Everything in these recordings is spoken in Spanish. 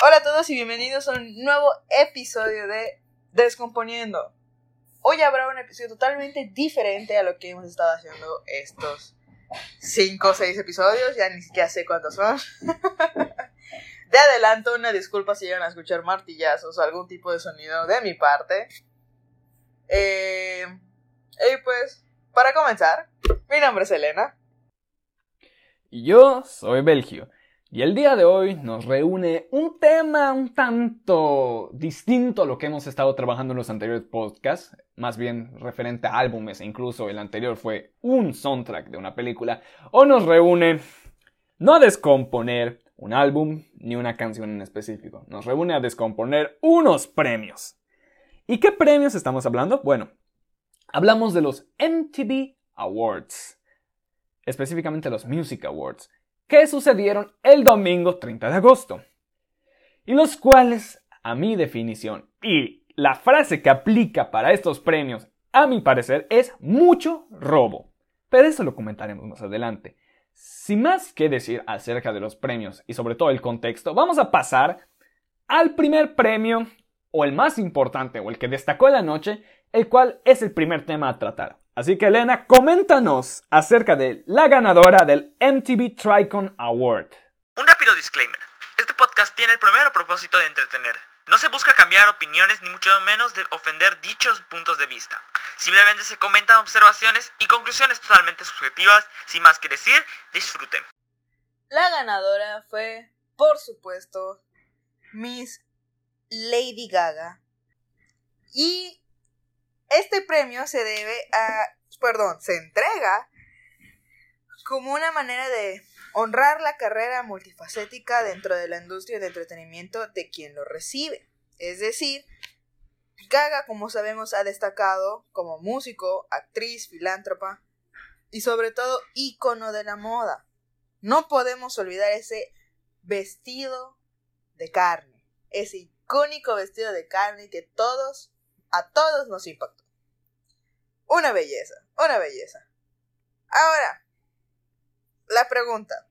Hola a todos y bienvenidos a un nuevo episodio de Descomponiendo. Hoy habrá un episodio totalmente diferente a lo que hemos estado haciendo estos 5 o 6 episodios, ya ni siquiera sé cuántos son. de adelanto, una disculpa si llegan a escuchar martillazos o algún tipo de sonido de mi parte. Eh, y pues, para comenzar, mi nombre es Elena. Y yo soy Belgio. Y el día de hoy nos reúne un tema un tanto distinto a lo que hemos estado trabajando en los anteriores podcasts, más bien referente a álbumes, e incluso el anterior fue un soundtrack de una película, o nos reúne no descomponer un álbum ni una canción en específico, nos reúne a descomponer unos premios. ¿Y qué premios estamos hablando? Bueno, hablamos de los MTV Awards, específicamente los Music Awards que sucedieron el domingo 30 de agosto, y los cuales, a mi definición, y la frase que aplica para estos premios, a mi parecer, es mucho robo. Pero eso lo comentaremos más adelante. Sin más que decir acerca de los premios y sobre todo el contexto, vamos a pasar al primer premio, o el más importante, o el que destacó en la noche, el cual es el primer tema a tratar. Así que Elena, coméntanos acerca de la ganadora del MTV Tricon Award. Un rápido disclaimer. Este podcast tiene el primero propósito de entretener. No se busca cambiar opiniones ni mucho menos de ofender dichos puntos de vista. Simplemente se comentan observaciones y conclusiones totalmente subjetivas. Sin más que decir, disfruten. La ganadora fue, por supuesto, Miss Lady Gaga. Y este premio se debe a, perdón, se entrega como una manera de honrar la carrera multifacética dentro de la industria de entretenimiento de quien lo recibe. Es decir, Gaga, como sabemos, ha destacado como músico, actriz, filántropa y sobre todo ícono de la moda. No podemos olvidar ese vestido de carne, ese icónico vestido de carne que todos a todos nos impactó. Una belleza, una belleza. Ahora, la pregunta.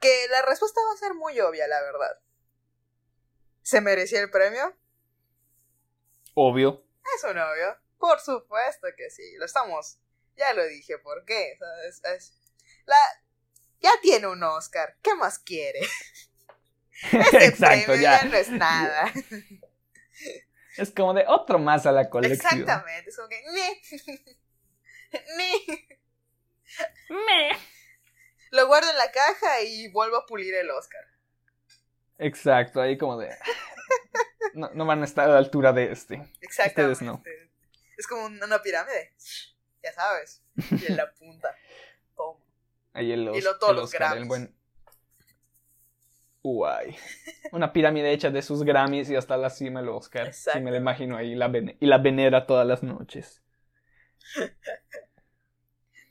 Que la respuesta va a ser muy obvia, la verdad. ¿Se merecía el premio? Obvio. Es un obvio. Por supuesto que sí. Lo estamos. Ya lo dije, ¿por qué? la, ya tiene un Oscar. ¿Qué más quiere? Este Exacto, premio ya. ya no es nada. Es como de otro más a la colección. Exactamente, es como que. ¡Me! ¡Me! Lo guardo en la caja y vuelvo a pulir el Oscar. Exacto, ahí como de. No, van a estar a la altura de este. Exactamente. no. Es como una pirámide. Ya sabes. Y en la punta. Toma. Ahí el, y lo, todos los Oscar, el buen Guay. Una pirámide hecha de sus Grammys y hasta la cima el Oscar. Sí, me lo imagino ahí la y la venera todas las noches.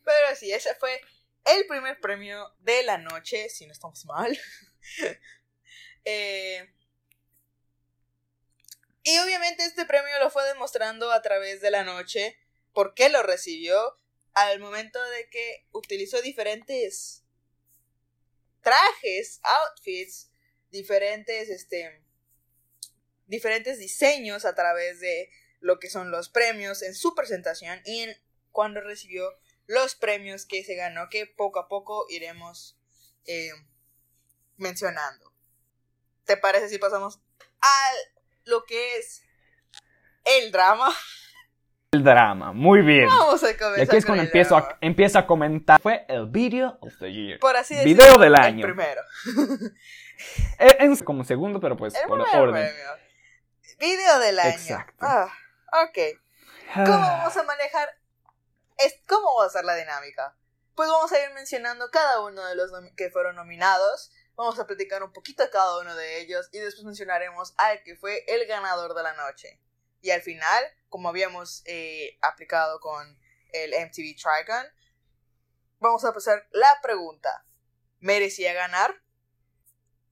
Pero sí, ese fue el primer premio de la noche, si no estamos mal. Eh, y obviamente este premio lo fue demostrando a través de la noche. ¿Por qué lo recibió? Al momento de que utilizó diferentes trajes, outfits, diferentes, este, diferentes diseños a través de lo que son los premios en su presentación y en cuando recibió los premios que se ganó, que poco a poco iremos eh, mencionando. ¿Te parece si pasamos a lo que es el drama? El drama, muy bien. Vamos a comenzar. Y aquí es cuando empiezo a, empieza a comentar. Fue el video of the year. Por así decirlo. Video del año. El primero. en, como segundo, pero pues por orden. Premio. Video del año. Exacto. Ah, ok. ¿Cómo vamos a manejar? ¿Cómo va a ser la dinámica? Pues vamos a ir mencionando cada uno de los que fueron nominados. Vamos a platicar un poquito de cada uno de ellos y después mencionaremos al que fue el ganador de la noche. Y al final, como habíamos eh, aplicado con el MTV Tricon, vamos a pasar la pregunta. ¿Merecía ganar?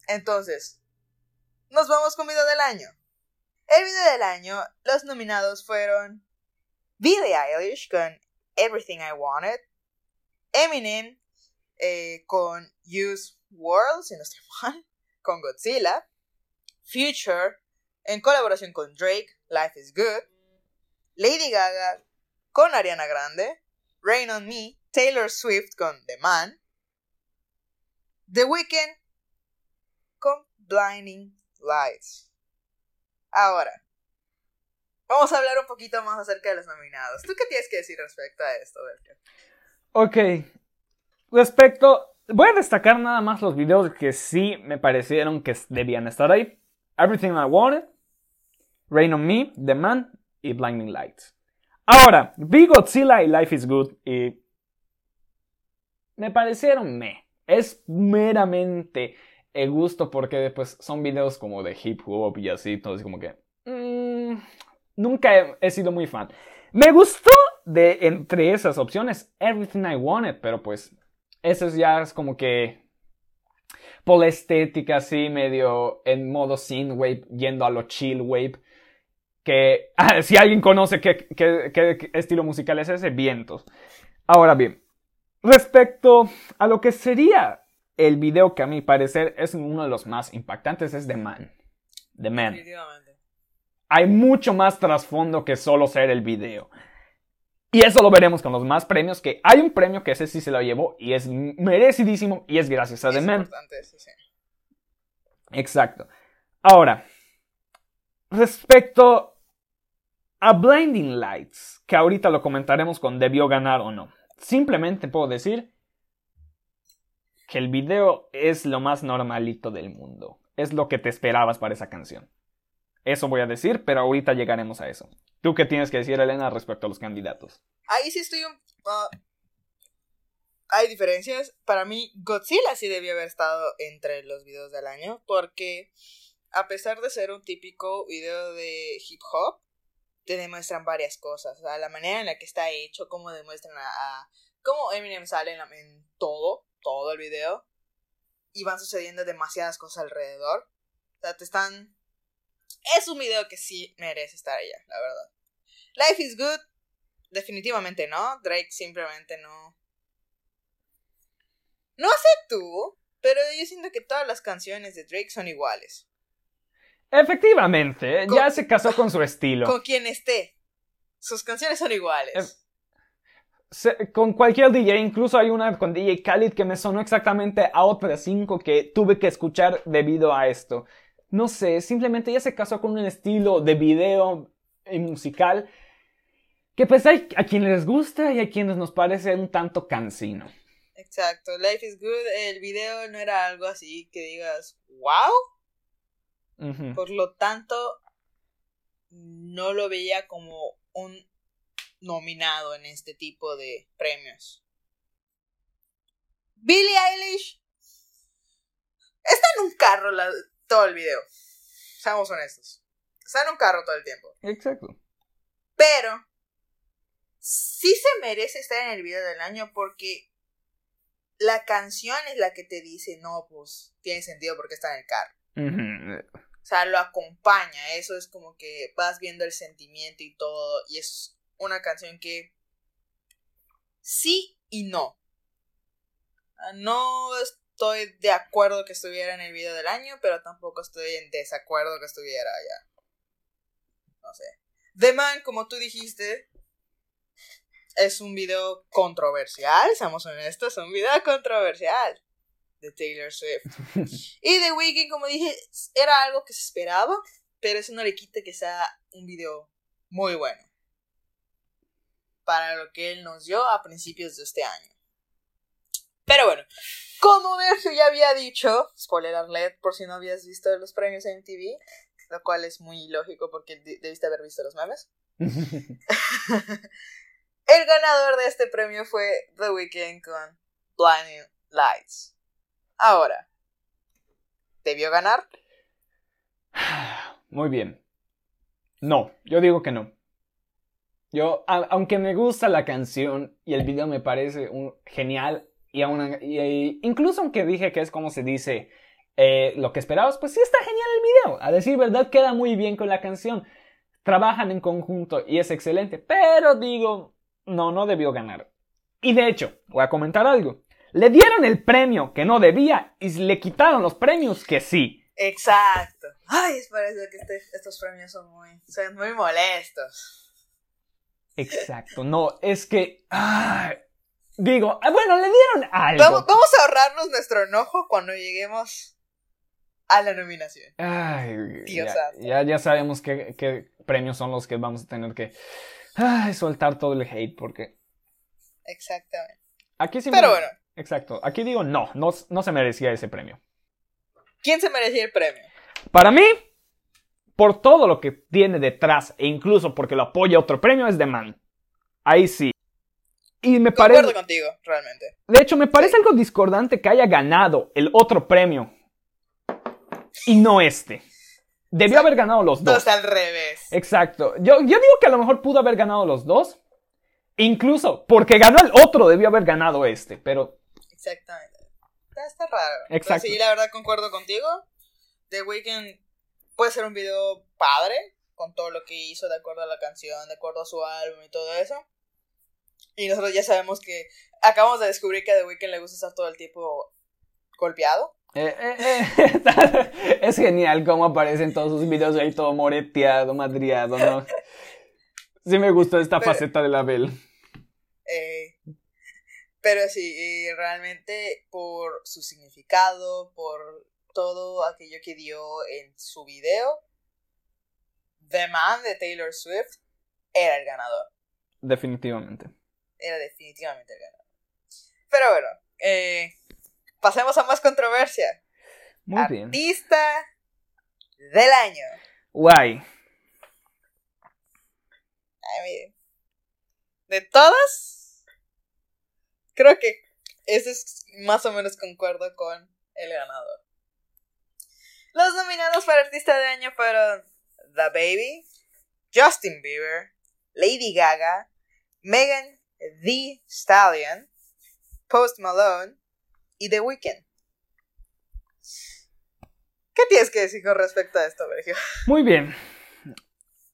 Entonces, nos vamos con video del año. El video del año, los nominados fueron Billie Eilish con Everything I Wanted, Eminem eh, con Use World, si no estoy mal, con Godzilla, Future en colaboración con Drake, Life is Good, Lady Gaga con Ariana Grande, Rain on Me, Taylor Swift con The Man, The Weeknd con Blinding Lights. Ahora, vamos a hablar un poquito más acerca de los nominados. ¿Tú qué tienes que decir respecto a esto, Berke? Ok. Respecto. Voy a destacar nada más los videos que sí me parecieron que debían estar ahí. Everything I Wanted, Rain on Me, The Man y Blinding Lights. Ahora, vi Godzilla y Life is Good y me parecieron me. Es meramente el gusto porque pues son videos como de hip hop y así, entonces como que mm, nunca he, sido muy fan. Me gustó de entre esas opciones Everything I Wanted, pero pues eso ya es como que por la estética así medio en modo synthwave yendo a lo chill wave que si alguien conoce qué, qué, estilo musical es ese, vientos. Ahora bien, respecto a lo que sería el video que a mi parecer es uno de los más impactantes, es The Man. The Man. Hay mucho más trasfondo que solo ser el video. Y eso lo veremos con los más premios, que hay un premio que ese sí se lo llevó y es merecidísimo y es gracias a The Man. Exacto. Ahora, respecto a Blinding Lights, que ahorita lo comentaremos con debió ganar o no. Simplemente puedo decir que el video es lo más normalito del mundo. Es lo que te esperabas para esa canción. Eso voy a decir, pero ahorita llegaremos a eso. ¿Tú qué tienes que decir, Elena, respecto a los candidatos? Ahí sí estoy un... Uh, hay diferencias. Para mí, Godzilla sí debió haber estado entre los videos del año, porque a pesar de ser un típico video de hip hop, te demuestran varias cosas. O sea, la manera en la que está hecho, cómo demuestran a, cómo Eminem sale en, todo, todo el video. Y van sucediendo demasiadas cosas alrededor. O sea, te están... Es un video que sí merece estar allá, la verdad. Life is Good, definitivamente no. Drake simplemente no... No sé tú, pero yo siento que todas las canciones de Drake son iguales. Efectivamente, ya se casó con su estilo. Con quien esté. Sus canciones son iguales. con cualquier DJ, incluso hay una con DJ Khalid que me sonó exactamente a otra 5 que tuve que escuchar debido a esto. No sé, simplemente ya se casó con un estilo de video y musical que pues hay a quienes les gusta y a quienes nos parece un tanto cansino. Exacto, Life is Good, el video no era algo así que digas, wow, por lo tanto, no lo veía como un nominado en este tipo de premios. Billie Eilish está en un carro todo el video. Seamos honestos. Está en un carro todo el tiempo. Exacto. Pero sí se merece estar en el video del año porque la canción es la que te dice, no, pues tiene sentido porque está en el carro. O sea, lo acompaña, eso es como que vas viendo el sentimiento y todo, y es una canción que sí y no. No estoy de acuerdo que estuviera en el video del año, pero tampoco estoy en desacuerdo que estuviera allá. No sé. The Man, como tú dijiste, es un video controversial, seamos honestos, es un video controversial de Taylor Swift. y The Weeknd, como dije, era algo que se esperaba, pero eso no le quita que sea un video muy bueno. Para lo que él nos dio a principios de este año. Pero bueno, como Sergio ya había dicho, spoiler alert por si no habías visto los premios en TV, lo cual es muy lógico porque debiste haber visto los memes. El ganador de este premio fue The Weeknd con Blinding Lights. Ahora, ¿debió ganar? Muy bien. No, yo digo que no. Yo, aunque me gusta la canción y el video me parece un, genial, y, aún, incluso aunque dije que es como se dice eh, lo que esperabas, pues sí está genial el video. A decir verdad, queda muy bien con la canción. Trabajan en conjunto y es excelente, pero digo, no, no debió ganar. Y de hecho, voy a comentar algo. Le dieron el premio que no debía y le quitaron los premios que sí. Exacto. Ay, es por eso que este- estos premios son muy, son muy molestos. Exacto, no, es que... ay, digo, ah, bueno, le dieron algo. Vamos, vamos a ahorrarnos nuestro enojo cuando lleguemos a la nominación. Ay, Dios ya, santo. ya, ya sabemos qué, qué premios son los que vamos a tener que ay, soltar todo el hate, porque Exactamente. aquí sí Pero me- bueno, Exacto, aquí digo no, no, no se merecía ese premio. ¿quién se merecía el premio? Para mí, por todo lo que tiene detrás, e incluso porque lo apoya otro premio, es The Man. Ahí sí. Y me parece... Concuerdo contigo, realmente. De hecho, me parece Sí. algo discordante que haya ganado el otro premio y no este. Debió haber ganado los dos. Dos al revés. Exacto. Yo, yo digo que a lo mejor pudo haber ganado los dos. Incluso porque ganó el otro, debió haber ganado este. Pero Exactamente. Está, está raro. Exacto. Pero sí, la verdad concuerdo contigo. The Weeknd puede ser un video padre con todo lo que hizo de acuerdo a la canción, de acuerdo a su álbum y todo eso. Y nosotros ya sabemos que acabamos de descubrir que a The Weeknd le gusta estar todo el tiempo golpeado. eh, eh, eh, es genial cómo aparece en todos sus videos ahí todo moreteado, madriado, ¿no? Sí me gustó esta Pero- faceta de la Bell. Eh, pero sí, realmente por su significado, por todo aquello que dio en su video, The Man de Taylor Swift era el ganador. Definitivamente. Era definitivamente el ganador. Pero bueno, eh, pasemos a más controversia. Muy bien. Artista del año. Guay. Ay, miren. De todas, creo que ese es más o menos concuerdo con el ganador. Los nominados para artista de año fueron The Baby, Justin Bieber, Lady Gaga, Megan The Stallion, Post Malone y The Weeknd. ¿Qué tienes que decir con respecto a esto, Sergio? Muy bien.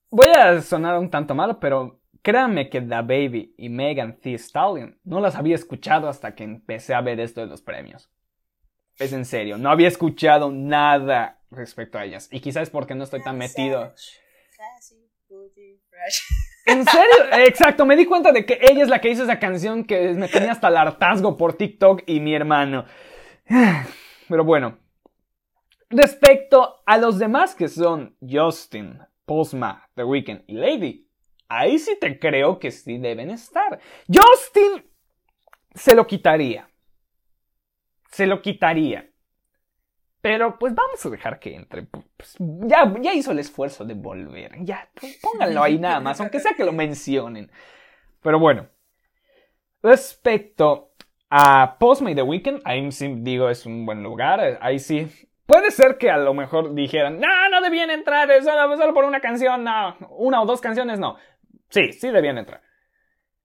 Voy a sonar un tanto malo, pero créanme que The Baby y Megan Thee Stallion no las había escuchado hasta que empecé a ver esto de los premios. Es en serio, no había escuchado nada respecto a ellas. Y quizás es porque no estoy tan metido. ¿En serio? Exacto, me di cuenta de que ella es la que hizo esa canción que me tenía hasta el hartazgo por TikTok y mi hermano. Pero bueno. Respecto a los demás que son Justin, Postma, The Weeknd y Lady, ahí sí te creo que sí deben estar. Justin se lo quitaría. Se lo quitaría. Pero pues vamos a dejar que entre. Pues, ya, ya hizo el esfuerzo de volver. Ya, pónganlo ahí nada más, aunque sea que lo mencionen. Pero bueno. Respecto a Postma y The Weeknd, ahí sí digo es un buen lugar. Ahí sí. Puede ser que a lo mejor dijeran, no, no debían entrar, solo, solo por una canción, no. Una o dos canciones, no. Sí, sí debían entrar.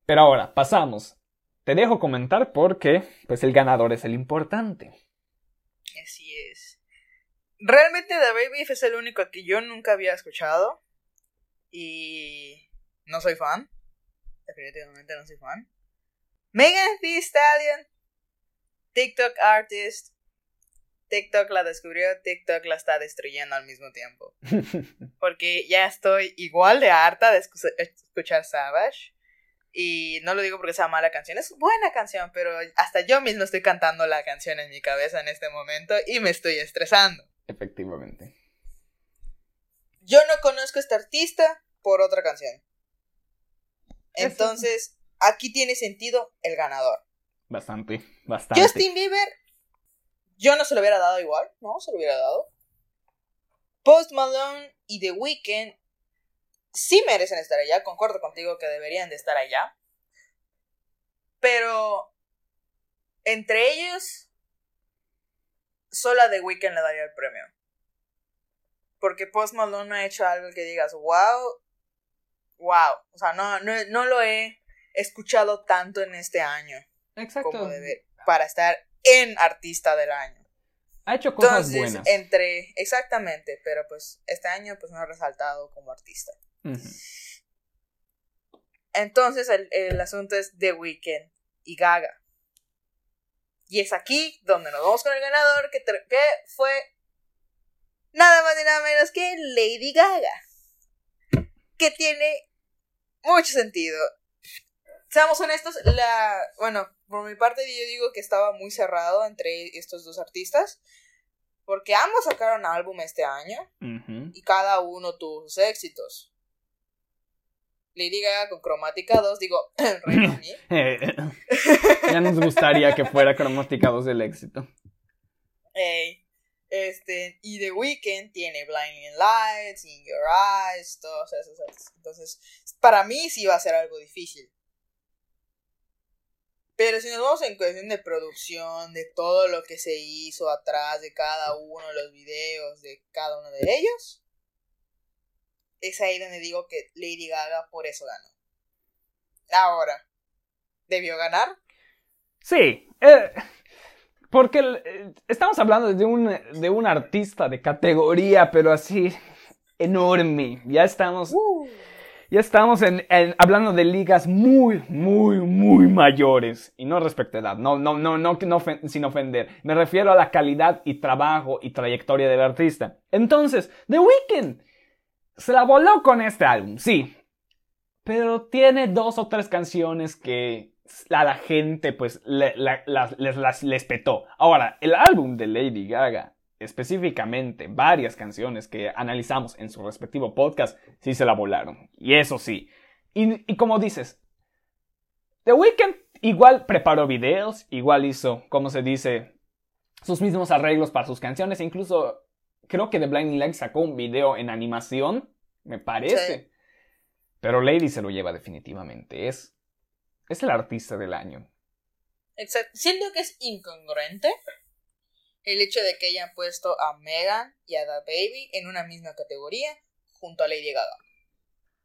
Pero ahora, pasamos. Te dejo comentar porque, pues el ganador es el importante. Así es. Realmente The Baby es el único que yo nunca había escuchado. Y no soy fan. Definitivamente no soy fan. Megan Thee Stallion. TikTok artist. TikTok la descubrió, TikTok la está destruyendo al mismo tiempo. Porque ya estoy igual de harta de escu- escuchar Savage. Y no lo digo porque sea mala canción, es buena canción, pero hasta yo mismo estoy cantando la canción en mi cabeza en este momento y me estoy estresando. Efectivamente. Yo no conozco a este artista por otra canción. Entonces, aquí tiene sentido el ganador. Bastante, bastante. Justin Bieber, yo no se lo hubiera dado igual, no se lo hubiera dado. Post Malone y The Weeknd sí merecen estar allá, concuerdo contigo que deberían de estar allá. Pero entre ellos, solo a The Weeknd le daría el premio. Porque Post Malone no ha hecho algo que digas, wow, wow. O sea, no, no, no lo he escuchado tanto en este año Exacto. como debe, para estar en artista del año. Ha hecho cosas Entonces, buenas. entre, exactamente, pero pues este año pues no ha resaltado como artista. Entonces el, el asunto es The Weeknd y Gaga. Y es aquí donde nos vamos con el ganador, que, que fue nada menos que Lady Gaga. Que tiene mucho sentido. Seamos honestos, la. Bueno, por mi parte yo digo que estaba muy cerrado entre estos dos artistas. Porque ambos sacaron álbum este año y cada uno tuvo sus éxitos. Lady Gaga con Cromática 2, digo, Me. ya nos gustaría que fuera cromática 2 del éxito. Ey, este, y The Weeknd tiene Blinding Lights, In Your Eyes, todos esos. Entonces, para mí sí va a ser algo difícil. Pero si nos vamos en cuestión de producción, de todo lo que se hizo atrás de cada uno de los videos de cada uno de ellos, es ahí donde digo que Lady Gaga por eso ganó. Ahora, ¿debió ganar? Sí, eh, porque eh, estamos hablando de un, de un artista de categoría, pero así enorme. Ya estamos, ya estamos hablando de ligas muy, muy, muy mayores. Y no respecto a edad, no, no, no, no, sin ofender. Me refiero a la calidad y trabajo y trayectoria del artista. Entonces, The Weeknd se la voló con este álbum, sí. Pero tiene dos o tres canciones que a la gente pues les, les petó. Ahora, el álbum de Lady Gaga, específicamente varias canciones que analizamos en su respectivo podcast, sí se la volaron. Y eso sí. Y, y como dices, The Weeknd igual preparó videos, igual hizo, como se dice, sus mismos arreglos para sus canciones. Incluso creo que The Blinding Lights sacó un video en animación, me parece. Sí. Pero Lady se lo lleva definitivamente. Es, es el artista del año. Exacto. Siento que es incongruente el hecho de que hayan puesto a Megan y a The Baby en una misma categoría junto a Lady Gaga.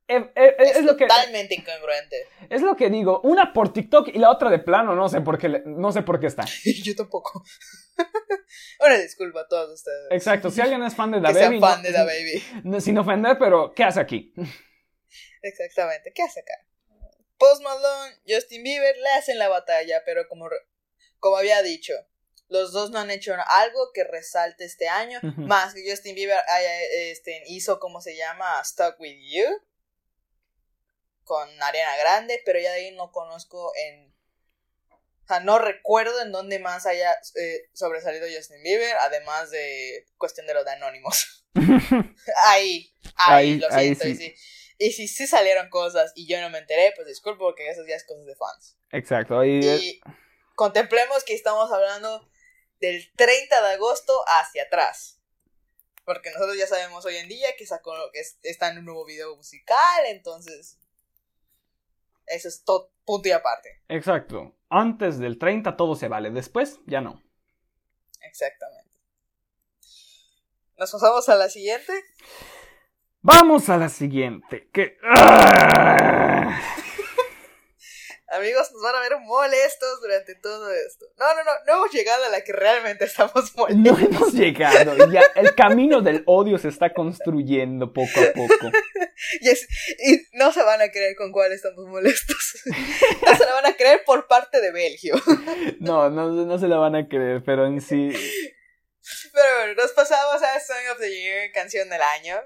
Eh, eh, eh, Es, es, lo que, totalmente incongruente. es lo que digo. Una por TikTok y la otra de plano. No sé por qué, no sé por qué está. Yo tampoco. Una disculpa a todos ustedes. Exacto. Si alguien es fan de sean Baby. fan no- de The Baby. no- sin ofender, pero ¿qué hace aquí? Exactamente. ¿Qué hace acá? Post Malone, Justin Bieber le hacen la batalla, pero como, como había dicho, los dos no han hecho algo que resalte este año, Ujú. más que Justin Bieber este, hizo, como se llama? Stuck With You, con Ariana Grande, pero ya de ahí no conozco en... O sea, no recuerdo en dónde más haya eh, sobresalido Justin Bieber, además de cuestión de los de Anónimos. Ahí, ahí, Ahí- lo ahí siento. Y, sí. si, y si sí salieron cosas y yo no me enteré, pues disculpo porque eso ya es cosas de fans. Exacto. Y, Y contemplemos que estamos hablando del 30 de agosto hacia atrás. Porque nosotros ya sabemos hoy en día que sacó que es- está en un nuevo video musical, entonces eso es todo punto y aparte. exacto. Antes del 30 todo se vale. Después ya no. Exactamente. Nos pasamos a la siguiente. Vamos a la siguiente. Que... ¡Ah! Amigos, nos van a ver molestos durante todo esto. No, no, no, no hemos llegado a la que realmente estamos molestos. No hemos llegado. Ya el camino del odio se está construyendo poco a poco. Y, no se van a creer con cuál estamos molestos. No se la van a creer por parte de Belgio. No, no, no se la van a creer, pero en sí. Pero bueno, nos pasamos a Song of the Year, canción del año.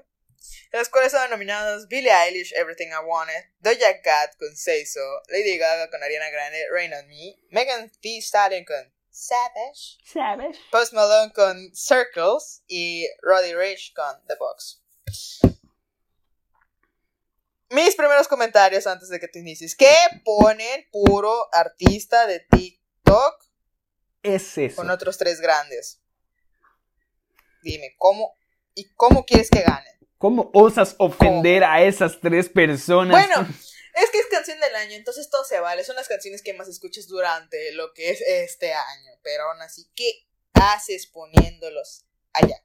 Los cuales son nominados Billie Eilish, Everything I Wanted, Doja Cat con Say So, Lady Gaga con Ariana Grande, Rain on Me, Megan Thee Stallion con Savage, ¿Sabes? Post Malone con Circles y Roddy Rich con The Box. Mis primeros comentarios antes de que te inicies. ¿Qué ponen puro artista de TikTok Es eso. con otros tres grandes? Dime, ¿cómo y cómo quieres que ganen? ¿Cómo osas ofender a esas tres personas? Bueno, es que es canción del año, entonces todo se vale. Son las canciones que más escuchas durante lo que es este año. Pero aún así, ¿qué haces poniéndolos allá?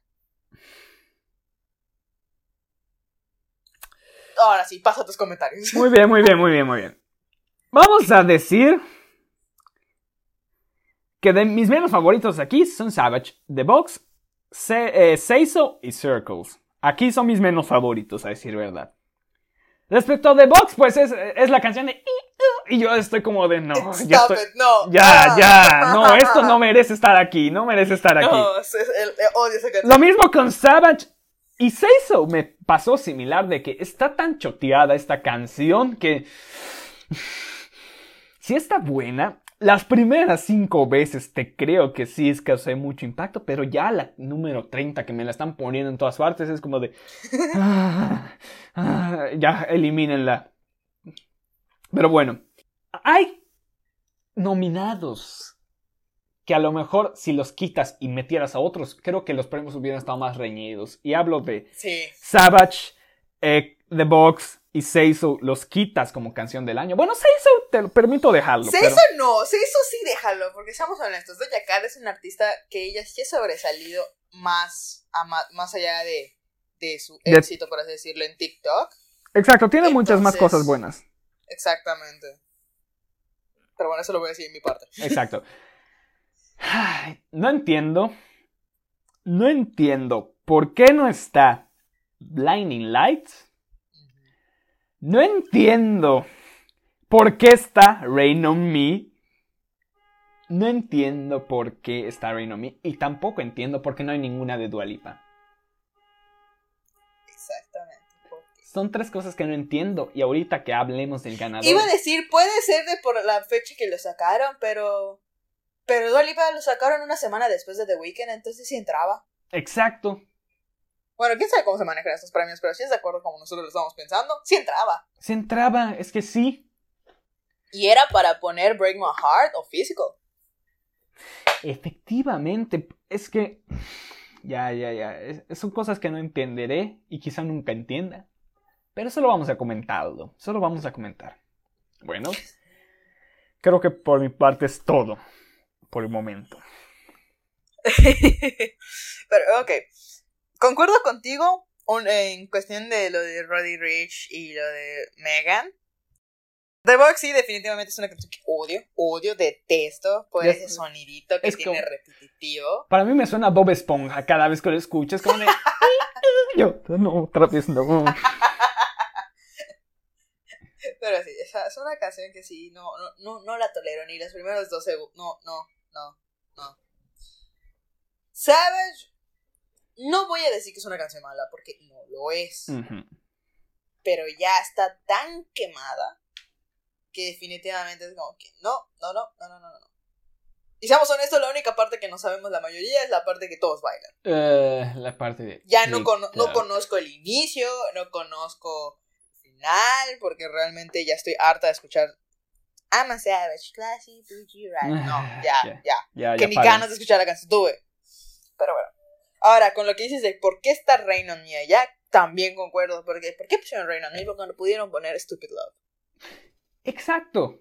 Ahora sí, pasa tus comentarios. Muy bien, muy bien, muy bien, muy bien. Vamos a decir que de mis menos favoritos aquí son Savage, The Box, Se- eh, Seiso y Circles. Aquí son mis menos favoritos, a decir verdad. Respecto a The Box, pues es, es la canción de... Y yo estoy como de no, ya Stop estoy... it, no. Ya, Ah. ya, no, esto no merece estar aquí, no merece estar aquí. No, es- el- odio esa canción. Lo mismo con Savage. Y Seiso me pasó similar de que está tan choteada esta canción que... Si está buena, las primeras cinco veces te creo que sí es que hace mucho impacto, pero ya la número 30 que me la están poniendo en todas partes es como de... ah, ah, ya, elimínenla. Pero bueno, hay nominados que a lo mejor si los quitas y metieras a otros, creo que los premios hubieran estado más reñidos. Y hablo de Sí. Savage, eh, The Box y Seiso, los quitas como canción del año. Bueno, Seiso te lo permito dejarlo. Se pero- no, se hizo sí déjalo, porque seamos honestos, Doja Cat es una artista que ella sí ha sobresalido más, a ma- más allá de, de su De- éxito, por así decirlo, en TikTok. Exacto, tiene muchas más cosas buenas. Exactamente. Pero bueno, eso lo voy a decir en mi parte. Exacto. Ay, No entiendo. No entiendo por qué no está Blinding Lights. No entiendo por qué está Rain on Me. No entiendo por qué está Rain on Me. Y tampoco entiendo por qué no hay ninguna de Dualipa. Exactamente. Son tres cosas que no entiendo. Y ahorita que hablemos del ganador. Iba a decir, puede ser de por la fecha que lo sacaron, pero. Pero Dua Lipa lo sacaron una semana después de The Weeknd, entonces sí entraba. Exacto. Bueno, quién sabe cómo se manejan estos premios, pero si es de acuerdo como nosotros lo estamos pensando, sí entraba. Se entraba. Es que sí. Y era para poner Break My Heart o Physical. Efectivamente, es que... Ya, ya, ya. es- son cosas que no entenderé y quizá nunca entienda. Pero solo vamos a comentarlo. Solo vamos a comentar. Bueno. Creo que por mi parte es todo. Por el momento. Pero, ok. Concuerdo contigo en cuestión de lo de Roddy Rich y lo de Megan. The Box sí, definitivamente es una canción que odio, odio, detesto por Ya ese sonidito que Es tiene como- repetitivo. Para mí me suena Bob Esponja cada vez que lo escucho. Es como de... Yo, no, otra vez no. Pero sí, esa es una canción que sí, no, no, no, no la tolero, ni los primeros dos segundos. No, no, no, no. Savage, no voy a decir que es una canción mala, porque no lo es. Pero ya está tan quemada que definitivamente es como que no, no, no, no, no, no, no. Y seamos honestos, la única parte que no sabemos la mayoría es la parte que todos bailan. Eh, la parte de... Ya no, conozco el inicio, no conozco el final, porque realmente ya estoy harta de escuchar I'm a savage, classy, bougie, right. No, Ah, ya, ya. ya. Ya, Que ya ni paren. ganas de escuchar la canción tuve. Pero bueno. Ahora, con lo que dices de por qué está Rain on Me allá, también concuerdo. Porque, ¿Por qué pusieron Rain on Me? Porque no pudieron poner Stupid Love. Exacto.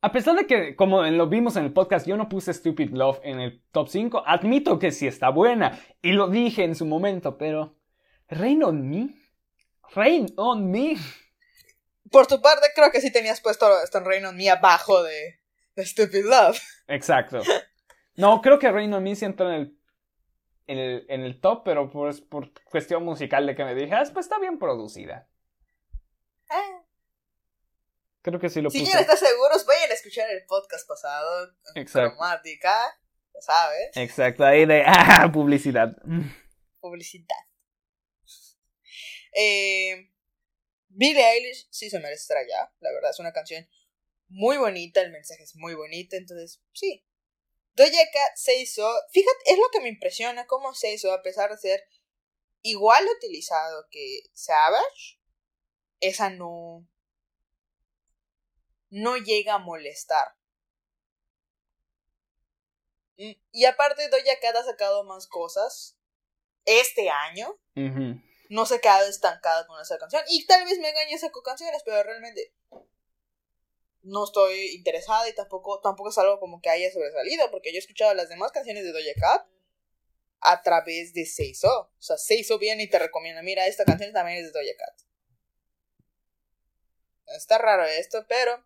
A pesar de que, como lo vimos en el podcast, yo no puse Stupid Love en el top 5, admito que sí está buena. Y lo dije en su momento, pero... Rain on me. Rain on me. Por tu parte, creo que sí tenías puesto Stone Rain on Me abajo de, de Stupid Love. Exacto. No, creo que Rain on me sí entró en el, en el, en el top, pero pues por cuestión musical de que me dije, ah, pues está bien producida. Eh, Creo que sí lo si puse. quieren estar seguros, vayan a escuchar el podcast pasado. Exacto. Cromática, ya sabes. Exacto, ahí de... Ah, publicidad. Publicidad. Eh, Billie Eilish sí se merece estar allá. La verdad, es una canción muy bonita. El mensaje es muy bonito. Entonces, sí. Doja Cat se hizo. Fíjate, es lo que me impresiona cómo se hizo, a pesar de ser igual utilizado que Savage. Esa no. No llega a molestar. Mm, Y aparte, Doja Cat ha sacado más cosas este año no se ha quedado estancada con esa canción. Y tal vez me engañe sacó canciones, pero realmente no estoy interesada y tampoco, tampoco es algo como que haya sobresalido, porque yo he escuchado las demás canciones de Doja Cat a través de Seiso. O sea, Seiso viene y te recomienda, mira, esta canción también es de Doja Cat. Está raro esto, pero...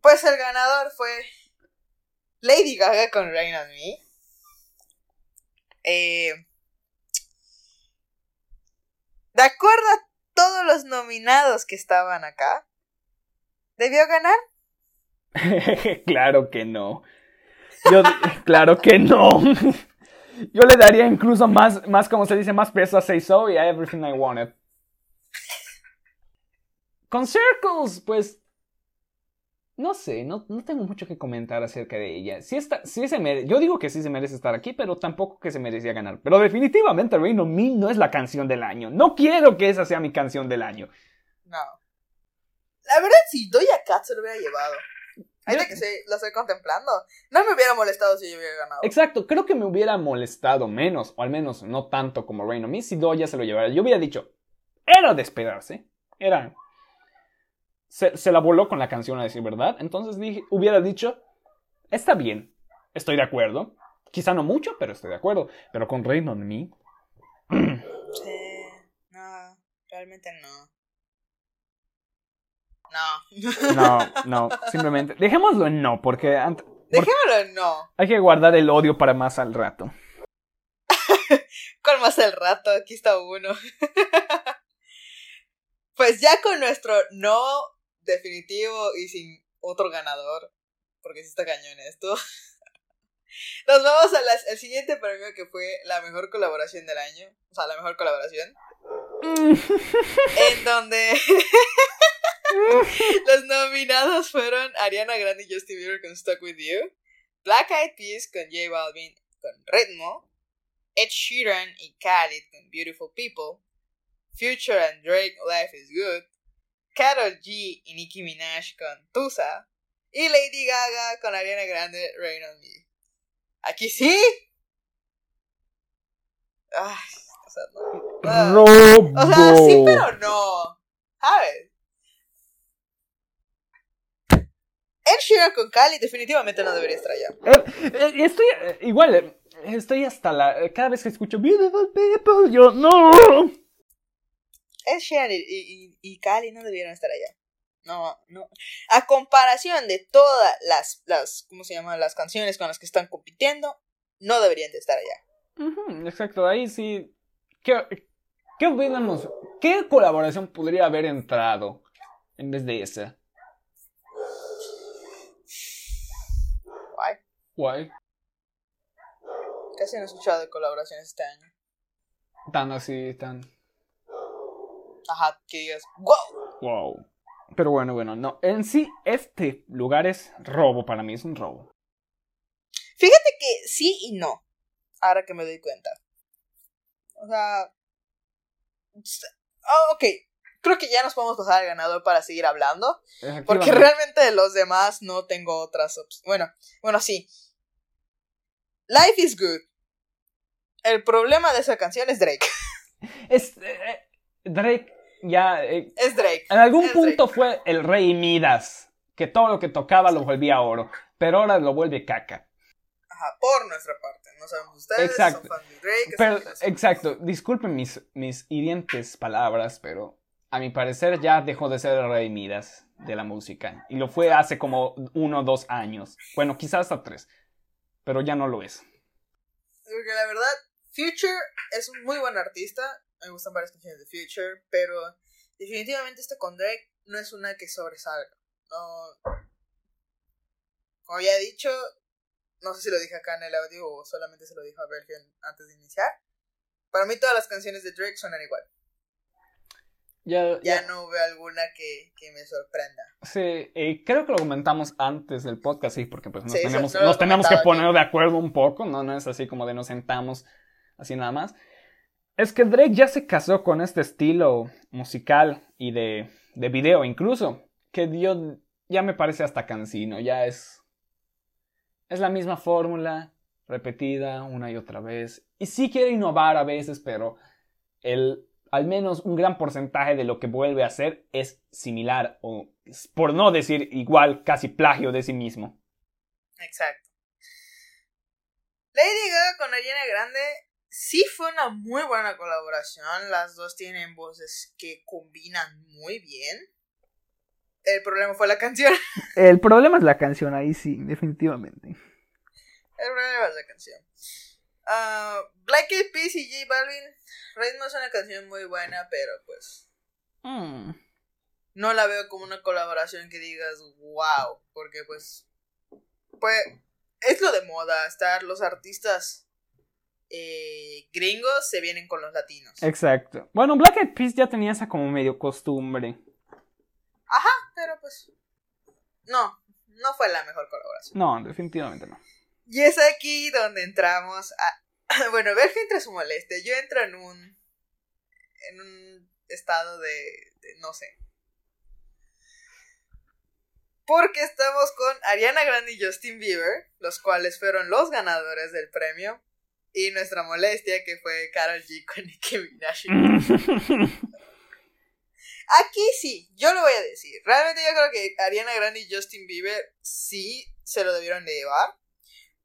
Pues el ganador fue Lady Gaga con Rain on Me. Eh, de acuerdo a todos los nominados que estaban acá, ¿debió ganar? claro que no. Yo, claro que no. Yo le daría incluso más, más como se dice, más peso a Say So y a Everything I Wanted. Con Circles, pues. No sé, no, no tengo mucho que comentar acerca de ella. Sí está, sí se mere- yo digo que sí se merece estar aquí, pero tampoco que se merecía ganar. Pero definitivamente Rain on Me no es la canción del año. No quiero que esa sea mi canción del año. No. La verdad, si Doja Cat se lo hubiera llevado. Ahorita que sí, lo estoy contemplando. No me hubiera molestado si yo hubiera ganado. Exacto, creo que me hubiera molestado menos, o al menos no tanto como Rain on Me, si Doja se lo llevara. Yo hubiera dicho, era de esperarse. Era. Se, se la voló con la canción, a decir verdad. Entonces dije, hubiera dicho, está bien, estoy de acuerdo. Quizá no mucho, pero estoy de acuerdo. Pero con Rain on Me. Sí, no, realmente no. No. No, no, simplemente. Dejémoslo en no, porque, ant- porque Dejémoslo en no. hay que guardar el odio para más al rato. Con más el rato, aquí está uno. pues ya con nuestro no definitivo y sin otro ganador, porque sí está cañón esto. Nos vamos al siguiente premio que fue la mejor colaboración del año. O sea, la mejor colaboración. En donde los nominados fueron Ariana Grande y Justin Bieber con Stuck With You, Black Eyed Peas con J Balvin con Ritmo, Ed Sheeran y Khalid con Beautiful People, Future and Drake Life is Good, Karol G y Nicki Minaj con Tusa, y Lady Gaga con Ariana Grande Rain on Me. Aquí sí. Ay, o sea, no. O sea, sí, pero no. ¿Sabes? Ed Sheeran con Cali definitivamente no debería estar allá. Eh, eh, estoy eh, igual, estoy hasta la. Cada vez que escucho Beautiful People, yo no. Ed Sheeran y, y, y Cali no debieron estar allá. No, no. A comparación de todas las, las, ¿cómo se llama? Las canciones con las que están compitiendo, no deberían de estar allá. Exacto, ahí sí. ¿Qué, qué opinamos? ¿Qué colaboración podría haber entrado en vez de esa? Guay. Casi no he escuchado de colaboraciones este año. Tan así, tan. Ajá, que digas, wow. Wow. Pero bueno, bueno, no. En sí, este lugar es robo para mí, es un robo. Fíjate que sí y no. Ahora que me doy cuenta. O sea. Oh, ok. Creo que ya nos podemos pasar al ganador para seguir hablando. Porque realmente de los demás no tengo otras opciones. Bueno, bueno, sí. Life is good. El problema de esa canción es Drake. Es, eh, eh, Drake ya. eh, Es Drake. en algún Es punto fue el rey Midas. Que todo lo que tocaba lo volvía oro. Pero ahora lo vuelve caca. Ajá, por nuestra parte. No sabemos ustedes. Exacto. Son fans de Drake. Pero, exacto, disculpen mis, mis hirientes palabras, pero a mi parecer ya dejó de ser el rey Midas de la música. Y lo fue hace como uno o dos años. Bueno, quizás hasta tres. Pero ya no lo es. Porque la verdad, Future es un muy buen artista. Me gustan varias canciones de Future. Pero definitivamente esta con Drake no es una que sobresalga. No. Como ya he dicho, no sé si lo dije acá en el audio o solamente se lo dijo a Bergen antes de iniciar. Para mí todas las canciones de Drake suenan igual. Ya, Ya ya- no veo alguna que, que me sorprenda. Sí, creo que lo comentamos antes del podcast, sí, porque pues nos Sí, tenemos, no nos tenemos que poner de acuerdo un poco, ¿no? No es así como de nos sentamos así nada más. Es que Drake ya se casó con este estilo musical y de, de video incluso, que yo ya me parece hasta cansino, ya es... Es la misma fórmula, repetida una y otra vez. Y sí quiere innovar a veces, pero el, al menos un gran porcentaje de lo que vuelve a hacer es similar o, por no decir igual, casi plagio de sí mismo. Exacto. Lady Gaga con Ariana Grande sí fue una muy buena colaboración. Las dos tienen voces que combinan muy bien. El problema fue la canción. El problema es la canción, ahí sí, definitivamente. El problema es la canción. Ah, Black Eyed Peas y J Balvin. Ritmo es una canción muy buena, pero pues Mm. no la veo como una colaboración que digas wow, porque pues pues es lo de moda estar los artistas eh, gringos se vienen con los latinos. Exacto. Bueno, Black Eyed Peas ya tenía esa como medio costumbre. Pero pues. No, no fue la mejor colaboración. No, definitivamente no. Y es aquí donde entramos a. Bueno, Berge entra su molestia. Yo entro en un. En un estado de. no sé. Porque estamos con Ariana Grande y Justin Bieber, los cuales fueron los ganadores del premio. Y nuestra molestia, que fue Karol G con Nicki Minaj. Aquí sí, yo lo voy a decir. Realmente yo creo que Ariana Grande y Justin Bieber sí se lo debieron de llevar.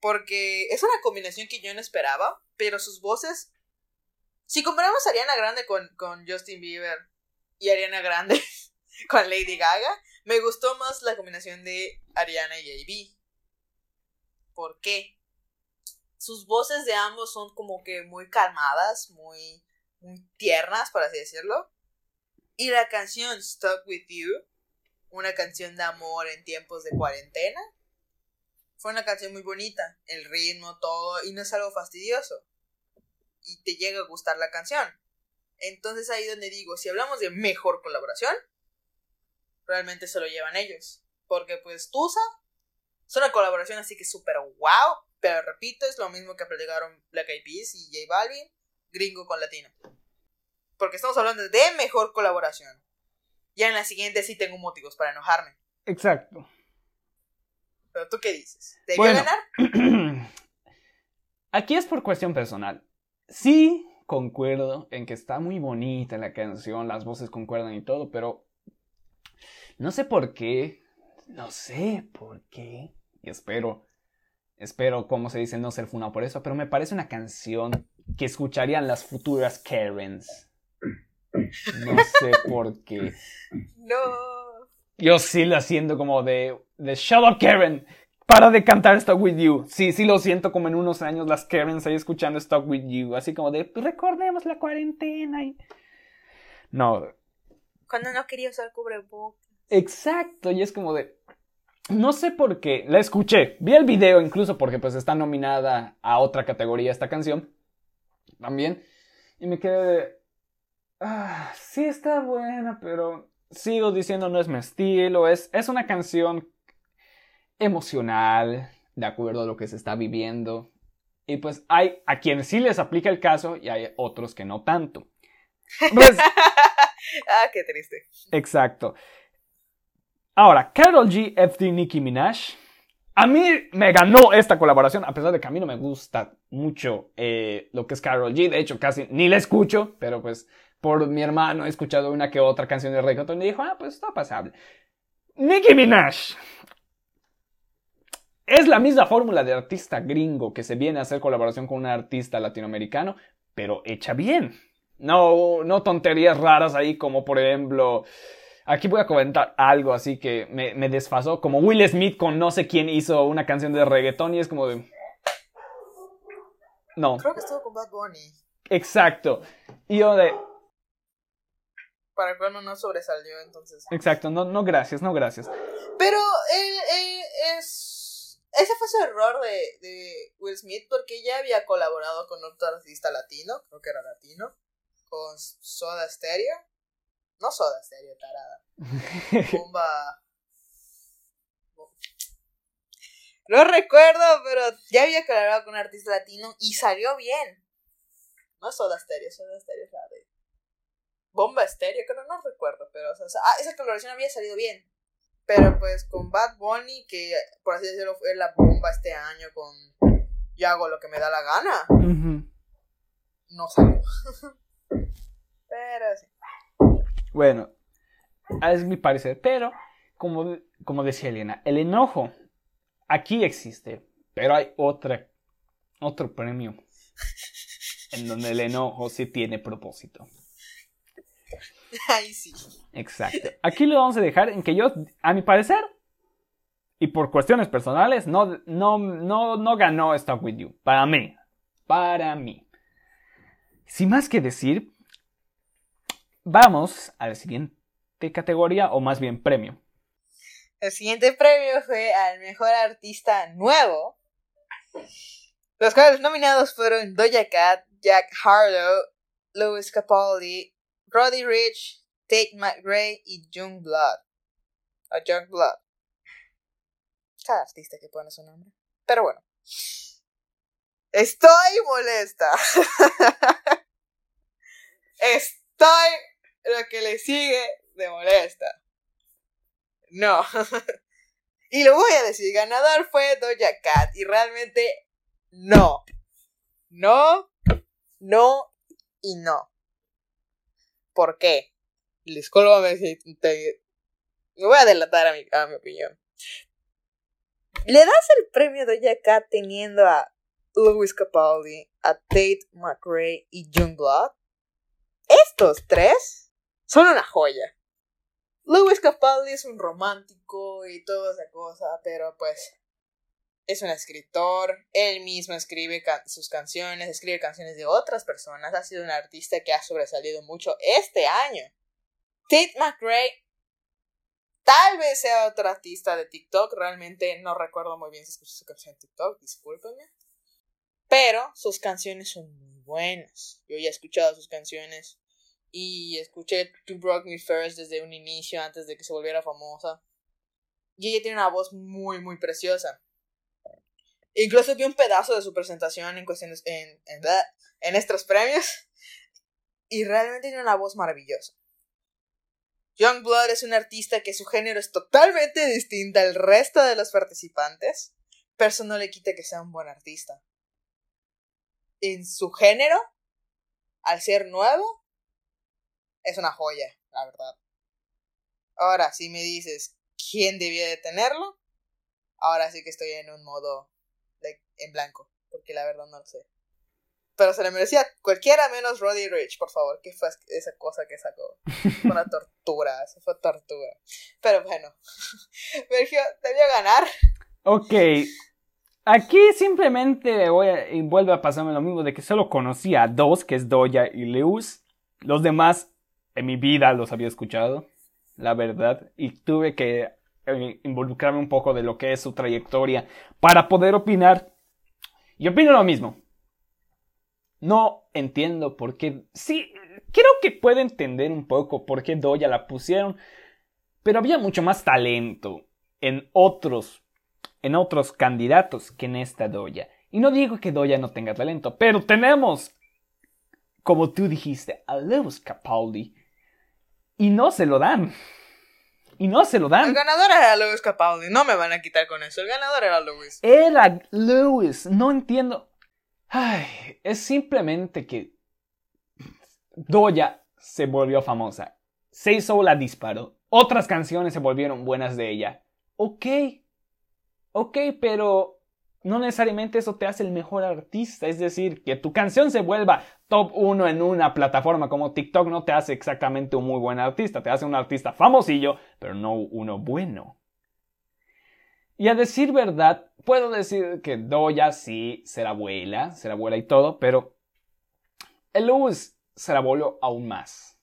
Porque es una combinación que yo no esperaba. Pero sus voces. Si comparamos Ariana Grande con, con Justin Bieber y Ariana Grande con Lady Gaga, me gustó más la combinación de Ariana y AB. ¿Por qué? Sus voces de ambos son como que muy calmadas, muy, muy tiernas, por así decirlo. Y la canción Stuck With You, una canción de amor en tiempos de cuarentena, fue una canción muy bonita. El ritmo, todo, y no es algo fastidioso. Y te llega a gustar la canción. Entonces ahí donde digo, si hablamos de mejor colaboración, realmente se lo llevan ellos. Porque pues Tusa es una colaboración así que súper wow. Pero repito, es lo mismo que aplicaron Black Eyed Peas y J Balvin, gringo con latino. Porque estamos hablando de mejor colaboración. Ya en la siguiente sí tengo motivos para enojarme. Exacto. Pero tú qué dices? ¿Debió Bueno. ganar? Aquí es por cuestión personal. Sí, concuerdo en que está muy bonita la canción, las voces concuerdan y todo, pero no sé por qué, no sé por qué, y espero, espero, como se dice, no ser funado por eso, pero me parece una canción que escucharían las futuras Karens. No sé por qué. No. Yo sí la siento como de, de up, Karen. Para de cantar Stuck With You. Sí, sí lo siento como en unos años las Karens ahí escuchando Stuck With You. Así como de, recordemos la cuarentena. Y... No, Cuando no quería usar cubrebocas. exacto. Y es como de... No sé por qué. La escuché. Vi el video incluso porque pues está nominada a otra categoría esta canción. También. Y me quedé de... Ah, sí está buena, pero sigo diciendo no es mi estilo. Es, es una canción emocional, de acuerdo a lo que se está viviendo. Y pues hay a quienes sí les aplica el caso y hay otros que no tanto. Pues, ah, qué triste. exacto. Ahora, Carol G, FD, Nicki Minaj. A mí me ganó esta colaboración, a pesar de que a mí no me gusta mucho eh, lo que es Carol G. De hecho, casi ni la escucho, pero pues por mi hermano he escuchado una que otra canción de reggaeton y dijo, ah, pues está pasable. Nicki Minaj. Es la misma fórmula de artista gringo que se viene a hacer colaboración con un artista latinoamericano, pero hecha bien. No, no tonterías raras ahí como por ejemplo... Aquí voy a comentar algo así que me, me desfasó, como Will Smith con no sé quién hizo una canción de reggaetón y es como de... No, Creo que estuvo con Bad Bunny. exacto. Y yo de... Para el cual no sobresalió, entonces. Exacto, no, no gracias, no gracias. Pero eh, eh, es. Ese fue su error de, de Will Smith porque ya había colaborado con otro artista latino, creo que era latino, con Soda Stereo. No Soda Stereo, tarada. Bomba. No recuerdo, pero ya había colaborado con un artista latino y salió bien. No Soda Stereo, Soda Stereo es la. Bomba Stereo, que no, no recuerdo, pero o sea, ah, esa colaboración había salido bien. Pero pues con Bad Bunny, que por así decirlo fue la bomba este año con Yo hago lo que me da la gana, no salió. pero sí. Bueno, es mi parecer, pero como, como decía Elena, el enojo aquí existe, pero hay otra, otro premio en donde el enojo sí tiene propósito. Ahí sí. Exacto. Aquí lo vamos a dejar en que yo, a mi parecer, y por cuestiones personales, no, no, no, no ganó Stop With You. Para mí. Para mí. Sin más que decir, vamos a la siguiente categoría, o más bien premio. El siguiente premio fue al mejor artista nuevo. Los cuales nominados fueron Doja Cat, Jack Harlow, Louis Capaldi, Roddy Rich, Tate McRae y Youngblood. O Youngblood. Cada artista que pone su nombre. Pero bueno. Estoy molesta. Estoy lo que le sigue de molesta. No. y lo voy a decir, ganador fue Doja Cat. Y realmente no. No, no y no. ¿Por qué? Discúlpame si te... Me voy a delatar a mi, a mi opinión. ¿Le das el premio Doja Cat teniendo a Louis Capaldi, a Tate McRae y Youngblood? Estos tres son una joya. Louis Capaldi es un romántico y toda esa cosa, pero pues es un escritor, él mismo escribe sus canciones, escribe canciones de otras personas, ha sido un artista que ha sobresalido mucho este año. Tate McRae tal vez sea otro artista de TikTok, realmente no recuerdo muy bien si escuché su canción en TikTok, discúlpenme. Pero sus canciones son muy buenas. Yo ya he escuchado sus canciones y escuché To Broke Me First desde un inicio antes de que se volviera famosa. Y ella tiene una voz muy, muy preciosa. Incluso vi un pedazo de su presentación en cuestiones en, en, en estos premios. Y realmente tiene una voz maravillosa. Youngblood es un artista que su género es totalmente distinto al resto de los participantes. Pero eso no le quita que sea un buen artista. En su género, al ser nuevo, es una joya, la verdad. Ahora, si me dices quién debía de tenerlo, ahora sí que estoy en un modo en blanco, porque la verdad no lo sé. Pero se le merecía cualquiera menos Roddy Rich, por favor. ¿Qué fue esa cosa que sacó? Fue una tortura, eso fue tortura. Pero bueno, Sergio debió ganar. Ok. Aquí simplemente voy a, y vuelve a pasarme lo mismo de que solo conocía a dos, que es Doya y Lewis. Los demás en mi vida los había escuchado, la verdad. Y tuve que eh, involucrarme un poco de lo que es su trayectoria para poder opinar y opino lo mismo. No entiendo por qué. Sí, creo que puedo entender un poco por qué Doya la pusieron. Pero había mucho más talento en otros. En otros candidatos que en esta Doya. Y no digo que Doya no tenga talento, pero tenemos, como tú dijiste, a Lewis Capaldi. Y no se lo dan. Y no se lo dan. El ganador era Lewis Capaldi. No me van a quitar con eso. El ganador era Lewis. Era Lewis. No entiendo. Ay, es simplemente que Doya se volvió famosa. Se hizo la disparó. Otras canciones se volvieron buenas de ella. Ok. Ok, pero no necesariamente eso te hace el mejor artista. Es decir, que tu canción se vuelva top 1 en una plataforma como TikTok no te hace exactamente un muy buen artista. Te hace un artista famosillo, pero no uno bueno. Y a decir verdad, puedo decir que Doya sí será abuela, será abuela y todo, pero el Lewis se la volvió aún más.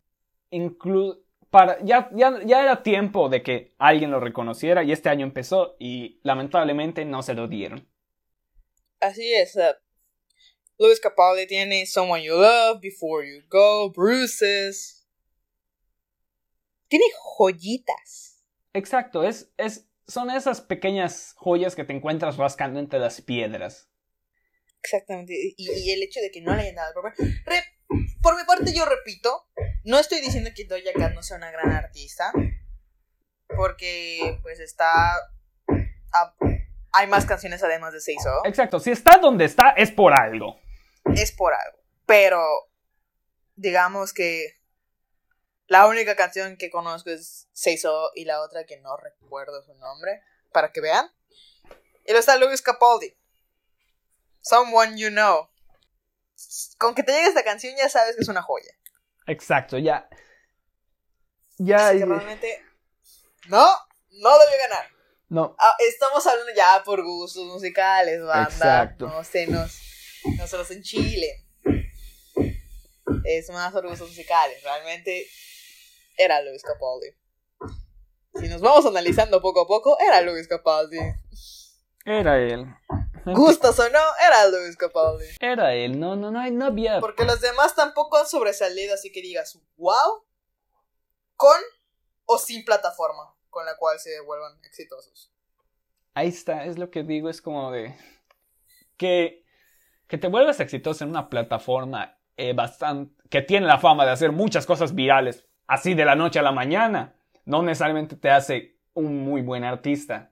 Incluso para, ya, ya, ya, era tiempo de que alguien lo reconociera y este año empezó y lamentablemente no se lo dieron. Así es. Louis Capaldi tiene Someone You Love, Before You Go, Bruises. Tiene joyitas. Exacto, es, es, son esas pequeñas joyas que te encuentras rascando entre las piedras. Exactamente, y, el hecho de que no le hayan dado por, por mi parte yo repito, no estoy diciendo que Doja Cat no sea una gran artista, porque pues está hay más canciones además de Seiso. Exacto, si está donde está es por algo. Es por algo. Pero digamos que la única canción que conozco es Seiso y la otra que no recuerdo su nombre, para que vean. Y lo está Louis Capaldi. Someone You Know. Con que te llegue esta canción ya sabes que es una joya. Exacto, ya. Ya. Así que realmente. No, no debió ganar. No. Ah, estamos hablando ya por gustos musicales, banda. Exacto. No se nos, no se nos enchile. Es más por gustos musicales. Realmente era Luis Capaldi. Si nos vamos analizando poco a poco, era Luis Capaldi. Era él. Gustos o no, era Luis Capaldi. Era él, no, no, no, no había. Porque los demás tampoco han sobresalido, así que digas, wow, con o sin plataforma con la cual se vuelvan exitosos. Ahí está, es lo que digo, es como de. Que, que te vuelvas exitoso en una plataforma eh, bastante. que tiene la fama de hacer muchas cosas virales, así de la noche a la mañana. No necesariamente te hace un muy buen artista.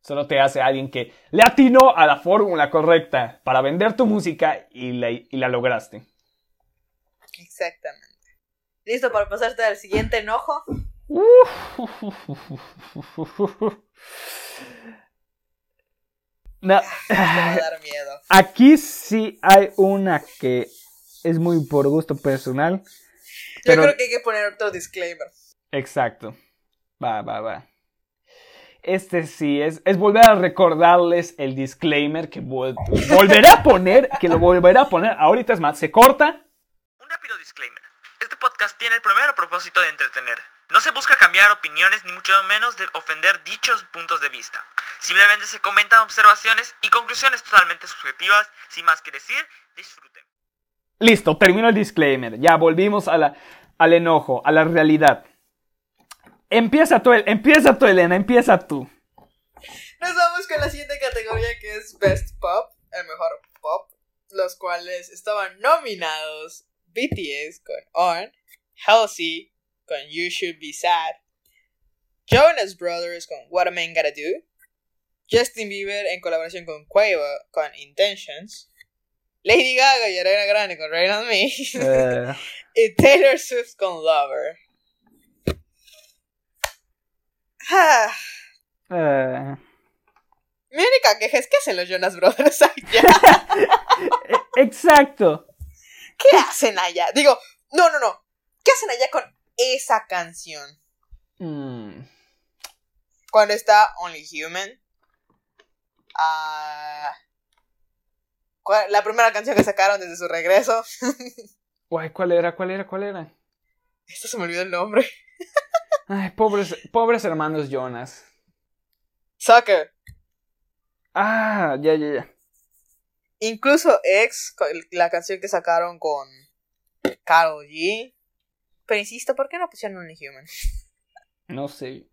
Solo te hace alguien que le atinó a la fórmula correcta para vender tu música y la, y la lograste. Exactamente. ¿Listo para pasarte al siguiente enojo? No, Te va a dar miedo. aquí sí hay una que es muy por gusto personal. Pero- Yo creo que hay que poner otro disclaimer. Exacto. Va, va, va. Este sí, es, es volver a recordarles el disclaimer que vol- volveré a poner, que lo volveré a poner. Ahorita es más, se corta. Un rápido disclaimer. Este podcast tiene el primero propósito de entretener. No se busca cambiar opiniones ni mucho menos de ofender dichos puntos de vista. Simplemente se comentan observaciones y conclusiones totalmente subjetivas. Sin más que decir, disfruten. Listo, termino el disclaimer. Ya volvimos a la, al enojo, a la realidad. Empieza tú, empieza tú, Elena, empieza tú. Nos vamos con la siguiente categoría que es Best Pop, el mejor pop, los cuales estaban nominados BTS con On, Halsey con You Should Be Sad, Jonas Brothers con What a Man Gotta Do, Justin Bieber en colaboración con Quavo con Intentions, Lady Gaga y Ariana Grande con Rain on Me, Eh, y Taylor Swift con Lover. Ah, eh, mi única queja es que hacen los Jonas Brothers allá. exacto. ¿Qué hacen allá? Digo, no, no, no. ¿Qué hacen allá con esa canción? Mm, Cuando está Only Human. Ah, ¿cuál- la primera canción que sacaron desde su regreso. Guay, ¿cuál era? ¿Cuál era? ¿Cuál era? Esto se me olvidó el nombre. Ay, pobres, pobres hermanos Jonas. Sucker. Ah, ya, ya, ya. Incluso X, la canción que sacaron con Karol G. Pero insisto, ¿por qué no pusieron Only Human? No sé.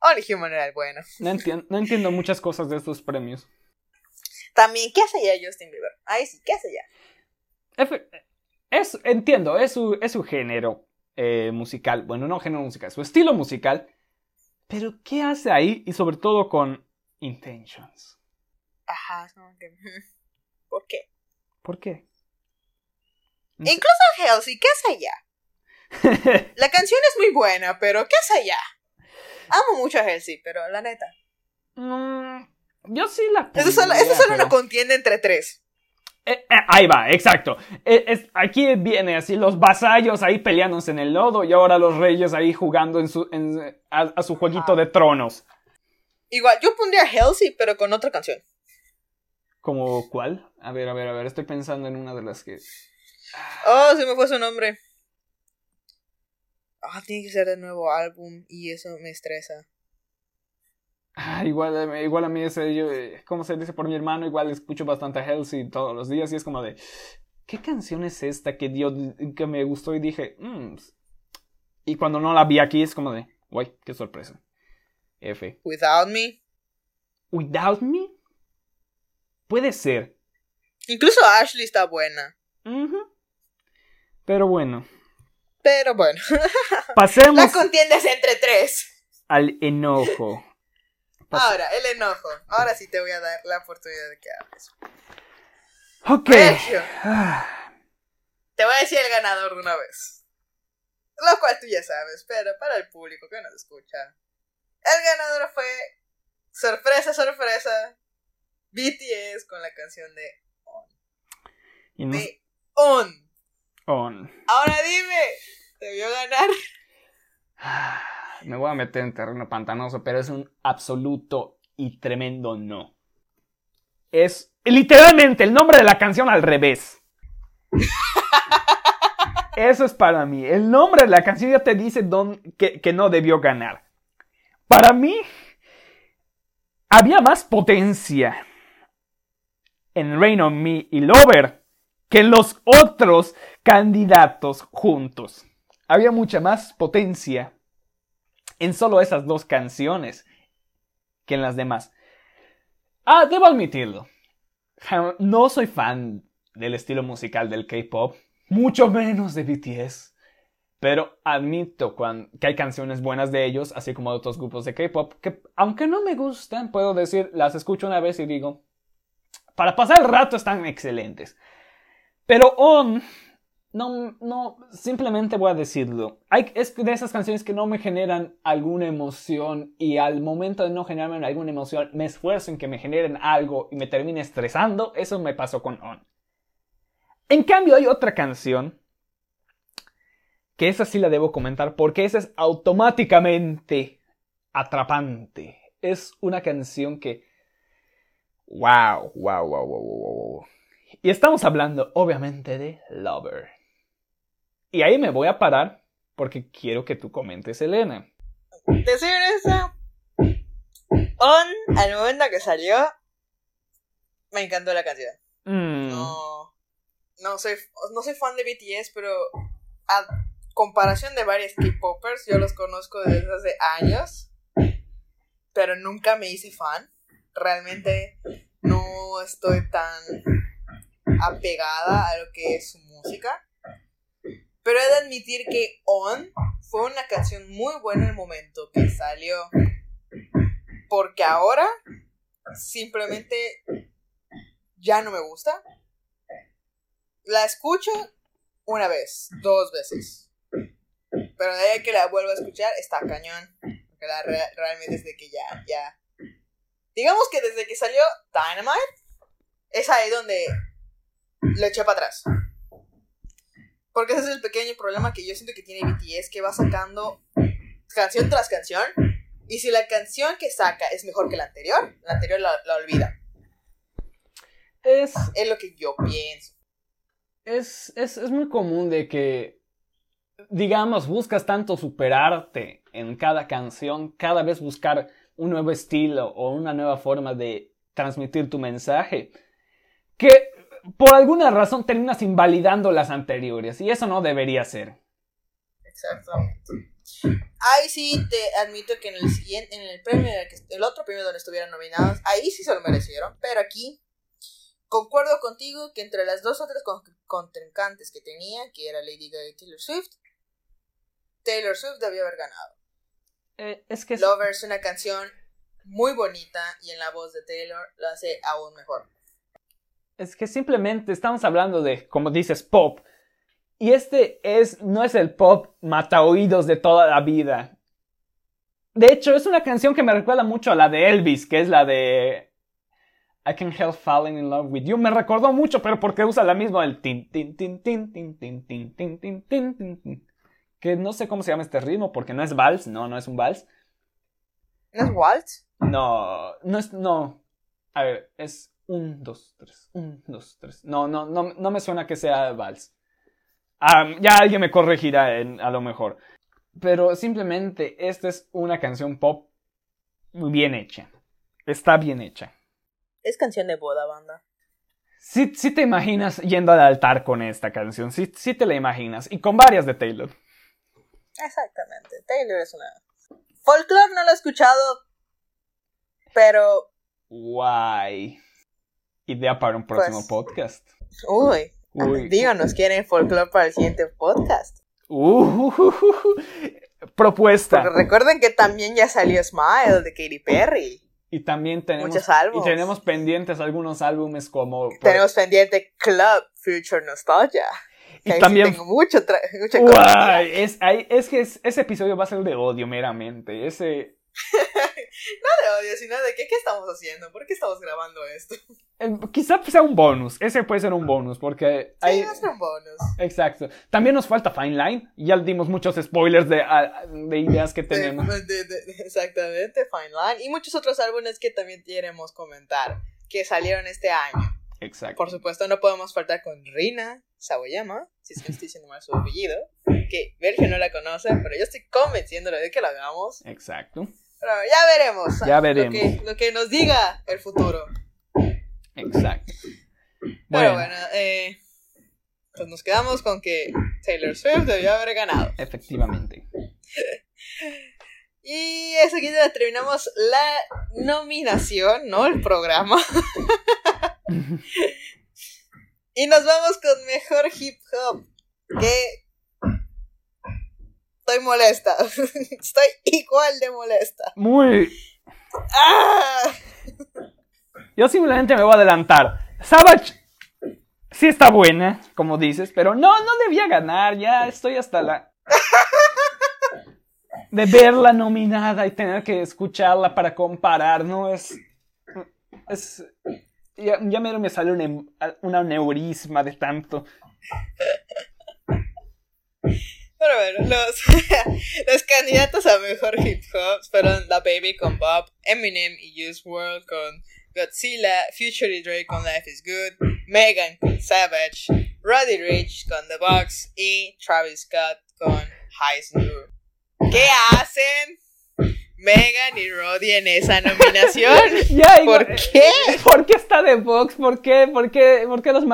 Only Human era el bueno. No, entien- no entiendo muchas cosas de estos premios. También, ¿qué hace allá Justin Bieber? Ahí sí, ¿qué hace? Efe- Es, entiendo, es su, es su género eh, musical. Bueno, no género musical, su estilo musical. Pero, ¿qué hace ahí? Y sobre todo con Intentions. Ajá, es que... ¿Por qué? ¿Por qué? Incluso Halsey, ¿qué hace allá? La canción es muy buena, pero ¿qué hace allá? Amo mucho a Halsey, pero la neta. Mm, yo sí la Eso solo, pondría, eso solo pero- una contienda entre tres. Eh, eh, ahí va, exacto. Eh, es- aquí viene así los vasallos ahí peleándose en el lodo y ahora los reyes ahí jugando en su, en- a, a su jueguito de tronos. Igual, yo pondría a Halsey, pero con otra canción. ¿Como cuál? A ver, a ver, a ver, estoy pensando en una de las que... Oh, se me fue su nombre. Ah, tiene que ser de nuevo álbum y eso me estresa. Ah, igual, eh, igual a mí ese, yo, eh, ¿cómo se dice por mi hermano? Igual escucho bastante a Halsey todos los días y es como de, ¿qué canción es esta que dio, que me gustó y dije, "Mm". y cuando no la vi aquí es como de, guay, qué sorpresa. F. Without Me. Without Me? Puede ser. Incluso Ashley está buena. Ujú. Pero bueno, Pero bueno. pasemos La contienda es entre tres. al enojo. Pas- Ahora, el enojo. Ahora sí te voy a dar la oportunidad de que hables. Ok. Sergio, Ah, te voy a decir el ganador de una vez. Lo cual tú ya sabes, pero para el público que nos escucha. El ganador fue. Sorpresa, sorpresa. BTS con la canción de y no- de On. Ahora dime, ¿debió ganar? Ah, Me voy a meter en terreno pantanoso, pero es un absoluto y tremendo no. Es literalmente el nombre de la canción al revés. Eso es para mí. El nombre de la canción ya te dice don- que, que no debió ganar. Para mí, había más potencia en Rain on Me y Lover que los otros candidatos juntos. Había mucha más potencia en solo esas dos canciones que en las demás. Ah, debo admitirlo. No soy fan del estilo musical del K-pop, mucho menos de BTS. Pero admito que hay canciones buenas de ellos, así como de otros grupos de K-pop, que aunque no me gustan, puedo decir, las escucho una vez y digo, para pasar el rato están excelentes. Pero On, no, no, simplemente voy a decirlo. Hay, es de esas canciones que no me generan alguna emoción y al momento de no generarme alguna emoción me esfuerzo en que me generen algo y me termine estresando. Eso me pasó con On. En cambio hay otra canción que esa sí la debo comentar porque esa es automáticamente atrapante. Es una canción que... Wow, wow, wow, wow, wow, wow. Y estamos hablando obviamente de Lover. Y ahí me voy a parar porque quiero que tú comentes, Elena. Te soy honesta. On, al momento que salió, me encantó la canción. Mm, No, no soy, no soy fan de BTS, pero a comparación de varios K-popers, yo los conozco desde hace años, pero nunca me hice fan. Realmente no estoy tan apegada a lo que es su música. Pero he de admitir que On fue una canción muy buena en el momento que salió. Porque ahora simplemente ya no me gusta. La escucho una vez, dos veces. Pero de ahí que la vuelvo a escuchar está cañón. Porque la re- realmente desde que ya, ya. Digamos que desde que salió Dynamite, es ahí donde lo eché para atrás. Porque ese es el pequeño problema que yo siento que tiene BTS, que va sacando canción tras canción. Y si la canción que saca es mejor que la anterior, la anterior la, la olvida. es, Es lo que yo pienso. es, es, es muy común de que, digamos, buscas tanto superarte en cada canción, cada vez buscar un nuevo estilo o una nueva forma de transmitir tu mensaje, que por alguna razón terminas invalidando las anteriores y eso no debería ser. Exactamente. Ahí sí te admito que en el siguiente, en el premio, en el, que- el otro premio donde estuvieran nominados, ahí sí se lo merecieron, pero aquí concuerdo contigo que entre las dos otras con- contrincantes que tenía, que era Lady Gaga y Taylor Swift, Taylor Swift debió haber ganado. Eh, es que Lover es una canción muy bonita y en la voz de Taylor lo hace aún mejor. Es que simplemente estamos hablando de, como dices, pop. Y este es, no es el pop mata oídos de toda la vida. De hecho, es una canción que me recuerda mucho a la de Elvis, que es la de I Can Help Falling in Love with You. Me recordó mucho, pero porque usa la misma del tin, tin, tin, tin, tin, tin, tin, tin, tin, tin, tin, tin. Que no sé cómo se llama este ritmo, porque no es vals, no, no es un vals. ¿No es Waltz? No, no es, no. A ver, es un, dos, tres, un, dos, tres. No, no, no, no me suena que sea vals. Ya alguien me corregirá en- a lo mejor. Pero simplemente esta es una canción pop bien hecha. Está bien hecha. Es canción de boda, banda. Sí, sí te imaginas yendo al altar con esta canción. Sí, sí te la imaginas. Y con varias de Taylor. Exactamente. Taylor es una. Folklore no lo he escuchado, pero. Guay. Idea para un próximo Pues- podcast. Uy. Uy. Díganos, ¿quieren folklore para el siguiente podcast? Uh, propuesta. Porque recuerden que también ya salió Smile de Katy Perry. Y también tenemos, Muchos álbumes. y tenemos pendientes algunos álbumes como... por- Tenemos pendiente Club Future Nostalgia. y Que sí también... tengo mucho mucha es, que es- ese episodio va a ser de odio meramente. Ese... No de odio, sino de que, ¿qué estamos haciendo? ¿Por qué estamos grabando esto? eh, quizá sea un bonus. Ese puede ser un bonus porque Sí, va a ser un bonus. Exacto. También nos falta Fine Line. Ya dimos muchos spoilers de, ah, de ideas que tenemos. De- de- exactamente, Fine Line. Y muchos otros álbumes que también queremos comentar, que salieron este año. Exacto. Por supuesto, no podemos faltar con Rina Sawayama, si es que estoy diciendo mal su apellido, que Sergio no la conoce, pero yo estoy convenciéndolo de que lo hagamos. Exacto. Pero ya veremos. Ya Lo veremos. que, lo que nos diga el futuro. Exacto. Pero Bueno. bueno, eh, pues nos quedamos con que Taylor Swift debió haber ganado. Efectivamente. Y eso aquí terminamos la nominación, ¿no? El programa. y nos vamos con mejor hip hop. Que estoy molesta. Estoy igual de molesta. Muy. ¡Ah! Yo simplemente me voy a adelantar. Savage sí está buena, como dices, pero no, no debía ganar. Ya estoy hasta la. De verla nominada y tener que escucharla para comparar, ¿no? Es. Es. Ya, ya me sale un, em- un aneurisma de tanto. Pero bueno, los, los candidatos a mejor hip hop fueron La Baby con Bob, Eminem y Use World con Godzilla, Future y Drake con Life is Good, Megan con Savage, Roddy Rich con The Box y Travis Scott con Heisenberg. ¿Qué hacen Megan y Roddy en esa nominación? Ya, ¿Por qué? ¿Por qué está de Vox? ¿Por qué? ¿Por qué? ¿Por qué los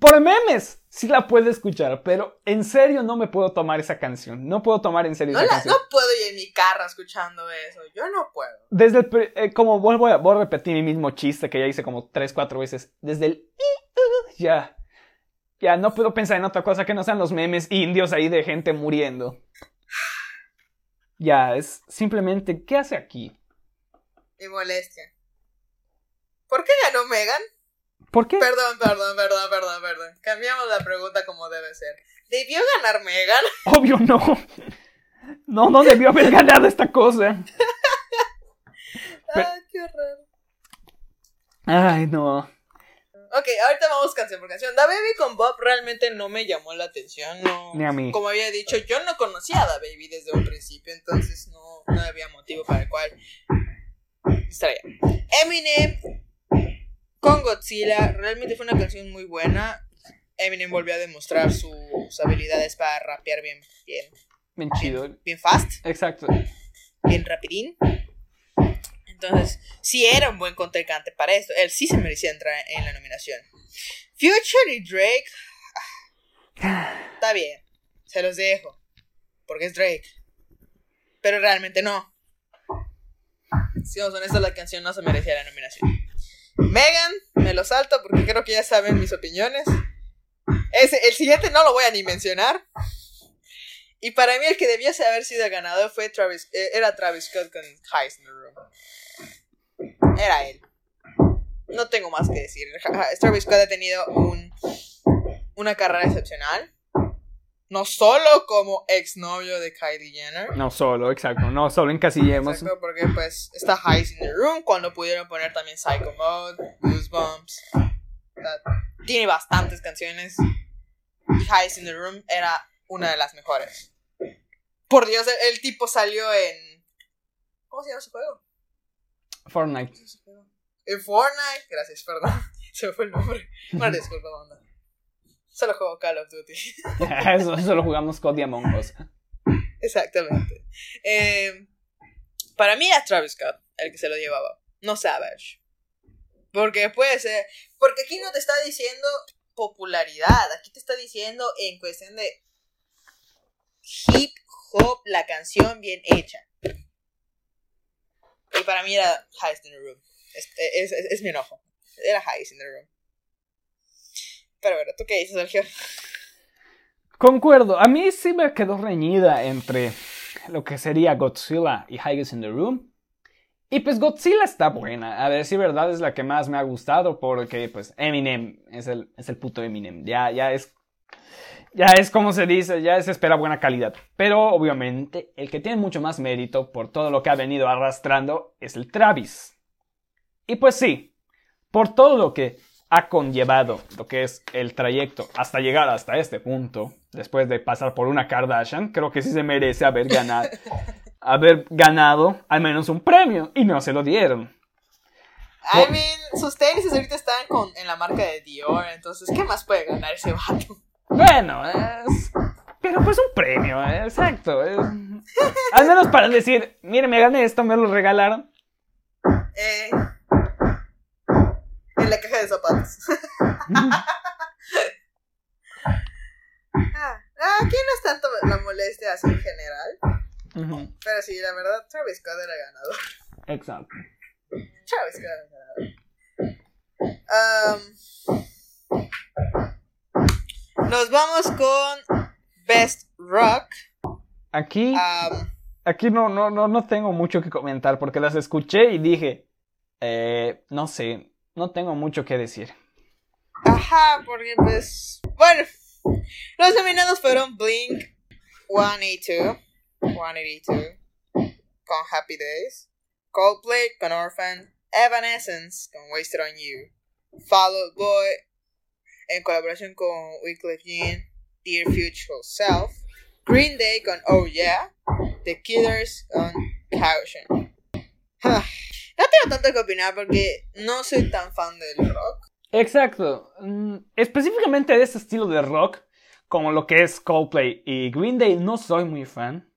Por memes sí la puedo escuchar, pero en serio no me puedo tomar esa canción. No puedo tomar en serio No, esa la- canción. no puedo ir en mi carro escuchando eso, yo no puedo. Desde el. eh, como vuelvo a, voy a repetir mi mismo chiste que ya hice como 3, 4 veces. Desde el. Ya. Ya no puedo pensar en otra cosa que no sean los memes indios ahí de gente muriendo. Ya, es simplemente. ¿Qué hace aquí? Mi molestia. ¿Por qué ganó Megan? ¿Por qué? Perdón, perdón, perdón, perdón, perdón. Cambiamos la pregunta como debe ser. ¿Debió ganar Megan? Obvio no. No, no debió haber ganado esta cosa. Ay, qué raro. Ay, no. Ok, ahorita vamos canción por canción. Da Baby con Bob realmente no me llamó la atención. No, Ni a mí. Como había dicho, yo no conocía a Da Baby desde un principio, entonces no, no había motivo para el cual estaría. Eminem con Godzilla realmente fue una canción muy buena. Eminem volvió a demostrar sus habilidades para rapear bien, bien, Bien chido. bien fast. Exacto. bien rapidín. Entonces, sí era un buen contrincante para esto. Él sí se merecía entrar en la nominación. Future y Drake. Está bien. Se los dejo. Porque es Drake. Pero realmente no. Si somos honestos, la canción no se merecía la nominación. Megan, me lo salto porque creo que ya saben mis opiniones. El siguiente no lo voy a ni mencionar. Y para mí el que debía haber sido el ganador fue Travis, eh, era Travis Scott con Room. Era él. No tengo más que decir. Travis Scott ha tenido un, una carrera excepcional. No solo como exnovio de Kylie Jenner. No solo, exacto. No solo encasillemos. Exacto, porque pues está Highs in the Room cuando pudieron poner también Psycho Mode, Goosebumps. Tiene bastantes canciones. Y Highs in the Room era una de las mejores. Por Dios, el, el tipo salió en. ¿Cómo se llama su juego? Fortnite. En Fortnite. Gracias, perdón. Se me fue el nombre. Una disculpa, banda. Solo juego Call of Duty. Eso, eso lo jugamos con Among Us. Exactamente. Eh, para mí era Travis Scott el que se lo llevaba, no Savage. Porque puede ser. Porque aquí no te está diciendo popularidad, aquí te está diciendo en cuestión de hip hop, la canción bien hecha. Y para mí era Highest in the Room. Es, es, es- es mi enojo. Era Highest in the Room. Pero bueno, ¿tú qué dices, Sergio? Concuerdo. A mí sí me quedó reñida entre lo que sería Godzilla y Highest in the Room. Y pues Godzilla está buena. A decir verdad es la que más me ha gustado porque pues Eminem es el, es el puto Eminem. Ya, ya es... Ya es como se dice, ya se espera buena calidad. Pero obviamente el que tiene mucho más mérito por todo lo que ha venido arrastrando es el Travis. Y pues sí, por todo lo que ha conllevado lo que es el trayecto hasta llegar hasta este punto, después de pasar por una Kardashian, creo que sí se merece haber ganado, haber ganado al menos un premio y no se lo dieron. I mean, sus tenis ahorita están con, en la marca de Dior, entonces, ¿qué más puede ganar ese vato? Bueno, es... Pero pues un premio, eh, exacto. es- Al menos para decir, mire, me gané esto, me lo regalaron. Eh, en la caja de zapatos. Ah, aquí no es tanto la molestia así en general. Pero sí, la verdad, Travis Scott era ganador. Exacto. Travis Scott era ganador. Um, nos vamos con Best Rock. Aquí, Um, aquí no, no, no, no tengo mucho que comentar porque las escuché y dije, eh, no sé, no tengo mucho que decir. Ajá, porque pues. Bueno, los nominados fueron Blink 182, 182 con Happy Days, Coldplay con Orphan, Evanescence con Wasted on You, Fall Out Boy en colaboración con Wyclef Jean, Dear Future Self, Green Day con Oh Yeah, The Killers con Caution. No tengo tanto que opinar porque no soy tan fan del rock. Exacto. Mm, Específicamente de ese estilo de rock, como lo que es Coldplay y Green Day, no soy muy fan.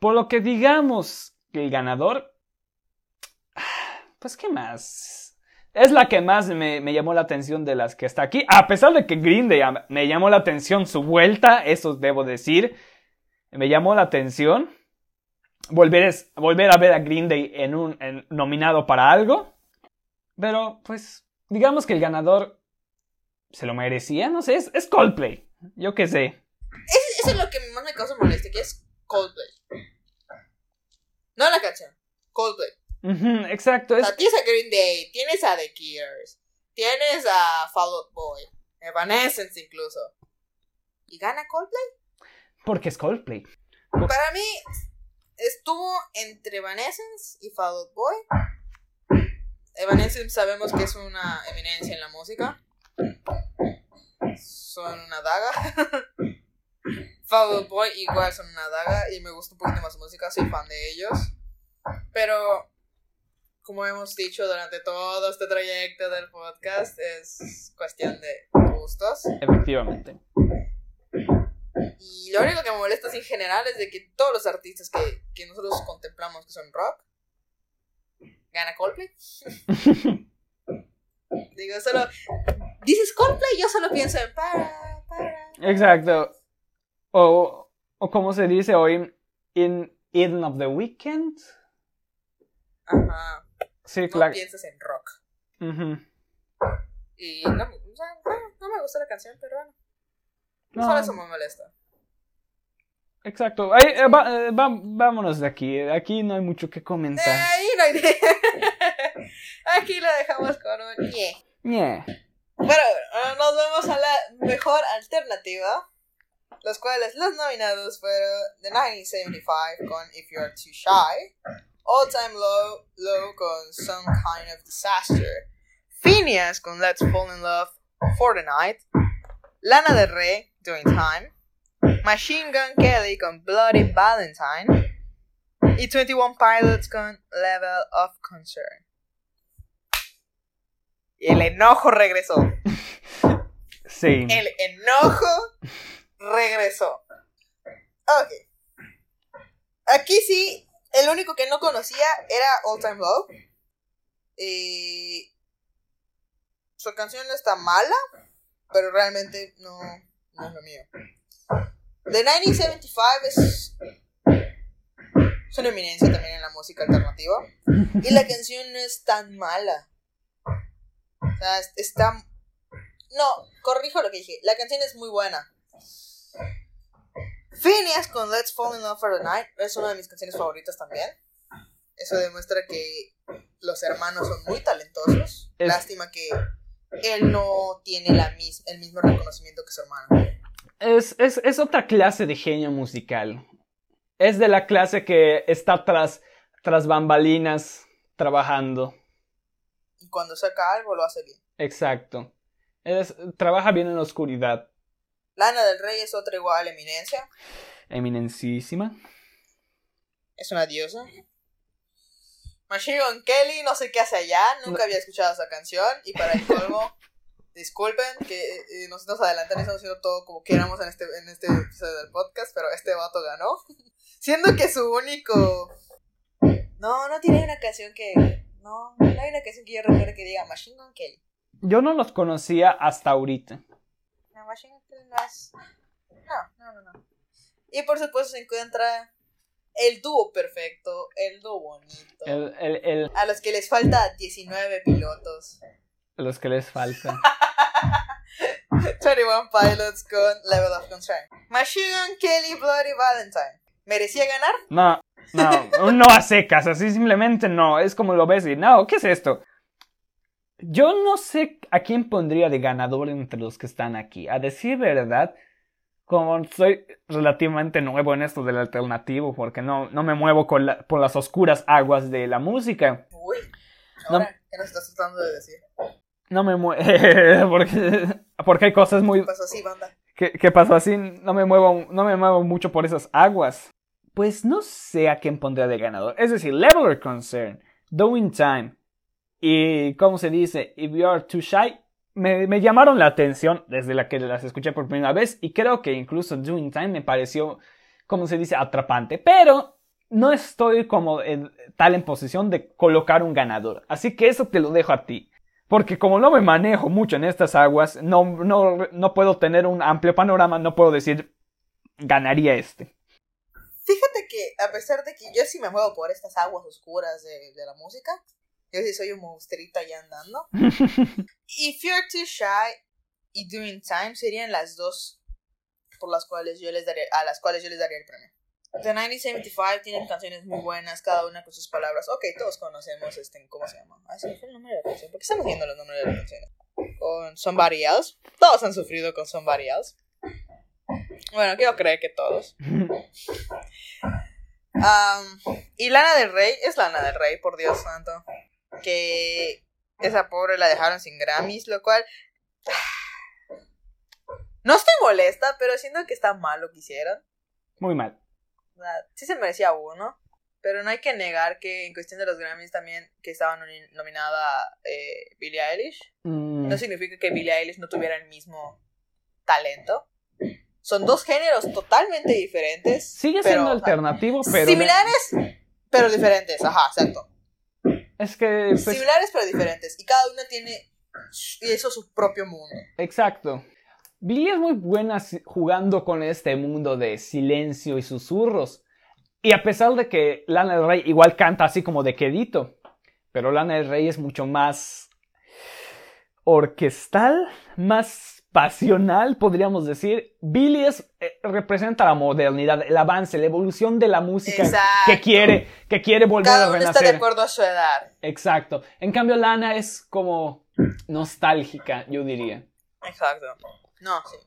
Por lo que digamos que el ganador, pues qué más. Es la que más me, me llamó la atención de las que está aquí. A pesar de que Green Day me llamó la atención su vuelta, eso debo decir. Me llamó la atención. Volver, es- volver a ver a Green Day en un en- nominado para algo. Pero, pues, digamos que el ganador se lo merecía, no sé, es, es Coldplay. Yo qué sé. Eso es lo que más me causa molestia, que es Coldplay. No la canción, Coldplay. Exacto, O es, tienes a Green Day, tienes a The Killers, tienes a Fall Out Boy, Evanescence incluso. ¿Y gana Coldplay? porque es Coldplay. Para mí, estuvo entre Evanescence y Fall Out Boy. Evanescence sabemos que es una eminencia en la música. Son una daga. Fall Out Boy igual son una daga y me gusta un poquito más su música, soy fan de ellos. Pero, como hemos dicho durante todo este trayecto del podcast, es cuestión de gustos. Efectivamente. Y lo único que me molesta así en general es de que todos los artistas que, que nosotros contemplamos que son rock, gana Coldplay. Digo, solo. Dices Coldplay, yo solo pienso en para, para. Exacto. O, o como se dice hoy, in Eden of the Weekend. Ajá. Sí, No claro. piensas en rock. Ujú. Y no, me- o sea, no, no me gusta la canción, pero bueno. No, Solo eso me molesta. Exacto. Ahí, eh, va- eh, va- vámonos de aquí. Aquí no hay mucho que De comentar. ahí no hay. Aquí lo dejamos con un. ñe. Ñe. Bueno, ahora nos vemos a la mejor alternativa, los cuales los nominados fueron The 1975 con If You're Too Shy, All Time Low, Low con Some Kind of Disaster, Phineas con Let's Fall in Love for the Night, Lana Del Rey, Doing Time, Machine Gun Kelly con Bloody Valentine y 21 Pilots con Level of Concern. Y el enojo regresó. Sí. El enojo regresó. Ok. Aquí sí, el único que no conocía era All Time Low. Y su canción no está mala, pero realmente no, no es lo mío. The 1975 es, es una eminencia también en la música alternativa. Y la canción no es tan mala. O sea, es- está no, corrijo lo que dije. La canción es muy buena. Phineas con Let's Fall in Love for the Night es una de mis canciones favoritas también. Eso demuestra que los hermanos son muy talentosos. Lástima que él no tiene la mis- el mismo reconocimiento que su hermano. Es, es, es otra clase de genio musical. Es de la clase que está tras, tras bambalinas trabajando. Y cuando saca algo lo hace bien. Exacto. Es, trabaja bien en la oscuridad. Lana del Rey es otra igual eminencia. Eminencísima. Es una diosa. Machine Gun Kelly, no sé qué hace allá, nunca había escuchado esa canción. Y para el colmo, disculpen que eh, nos, nos adelantan, estamos haciendo todo como queramos en este, en este episodio del podcast, pero este vato ganó. Siendo que su único. No, no tiene una canción que. No, no hay una canción que yo recuerde que diga Machine Gun Kelly. Yo no los conocía hasta ahorita. No, Machine Gun Kelly no es. No, no, no, no. Y por supuesto se encuentra el dúo perfecto, el dúo bonito. El, el, el- A los que les falta 19 pilotos. los que les falta. 21 Pilots con Level of Concern. Machine Kelly Bloody Valentine. ¿Merecía ganar? No, no, no a secas, así simplemente no. Es como lo ves y no, ¿qué es esto? Yo no sé a quién pondría de ganador entre los que están aquí. A decir verdad, como soy relativamente nuevo en esto del alternativo, porque no, no me muevo con la- por las oscuras aguas de la música. Uy. No. Ahora, ¿qué nos estás tratando de decir? No me muevo. porque, porque hay cosas muy. Pues así, banda. ¿Qué, qué pasó así? No me muevo, no me muevo mucho por esas aguas. Pues no sé a quién pondría de ganador. Es decir, Leveler Concern, Doing Time y, ¿cómo se dice? If You Are Too Shy, me, llamaron la atención desde la que las escuché por primera vez y creo que incluso Doing Time me pareció, ¿cómo se dice? Atrapante. Pero no estoy como en, tal en posición de colocar un ganador. Así que eso te lo dejo a ti. Porque como no me manejo mucho en estas aguas, no, no, no puedo tener un amplio panorama, no puedo decir ganaría este. Fíjate que, a pesar de que yo sí me muevo por estas aguas oscuras de la música, yo sí soy un monstruito allá andando. If You're Too Shy y Doing Time serían las dos por las cuales yo les daría, a las cuales yo les daría el premio. The 1975 tienen canciones muy buenas, cada una con sus palabras. Ok, todos conocemos este, ¿cómo se llama? Ah, me fue el nombre de la canción. ¿Por qué estamos viendo los nombres de las canciones? Con Somebody Else. Todos han sufrido con Somebody Else. Bueno, quiero creer que todos. Am, y Lana del Rey, es Lana del Rey, por Dios santo. Que esa pobre la dejaron sin Grammys, lo cual. No estoy molesta, pero siento que está mal lo que hicieron. Muy mal. Sí se merecía uno. Pero no hay que negar que en cuestión de los Grammys también, que estaba nomi- nominada eh, Billie Eilish, Mm, no significa que Billie Eilish no tuviera el mismo talento. Son dos géneros totalmente diferentes. Sigue siendo alternativo, pero Similares, pero diferentes. Ajá, exacto. Es que pues, Similares, pero diferentes. Y cada una tiene y eso su propio mundo. exacto. Billie es muy buena jugando con este mundo de silencio y susurros. Y a pesar de que Lana del Rey igual canta así como de quedito, pero Lana del Rey es mucho más orquestal, más pasional, podríamos decir. Billie es, eh, representa la modernidad, el avance, la evolución de la música Exacto. que quiere, que quiere volver Cada a uno está renacer. de acuerdo a su edad. Exacto. En cambio, Lana es como nostálgica, yo diría. Exacto. No, sí.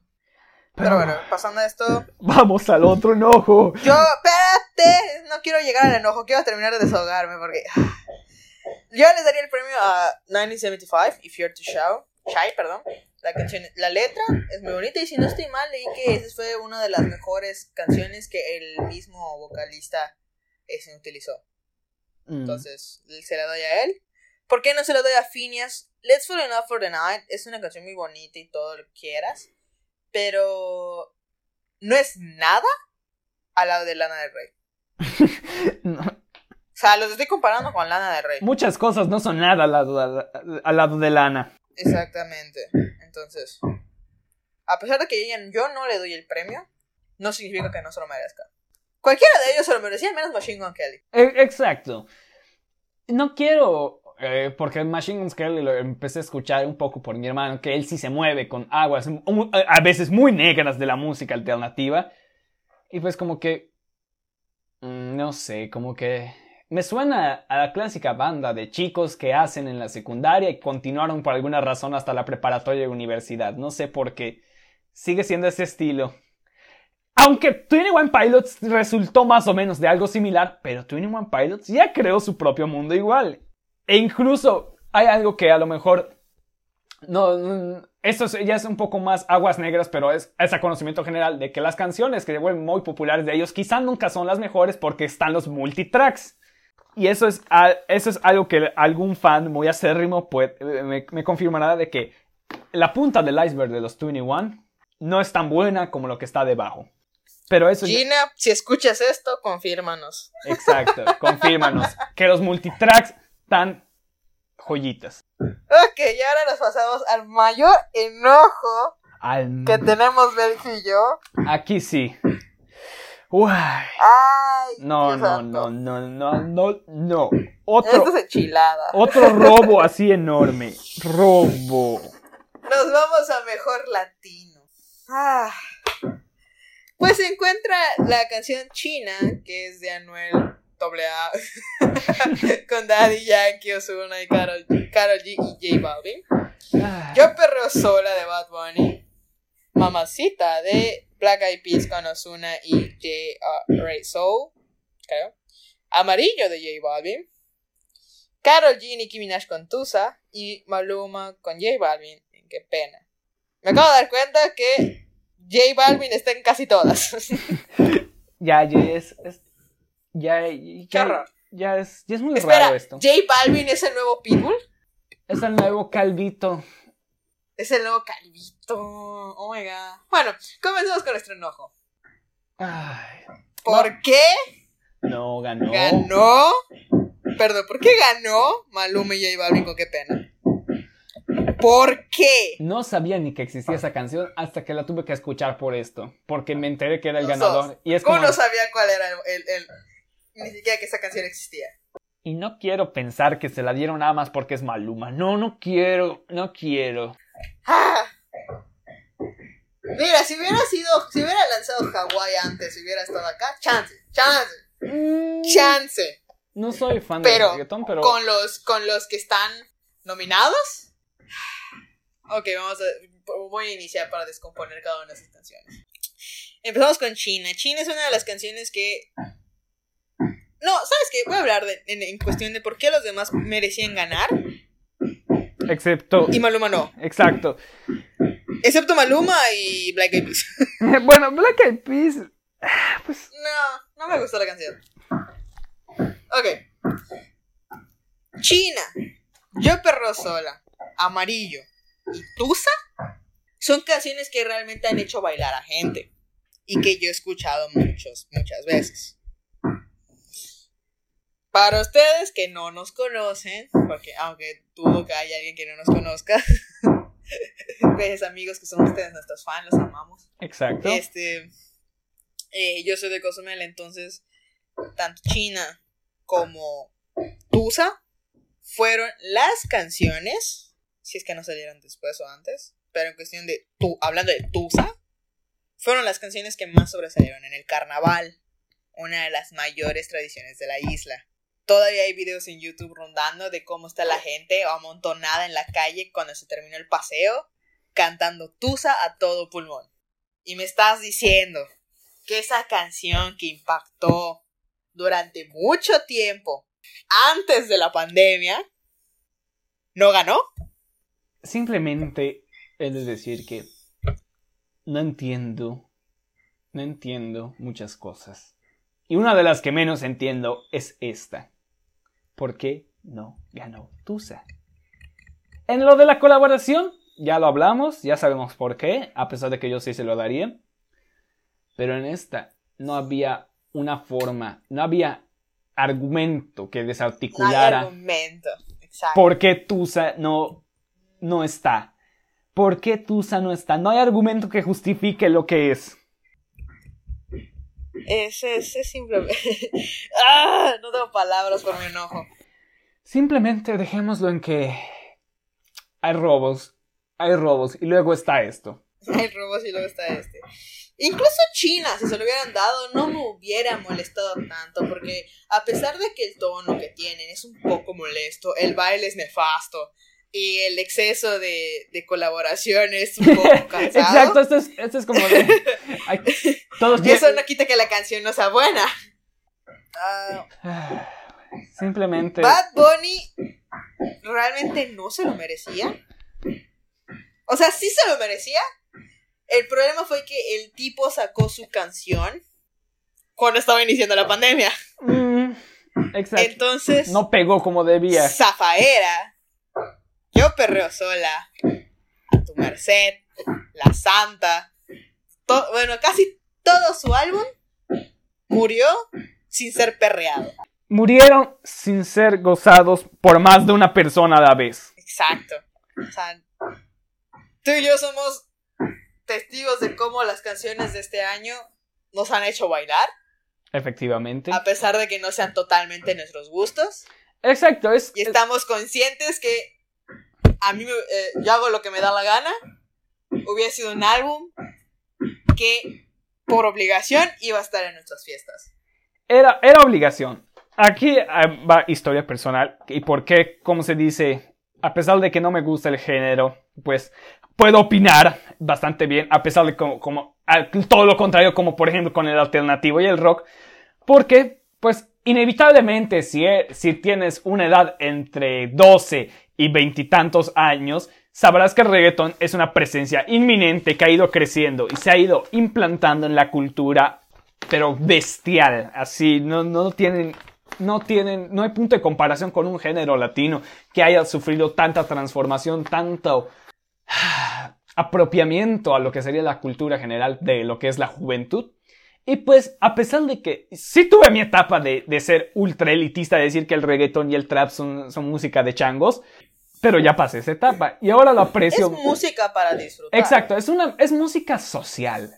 Pero bueno, pasando a esto. Vamos al otro enojo. Yo, espérate, no quiero llegar al enojo, quiero terminar de desahogarme porque. Yo les daría el premio a 1975, If You're to Shout, Shy, perdón. La canción, la letra es muy bonita y si no estoy mal leí que esa fue una de las mejores canciones que el mismo vocalista ese utilizó. Mm. Entonces, se la doy a él. ¿Por qué no se la doy a Phineas? Let's Fall in Love for the Night es una canción muy bonita y todo lo que quieras. Pero no es nada al lado de Lana del Rey. No, O sea, los estoy comparando con Lana del Rey. Muchas cosas no son nada al lado, al lado de Lana. Exactamente. Entonces, a pesar de que yo no le doy el premio, no significa que no se lo merezca. Cualquiera de ellos se lo merecía, menos Machine Gun Kelly. E- Exacto. No quiero, eh, porque Machine Gun Kelly lo empecé a escuchar un poco por mi hermano, que él sí se mueve con aguas a veces muy negras de la música alternativa. Y pues como que, mm, no sé, como que me suena a la clásica banda de chicos que hacen en la secundaria y continuaron por alguna razón hasta la preparatoria y universidad. No sé por qué. Sigue siendo ese estilo. Aunque 21 Pilots resultó más o menos de algo similar, pero 21 Pilots ya creó su propio mundo igual. E incluso hay algo que a lo mejor no, no, esto es- ya es un poco más aguas negras, pero es, es a conocimiento general de que las canciones que se vuelven muy populares de ellos quizá nunca son las mejores porque están los multitracks. Y eso es, eso es algo que algún fan muy acérrimo puede- me, me confirmará de que la punta del iceberg de los 21 no es tan buena como lo que está debajo. Pero eso ya- Gina, si escuchas esto, confírmanos. Exacto, confírmanos que los multitracks están joyitas. Ok, y ahora nos pasamos al mayor enojo Al... que tenemos Belgi y yo. Aquí sí. Uy. Ay, No, no, no, no, no, no, no. Otro, Esto es enchilada. otro robo así enorme. Robo. Nos vamos a mejor latino. Ah. Pues se encuentra la canción china, que es de Anuel AA, con Daddy Yankee, Ozuna y Karol, Karol G y J Balvin. Ay. Yo perreo sola de Bad Bunny. Mamacita de Black Eyed Peas con Ozuna y J. Ray Soul. creo. Amarillo de J Balvin. Karol G, Nicki Minaj con Tusa. Y Maluma con J Balvin. Qué pena. Me acabo de dar cuenta que J Balvin está en casi todas. Ya, ya es, es- ya, es, ya es muy Espera, raro esto. J Balvin es el nuevo Pitbull. Es el nuevo calvito. Es el nuevo Calvito. Oh my god. Bueno, comencemos con nuestro enojo. Ay, ¿Por qué no ganó. ganó? Perdón, ¿por qué ganó Maluma y J Balvin con qué pena? ¿Por qué? No sabía ni que existía esa canción hasta que la tuve que escuchar por esto. Porque me enteré que era el ganador. Y es ¿Cómo como. no sabía cuál era el, el- el- Ni siquiera que esa canción existía. Y no quiero pensar que se la dieron nada más porque es Maluma. No, no quiero, no quiero. Ah. Mira, si hubiera sido, si hubiera lanzado Hawái antes, si hubiera estado acá, chance, chance, Mm, chance. No soy fan Pero, del reggaetón, pero. Con los, con los que están nominados. Ok, vamos a. Voy a iniciar para descomponer cada una de esas canciones. Empezamos con China. China es una de las canciones que. No, ¿sabes qué? Voy a hablar de- en, en cuestión de por qué los demás merecían ganar Excepto. y Maluma no. Exacto. Excepto Maluma y Black Eyed Peas. bueno, Black Eyed Peas. ah, Pues. No, no me gustó la canción. Ok. China, Yo Perro Sola, Amarillo y Tusa son canciones que realmente han hecho bailar a gente y que yo he escuchado muchos, muchas veces. Para ustedes que no nos conocen, porque aunque dudo que haya alguien que no nos conozca, pues amigos que son ustedes nuestros fans, los amamos. Exacto. Este, eh, yo soy de Cozumel, entonces tanto China como Tusa fueron las canciones, si es que no salieron después o antes, pero en cuestión de tu, hablando de Tusa, fueron las canciones que más sobresalieron en el carnaval, una de las mayores tradiciones de la isla. Todavía hay videos en YouTube rondando de cómo está la gente amontonada en la calle cuando se terminó el paseo, cantando Tusa a todo pulmón. Y me estás diciendo que esa canción que impactó durante mucho tiempo antes de la pandemia no ganó. Simplemente de decir que no entiendo, no entiendo muchas cosas. Y una de las que menos entiendo es esta. ¿Por qué no ganó Tusa? En lo de la colaboración, ya lo hablamos, ya sabemos por qué, a pesar de que yo sí se lo daría. Pero en esta no había una forma, no había argumento que No desarticulara argumento. Exacto. por qué Tusa no, no está. ¿Por qué Tusa no está? No hay argumento que justifique lo que es. Ese es simplemente. ¡Ah! No tengo palabras por mi enojo. Simplemente dejémoslo en que hay robos, hay robos y luego está esto. Hay robos y luego está este. Incluso China, si se lo hubieran dado, no me hubiera molestado tanto, porque a pesar de que el tono que tienen es un poco molesto, el baile es nefasto y el exceso de, de colaboración es un poco cansado. Exacto, esto es, esto es como de... ay, todos Y eso tienen- no quita que la canción no sea buena. Ah, Simplemente... Bad Bunny realmente no se lo merecía. O sea, sí se lo merecía. El problema fue que el tipo sacó su canción cuando estaba iniciando la pandemia. Mm, exacto. Entonces, No pegó como debía. Zafaera, yo perreo sola, a tu merced, la santa, to- bueno, casi todo su álbum murió sin ser perreado. murieron sin ser gozados por más de una persona a la vez. Exacto. O sea, tú y yo somos testigos de cómo las canciones de este año nos han hecho bailar, Efectivamente. a pesar de que no sean totalmente nuestros gustos. Exacto, es, Y estamos conscientes que a mí eh, yo hago lo que me da la gana. Hubiera sido un álbum que por obligación iba a estar en nuestras fiestas. era, era obligación. Aquí eh, va historia personal y por qué, como se dice, a pesar de que no me gusta el género, pues puedo opinar bastante bien, a pesar de como, como todo lo contrario, como por ejemplo con el alternativo y el rock, porque pues inevitablemente si, e- si tienes una edad entre 12 y veintitantos años, sabrás que el reggaetón es una presencia inminente que ha ido creciendo y se ha ido implantando en la cultura, pero bestial, así, no, no tienen... No tienen, no hay punto de comparación con un género latino que haya sufrido tanta transformación, tanto apropiamiento a lo que sería la cultura general de lo que es la juventud. Y pues, a pesar de que sí tuve mi etapa de, de ser ultra elitista, de decir que el reggaetón y el trap son, son música de changos, pero ya pasé esa etapa y ahora lo aprecio. Es música para disfrutar. Exacto, es, una, es música social.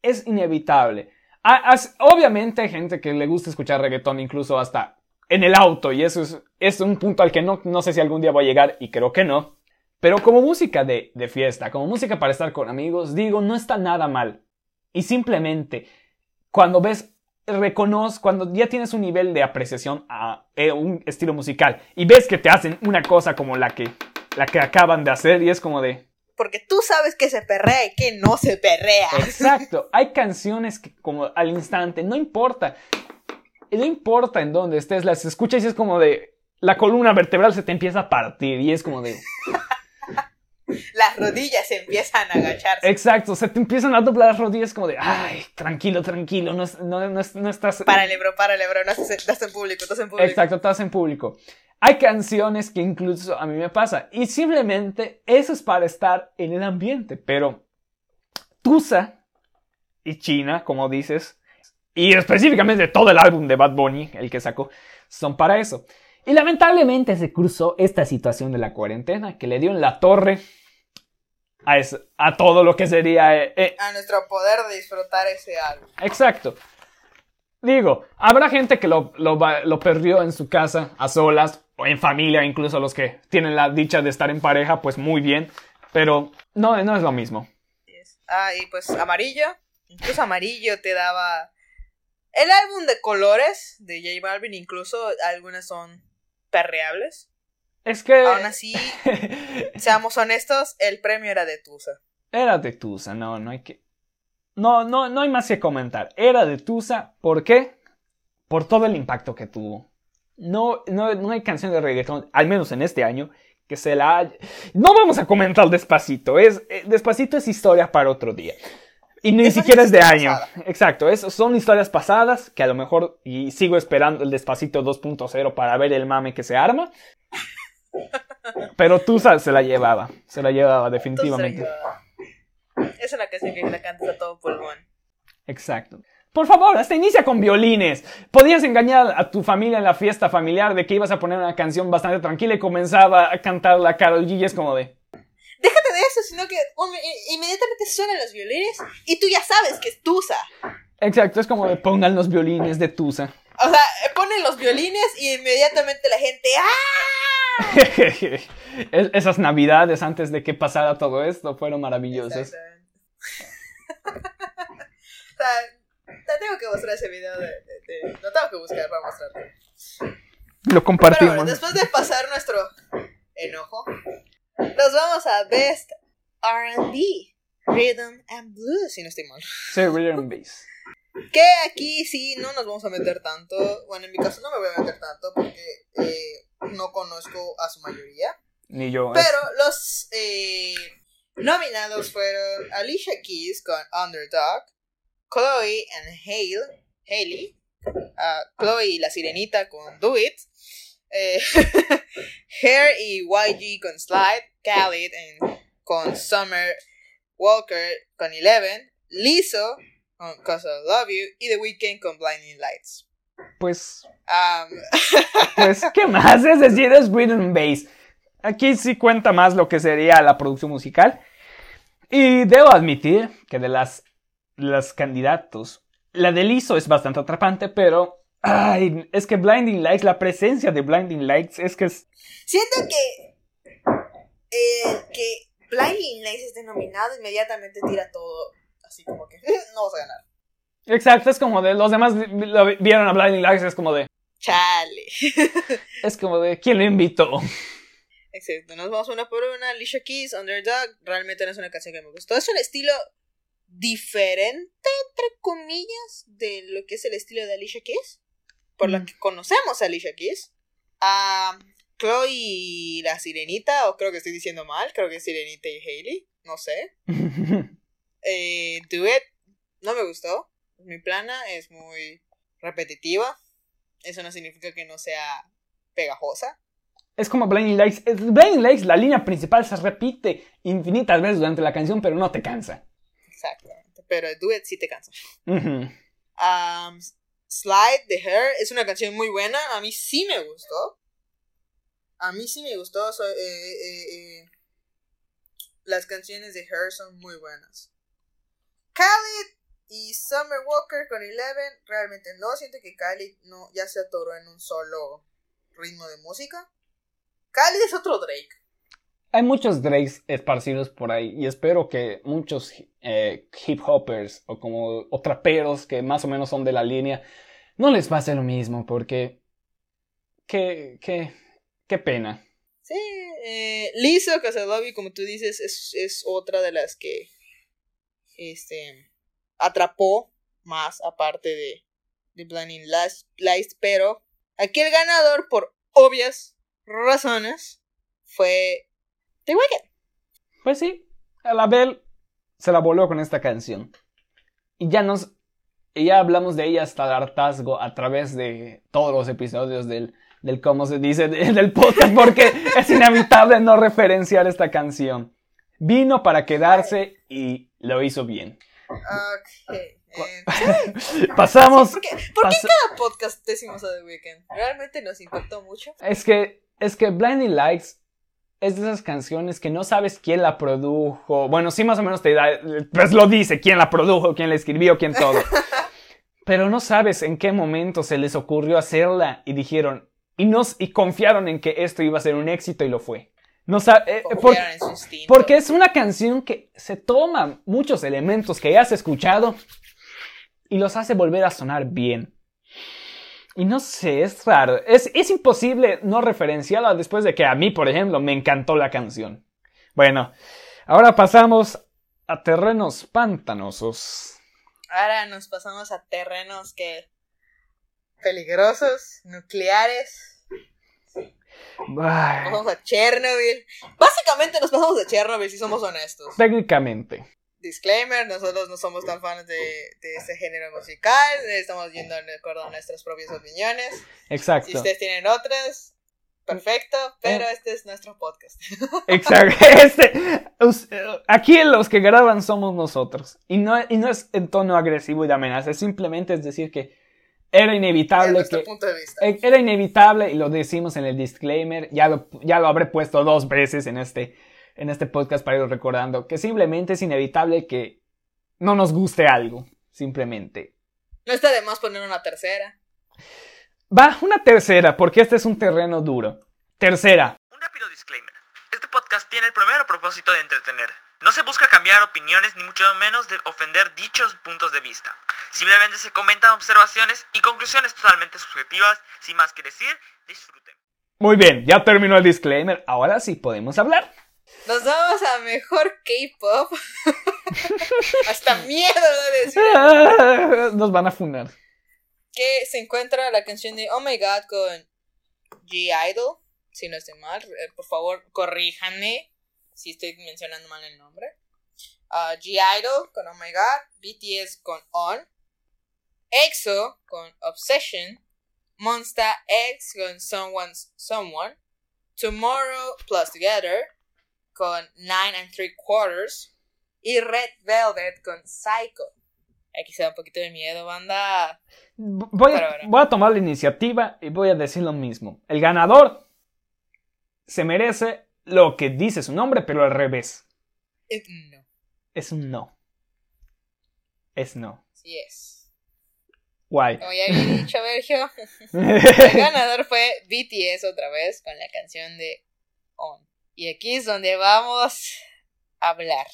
Es inevitable. A- obviamente hay gente que le gusta escuchar reggaetón incluso hasta en el auto y eso es, es un punto al que no, no sé si algún día voy a llegar y creo que no. Pero como música de, de fiesta, como música para estar con amigos, digo, no está nada mal. Y simplemente, cuando ves, reconoces, cuando ya tienes un nivel de apreciación a eh, un estilo musical y ves que te hacen una cosa como la que, la que acaban de hacer y es como de, Porque tú sabes que se perrea y que no se perrea. Exacto. Hay canciones que como al instante, no importa. No importa en dónde estés, las escuchas y es como de... La columna vertebral se te empieza a partir y es como de... Las rodillas se empiezan a agacharse. Exacto, se te empiezan a doblar las rodillas como de... Ay, tranquilo, tranquilo, no, no, no no estás... Párale, bro, párale, bro. No estás, estás en público, estás en público. Exacto, estás en público. Hay canciones que incluso a mí me pasa y simplemente eso es para estar en el ambiente, pero Tusa y China, como dices, y específicamente todo el álbum de Bad Bunny, el que sacó, son para eso. Y lamentablemente se cruzó esta situación de la cuarentena que le dio en la torre a, a todo lo que sería... eh, eh, A nuestro poder de disfrutar ese álbum. Exacto. Digo, habrá gente que lo, lo perdió en su casa, a solas, o en familia, incluso los que tienen la dicha de estar en pareja, pues muy bien. Pero no, no es lo mismo. Ah, y pues amarillo. Incluso amarillo te daba. El álbum de colores de J Balvin, incluso algunas son perreables. Es que... Aún así, seamos honestos, el premio era de Tusa. Era de Tusa, no, no hay que... No, no, no hay más que comentar. Era de Tusa, ¿por qué? Por todo el impacto que tuvo. No, no, no hay canción de reggaetón, al menos en este año, que se la haya... No vamos a comentar Despacito, es, eh, Despacito es historia para otro día. Y ni siquiera es de año. pasada. Exacto, es- son historias pasadas que a lo mejor, y sigo esperando el Despacito 2.0 para ver el mame que se arma. Pero Tusa se la llevaba, se la llevaba definitivamente. Esa es la canción que la cantas a todo pulmón. Exacto. Por favor, hasta inicia con violines. Podías engañar a tu familia en la fiesta familiar de que ibas a poner una canción bastante tranquila y comenzaba a cantar la Carol G y es como de... Déjate de eso, sino que inmediatamente suenan los violines y tú ya sabes que es Tusa. Exacto, es como de pongan los violines de Tusa. O sea, ponen los violines y inmediatamente la gente ¡Ah! Es- Esas navidades antes de que pasara todo esto fueron maravillosas. Exactamente. o sea, te tengo que mostrar ese video de, de- de- Lo tengo que buscar para mostrarte. Lo compartimos. bueno, después de pasar nuestro enojo, nos vamos a Best RB, Rhythm and Blues, si no estoy mal. Sí, rhythm and bass. Que aquí sí no nos vamos a meter tanto. Bueno, en mi caso no me voy a meter tanto porque eh, no conozco a su mayoría. Ni yo. Pero los eh, nominados fueron Alicia Keys con Underdog, Chloe and Hale, Haley, ah, Chloe y la Sirenita con Do It, eh, Hair y YG con Slide, Khalid and- con Summer Walker con Eleven, Lizzo con Cause I Love You y The Weeknd con Blinding Lights. Pues, pues, ¿qué más? Es decir, es rhythm and bass. Aquí sí cuenta más lo que sería la producción musical. Y debo admitir que de las, las candidatos, la de Lizzo es bastante atrapante, pero... Ay, es que Blinding Lights, la presencia de Blinding Lights es que es... siento que eh, que Blinding Lights esté nominado inmediatamente tira todo así como que no vas a ganar. Exacto, es como de... Los demás lo vi- vieron a Blinding Lights, es como de... Chale. Es como de... ¿Quién lo invitó? Exacto, nos vamos una por una. Alicia Keys, Underdog, realmente no es una canción que me gustó. Es un estilo diferente, entre comillas, de lo que es el estilo de Alicia Keys. Por lo Mm. que conocemos a Alicia Keys. A Chloe y la Sirenita, o creo que estoy diciendo mal, creo que es Sirenita y Hailey, no sé. Eh, Duet, no me gustó. Mi plana es muy repetitiva. Eso no significa que no sea pegajosa. Es como Blinding Lights. Blinding Lights, la línea principal se repite infinitas veces durante la canción, pero no te cansa. Exactamente. Pero el duet sí te cansa. Um, Slide de Her es una canción muy buena. A mí sí me gustó. A mí sí me gustó. so- eh, eh, eh, las canciones de Her son muy buenas. Khalid y Summer Walker con Eleven. Realmente no siento que Khalid no, ya se atoró en un solo ritmo de música. Khalid es otro Drake. Hay muchos Drakes esparcidos por ahí y espero que muchos eh, hip hoppers o como o traperos que más o menos son de la línea no les pase lo mismo porque qué qué qué pena. Sí, eh, Lizzo Casadobi, como tú dices, es, es otra de las que este atrapó más aparte de, de Blinding Lights, pero aquí el ganador por obvias razones fue The Weeknd. Pues sí, la Bell se la voló con esta canción. Y ya nos y ya hablamos de ella hasta el hartazgo a través de todos los episodios del, del cómo se dice de- del podcast porque es inevitable no referenciar esta canción. Vino para quedarse y lo hizo bien. Ok. Pasamos. ¿Por qué, por qué cada podcast decimos a The Weeknd? Realmente nos impactó mucho. Es que, es que Blinding Lights es de esas canciones que no sabes quién la produjo. Bueno, sí más o menos te da, pues lo dice, quién la produjo, quién la escribió, quién todo. Pero no sabes en qué momento se les ocurrió hacerla y dijeron, y, nos, y confiaron en que esto iba a ser un éxito y lo fue. No eh, por- porque es una canción que se toma muchos elementos que ya has escuchado y los hace volver a sonar bien. Y no sé, es raro. Es, es imposible no referenciarla después de que a mí, por ejemplo, me encantó la canción. Bueno, ahora pasamos a terrenos pantanosos. Ahora nos pasamos a terrenos que peligrosos, nucleares. Ay, Nos vamos a Chernobyl. Básicamente nos pasamos a Chernobyl si somos honestos. técnicamente. Disclaimer, nosotros no somos tan fans de, de este género musical. Estamos yendo de acuerdo a nuestras propias opiniones. Si Exacto. ustedes tienen otras, perfecto, pero este es nuestro podcast. Exacto. Este, eh, aquí los que graban somos nosotros. Y no, y no es en tono agresivo y de amenaza. Es simplemente es decir que era inevitable nuestro que. punto de vista. eh, Era inevitable y lo decimos en el disclaimer. Ya lo, ya lo habré puesto dos veces en este, en este podcast para ir recordando. Que simplemente es inevitable que no nos guste algo. Simplemente. No está de más poner una tercera. Va, una tercera, porque este es un terreno duro. Tercera. Un rápido disclaimer. Este podcast tiene el primero propósito de entretener. No se busca cambiar opiniones ni mucho menos de ofender dichos puntos de vista. Simplemente se comentan observaciones y conclusiones totalmente subjetivas. Sin más que decir, disfruten. Muy bien, ya terminó el disclaimer. Ahora sí podemos hablar. Nos vamos a mejor K-pop. Hasta miedo de decir. Nos van a funar. que se encuentra la canción de Oh My God con G-Idol. Si no estoy mal, eh, por favor, corríjanme si estoy mencionando mal el nombre. Ah, G-Idol con Oh My God. BTS con On. EXO con Obsession. Monsta X con Someone's Someone. Tomorrow Plus Together con Nine and Three Quarters. Y Red Velvet con Psycho. Aquí se da un poquito de miedo, banda. Voy a, voy a tomar la iniciativa y voy a decir lo mismo. El ganador se merece lo que dice su nombre, pero al revés. Eh, no, Es un no. Es no. sí es. Guay. Como ya había dicho Sergio, el ganador fue BTS otra vez con la canción de On. Y aquí es donde vamos a hablar.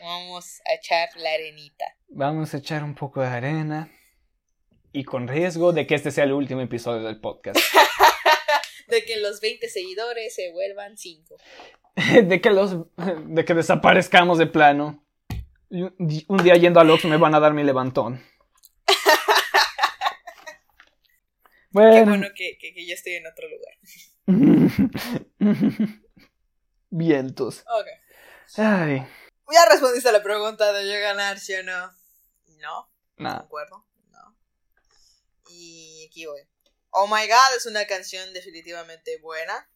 Vamos a echar la arenita. Vamos a echar un poco de arena. Y con riesgo de que este sea el último episodio del podcast. De que los 20 seguidores se vuelvan 5. de que los. de que desaparezcamos de plano. Un día yendo al Oxxo me van a dar mi levantón. Qué Bueno. que, que, que yo estoy en otro lugar. Vientos. Ok. Ay. Ya respondiste a la pregunta de yo ganar, ¿sí o no? No. Nah. Concuerdo. No. Y aquí voy. Oh My God es una canción definitivamente buena.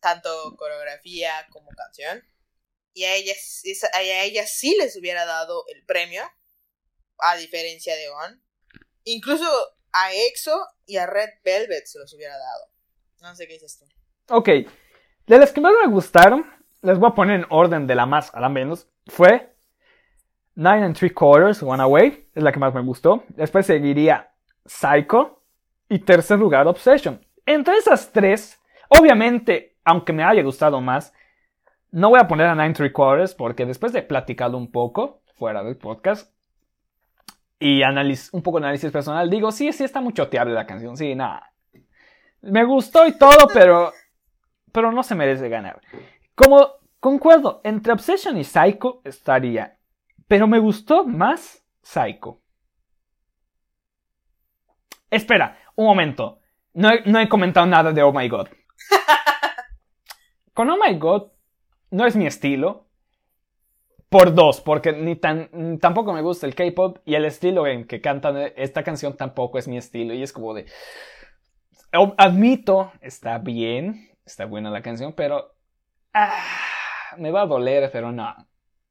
Tanto coreografía como canción. Y a ella, a ella sí les hubiera dado el premio. A diferencia de On. Incluso a EXO y a Red Velvet se los hubiera dado. No sé qué dices tú. Ok. De las que más me gustaron, les voy a poner en orden de la más a la menos. Fue Nine and Three Quarters, One Away. Es la que más me gustó. Después seguiría Psycho. Y tercer lugar, Obsession. Entre esas tres, obviamente, aunque me haya gustado más, no voy a poner a Nine Three Quarters porque después de platicarlo un poco fuera del podcast y analiz un poco de análisis personal, digo, sí, sí está muy choteable la canción. Sí, nada. Me gustó y todo, pero pero no se merece ganar. Como concuerdo, entre Obsession y Psycho estaría, pero me gustó más Psycho. Espera, un momento. No he, no he comentado nada de Oh My God. Con Oh My God no es mi estilo. Por dos, porque ni tan, ni tampoco me gusta el K-pop y el estilo en que cantan esta canción tampoco es mi estilo. Y es como de. Admito, está bien, está buena la canción, pero. ah, me va a doler, pero no.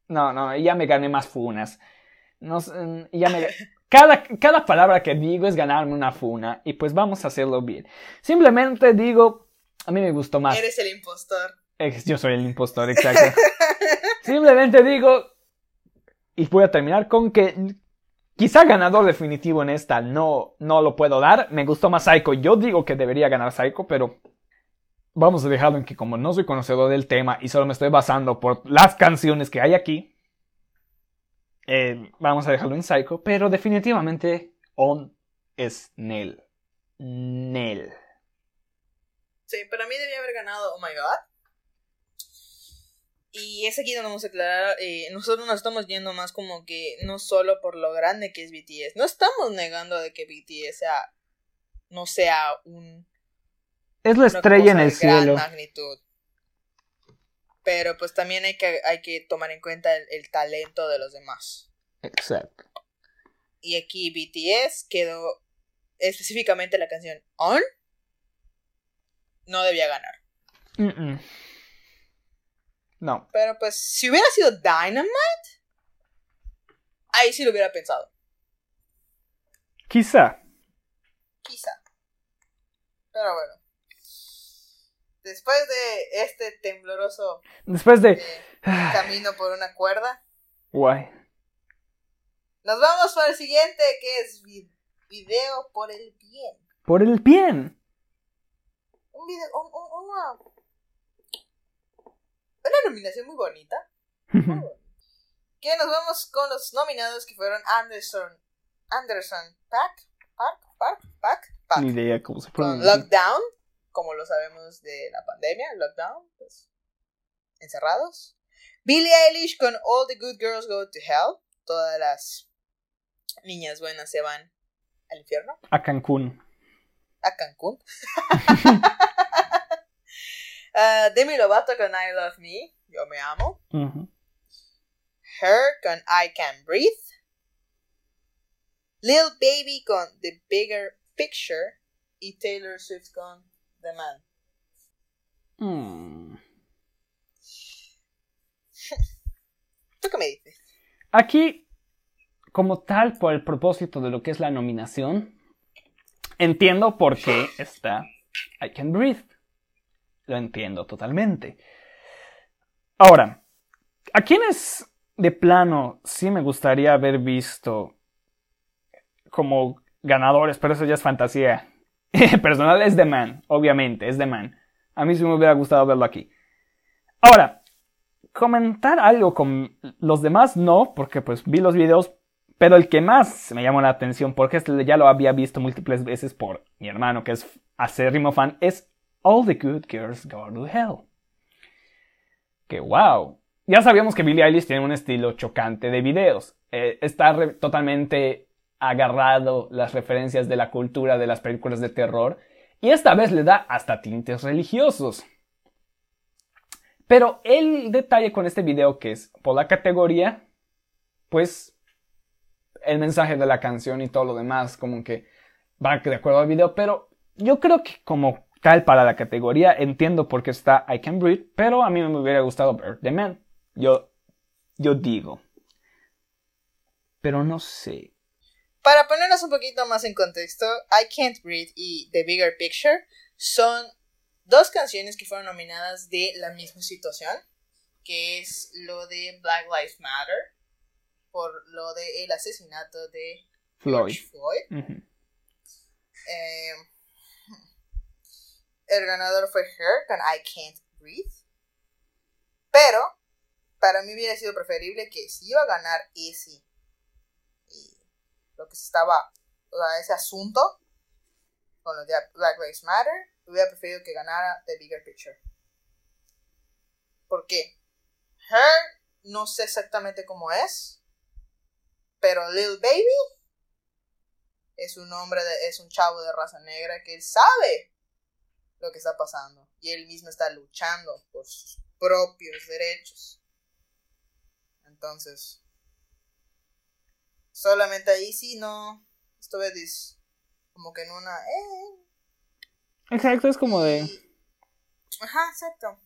No, no, ya me gané más funas. No, mm, ya me, cada, cada palabra que digo es ganarme una funa, y pues vamos a hacerlo bien. Simplemente digo, a mí me gustó más. Eres el impostor. Yo soy el impostor, exacto. Simplemente digo, y voy a terminar con que quizá ganador definitivo en esta no, no lo puedo dar. Me gustó más Psycho. Yo digo que debería ganar Psycho, pero vamos a dejarlo en que como no soy conocedor del tema y solo me estoy basando por las canciones que hay aquí, eh, vamos a dejarlo en Psycho, pero definitivamente On es Nel. Nel. Sí, para mí debía haber ganado Oh My God. Y es aquí donde vamos a aclarar, eh, nosotros nos estamos yendo más como que no solo por lo grande que es BTS, no estamos negando de que BTS sea, no sea un, Es la estrella en el de gran cielo. magnitud. Pero pues también hay que, hay que tomar en cuenta el, el talento de los demás. Exacto. Y aquí BTS quedó específicamente la canción On. No debía ganar. Mm-mm. No. Pero pues, si hubiera sido Dynamite, ahí sí lo hubiera pensado. Quizá. Quizá. Pero bueno. Después de este tembloroso Después de. eh, camino por una cuerda, Guay. nos vamos para el siguiente que es vi- video por el bien. Por el bien. Un video, un- un- una, una nominación muy bonita. Que nos vamos con los nominados que fueron Anderson, Anderson Pack, Park, Park, Pack, Pack. Ni idea cómo se con pronuncia. Lockdown, como lo sabemos de la pandemia, Lockdown, pues encerrados. Billie Eilish con All the Good Girls Go to Hell. Todas las niñas buenas se van al infierno, A Cancún. a Cancún. Ah, Demi Lovato con I Love Me, Yo Me Amo. Her con I Can Breathe. Lil Baby con The Bigger Picture. Y Taylor Swift con The Man. Mm. ¿Tú qué me dices? Aquí como tal, por el propósito de lo que es la nominación, entiendo por qué está I Can Breathe. Lo entiendo totalmente. Ahora, ¿a quiénes de plano sí me gustaría haber visto como ganadores? Pero eso ya es fantasía. Personal es The Man, obviamente, es The Man. A mí sí me hubiera gustado verlo aquí. Ahora, comentar algo con los demás no, porque pues vi los videos, pero el que más me llamó la atención, porque este ya lo había visto múltiples veces por mi hermano, que es acérrimo fan, es All the Good Girls Go to Hell. Que wow. Ya sabíamos que Billie Eilish tiene un estilo chocante de videos. Eh, está totalmente agarrado las referencias de la cultura de las películas de terror y esta vez le da hasta tintes religiosos. Pero el detalle con este video que es por la categoría, pues el mensaje de la canción y todo lo demás como que va de acuerdo al video, pero yo creo que como tal para la categoría entiendo por qué está I Can Breathe, pero a mí me hubiera gustado ver The Man. Yo, yo digo. Pero no sé. Para ponernos un poquito más en contexto, I Can't Breathe y The Bigger Picture son dos canciones que fueron nominadas de la misma situación, que es lo de Black Lives Matter, por lo del el asesinato de Floyd. Floyd. Eh, el ganador fue Her con I Can't Breathe. Pero, para mí hubiera sido preferible que si iba a ganar ese lo que estaba, o sea, ese asunto con los de Black Lives Matter, hubiera preferido que ganara The Bigger Picture. ¿Por qué? Her, no sé exactamente cómo es, pero Lil Baby es un hombre, de, es un chavo de raza negra que él sabe lo que está pasando y él mismo está luchando por sus propios derechos. Entonces, Solamente ahí sí no estuve como que en una... Eh. Exacto, es como de... Ajá, exacto.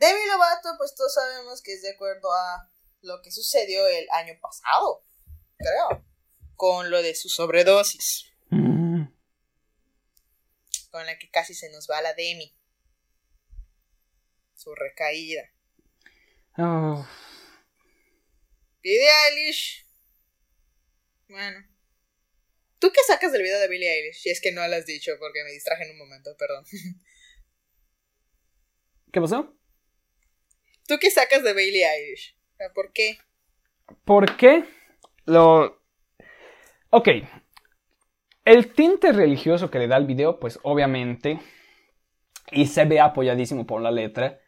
Demi Lovato, pues todos sabemos que es de acuerdo a lo que sucedió el año pasado, creo, con lo de su sobredosis. Con la que casi se nos va la Demi. Su recaída. Oh. Billie Eilish bueno. ¿Tú qué sacas del video de Billie Eilish? Si es que no lo has dicho porque me distraje en un momento, perdón. ¿Qué pasó? ¿Tú qué sacas de Billie Eilish? ¿Por qué? ¿Por qué? Lo... Ok. El tinte religioso que le da el video, pues obviamente, y se ve apoyadísimo por la letra,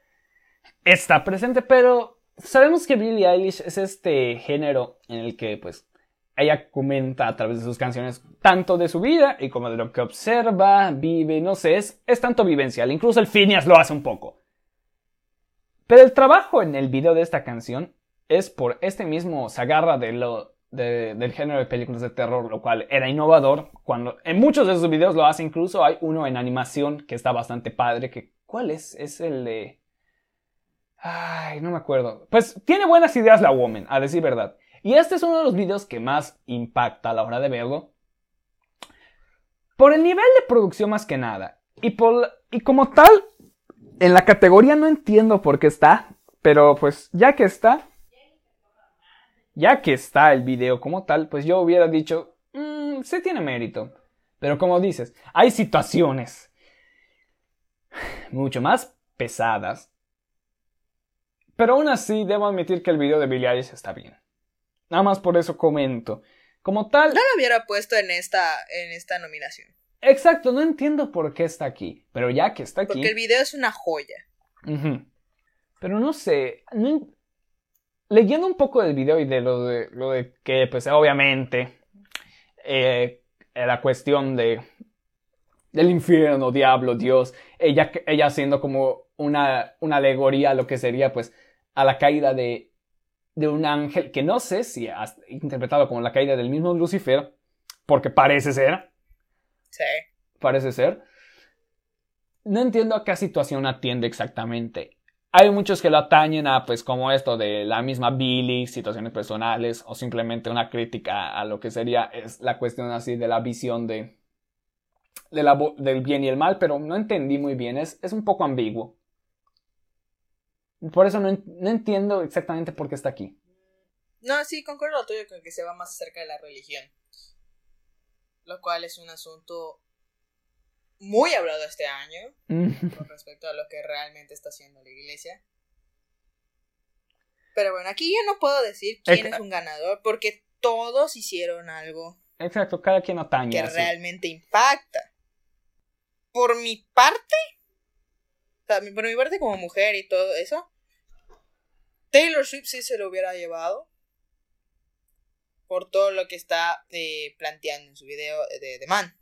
está presente, pero sabemos que Billie Eilish es este género en el que, pues, ella comenta a través de sus canciones tanto de su vida y como de lo que observa, vive, no sé, es, tanto vivencial. Incluso el Phineas lo hace un poco. Pero el trabajo en el video de esta canción es por este mismo, se agarra de lo, del género de películas de terror, lo cual era innovador. Cuando en muchos de sus videos lo hace, incluso hay uno en animación que está bastante padre. Que, ¿Cuál es? Es el de. Ay, no me acuerdo. Pues tiene buenas ideas la Woman, a decir verdad. Y este es uno de los videos que más impacta a la hora de verlo. Por el nivel de producción más que nada. Y, por, y como tal, en la categoría no entiendo por qué está. Pero pues ya que está. Ya que está el video como tal, pues yo hubiera dicho, mmm, sí tiene mérito. Pero como dices, hay situaciones mucho más pesadas. Pero aún así, debo admitir que el video de Billie Eilish está bien. Nada más por eso comento. Como tal. No lo hubiera puesto en esta, en esta nominación. Exacto, no entiendo por qué está aquí. Pero ya que está aquí. Porque el video es una joya. Pero no sé. Leyendo un poco del video y de lo de, lo de que, pues obviamente, eh, la cuestión de del infierno, diablo, Dios, ella, ella haciendo como una, una alegoría a lo que sería, pues, a la caída de de un ángel que no sé si has interpretado como la caída del mismo Lucifer, porque parece ser. Sí. Parece ser. No entiendo a qué situación atiende exactamente. Hay muchos que lo atañen a, pues, como esto de la misma Billy, situaciones personales, o simplemente una crítica a lo que sería es la cuestión así de la visión de, de la, del bien y el mal, pero no entendí muy bien, es, es un poco ambiguo. Por eso no, no, entiendo exactamente por qué está aquí. No, sí, concuerdo lo tuyo con que se va más cerca de la religión. Lo cual es un asunto muy hablado este año con respecto a lo que realmente está haciendo la iglesia. Pero bueno, aquí yo no puedo decir quién es un ganador porque todos hicieron algo. Exacto, cada quien atañe. Que realmente impacta. Por mi parte, o sea, por mi parte como mujer y todo eso, Taylor Swift sí se lo hubiera llevado. Por todo lo que está eh, planteando en su video de The Man.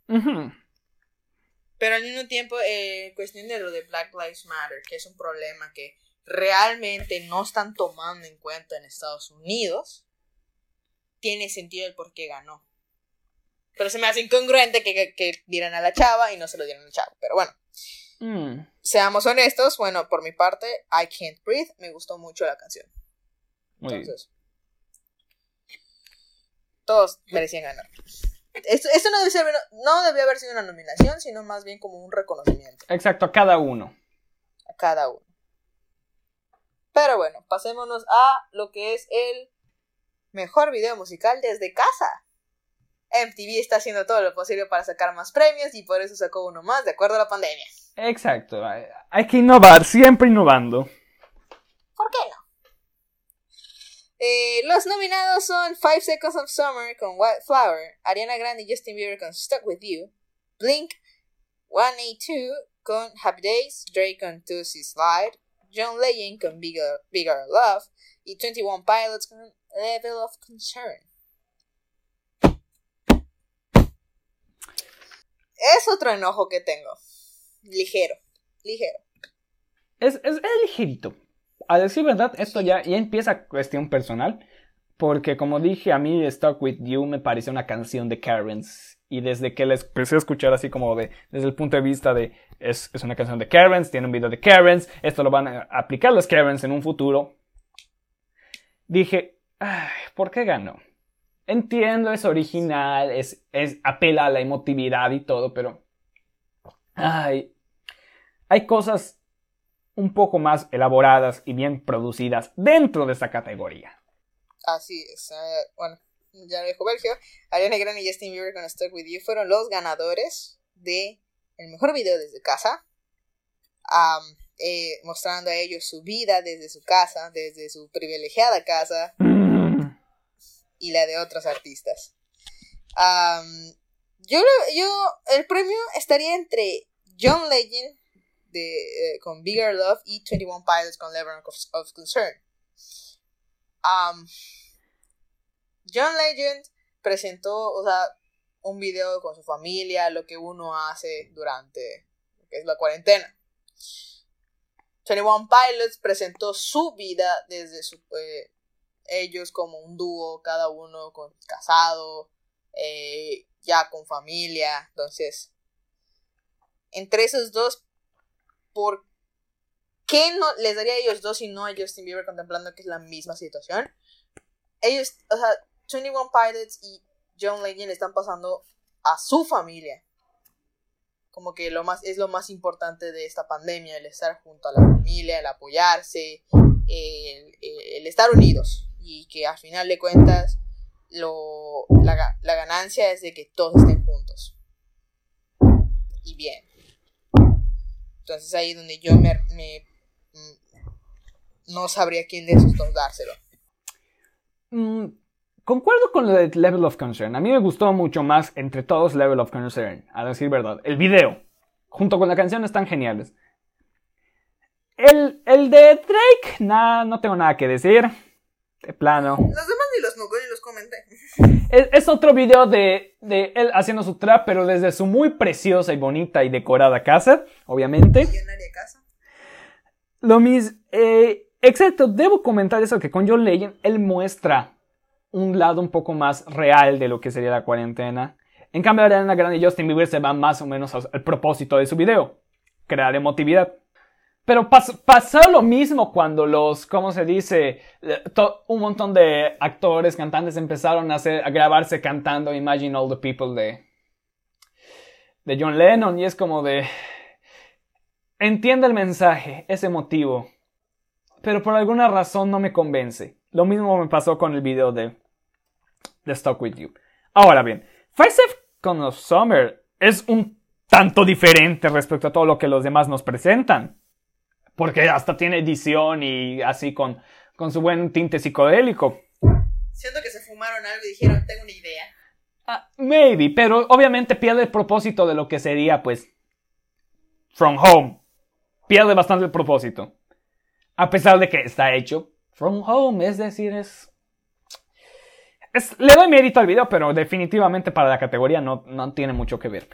Pero al mismo tiempo, eh, cuestión de lo de Black Lives Matter, que es un problema que realmente no están tomando en cuenta en Estados Unidos, tiene sentido el por qué ganó. Pero se me hace incongruente que, que, dieran a la chava y no se lo dieran al chavo. Pero bueno. Mm. Seamos honestos, bueno, por mi parte, I Can't Breathe, me gustó mucho la canción. Entonces, todos merecían ganar. Esto, no, debe ser, no debió haber sido una nominación, sino más bien como un reconocimiento. Exacto, a cada uno. A cada uno. Pero bueno, pasémonos a lo que es el mejor video musical desde casa. MTV está haciendo todo lo posible para sacar más premios y por eso sacó uno más de acuerdo a la pandemia. Exacto, hay que innovar, siempre innovando. ¿Por qué no? Eh, los nominados son Five Seconds of Summer con White Flower, Ariana Grande y Justin Bieber con Stuck With You, Blink 182 con Happy Days, Drake con Tuesday Slide, John Legend con Bigger, Bigger Love y 21 Pilots con Level of Concern. Es otro enojo que tengo. Ligero, ligero. Es, es, es ligerito a decir verdad, esto ya, ya empieza cuestión personal. Porque como dije, a mí Stuck With You me pareció una canción de Karens. Y desde que la empecé a escuchar así como de, desde el punto de vista de, es, es una canción de Karens, tiene un video de Karens, esto lo van a aplicar los Karens en un futuro. Dije, ay, ¿por qué ganó? Entiendo, es original, es, es, apela a la emotividad y todo, pero, ay, hay cosas un poco más elaboradas y bien producidas dentro de esta categoría. Así es. Bueno, ya lo dijo Belgio. Ariana Grande y Justin Bieber con Stuck With You fueron los ganadores de el mejor video desde casa. Eh, mostrando a ellos su vida desde su casa, desde su privilegiada casa y la de otros artistas. yo, yo, el premio estaría entre John Legend eh, con Bigger Love y 21 Pilots con Level of, Concern. John Legend presentó, o sea, un video con su familia, lo que uno hace durante lo que es la cuarentena. 21 Pilots presentó su vida desde su, eh, ellos como un dúo, cada uno con, casado, eh, ya con familia. Entonces, entre esos dos ¿por qué no les daría a ellos dos y no a Justin Bieber contemplando que es la misma situación? Ellos, o sea, 21 Pilots y John Legend están pasando a su familia. Como que lo más, es lo más importante de esta pandemia, el estar junto a la familia, el apoyarse, el, estar unidos. Y que al final de cuentas, lo, la, la ganancia es de que todos estén juntos. Y bien. Entonces ahí donde yo me, mm, no sabría quién de esos dos dárselo. Mm, concuerdo con lo de Level of Concern. A mí me gustó mucho más entre todos Level of Concern, a decir verdad. El video, junto con la canción, están geniales. El, el de Drake, nada, no tengo nada que decir. De plano. Los demás ni los, ni los comenté. Es, otro video de, él haciendo su trap, pero desde su muy preciosa y bonita y decorada casa, obviamente. casa. Lo mismo. Eh, exacto, debo comentar eso que con John Legend él muestra un lado un poco más real de lo que sería la cuarentena. En cambio, Ariana Grande y Justin Bieber se van más o menos al propósito de su video: crear emotividad. Pero pas- pasó lo mismo cuando los, ¿cómo se dice? Un montón de actores, cantantes empezaron a, grabarse cantando Imagine All the People de, de John Lennon y es como de... Entiende el mensaje, es emotivo, pero por alguna razón no me convence. Lo mismo me pasó con el video de, de Stuck With You. Ahora bien, Five Seconds of Summer es un tanto diferente respecto a todo lo que los demás nos presentan. Porque hasta tiene edición y así con, con su buen tinte psicodélico. Siento que se fumaron algo y dijeron, tengo una idea. Ah, maybe, pero obviamente pierde el propósito de lo que sería, pues, From Home. Pierde bastante el propósito. A pesar de que está hecho From Home, es decir, es... es- le doy mérito al video, pero definitivamente para la categoría no, no tiene mucho que ver.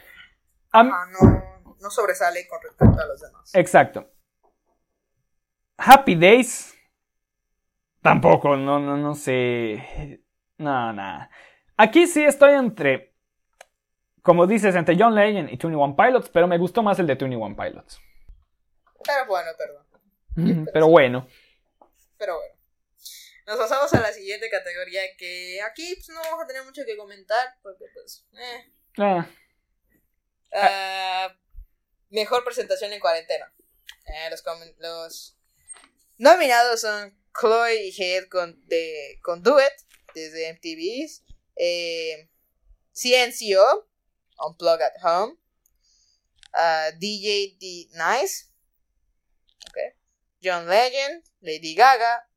A Ah, no, no sobresale con respecto a los demás. Exacto. Happy Days. Tampoco, no, no, no sé. No, nada. Aquí sí estoy entre. Como dices, entre John Legend y 21 Pilots, pero me gustó más el de 21 Pilots. Pero bueno, perdón. Pero bueno. Pero bueno. Nos pasamos a la siguiente categoría que aquí pues, no vamos a tener mucho que comentar porque pues... eh. Ah, Ah, mejor presentación en cuarentena. Eh, los, los nominados son Chloe y Head con, de, con Duet desde MTV. Eh, CNCO, Unplug at Home. ah, DJ D Nice. John Legend, Lady Gaga,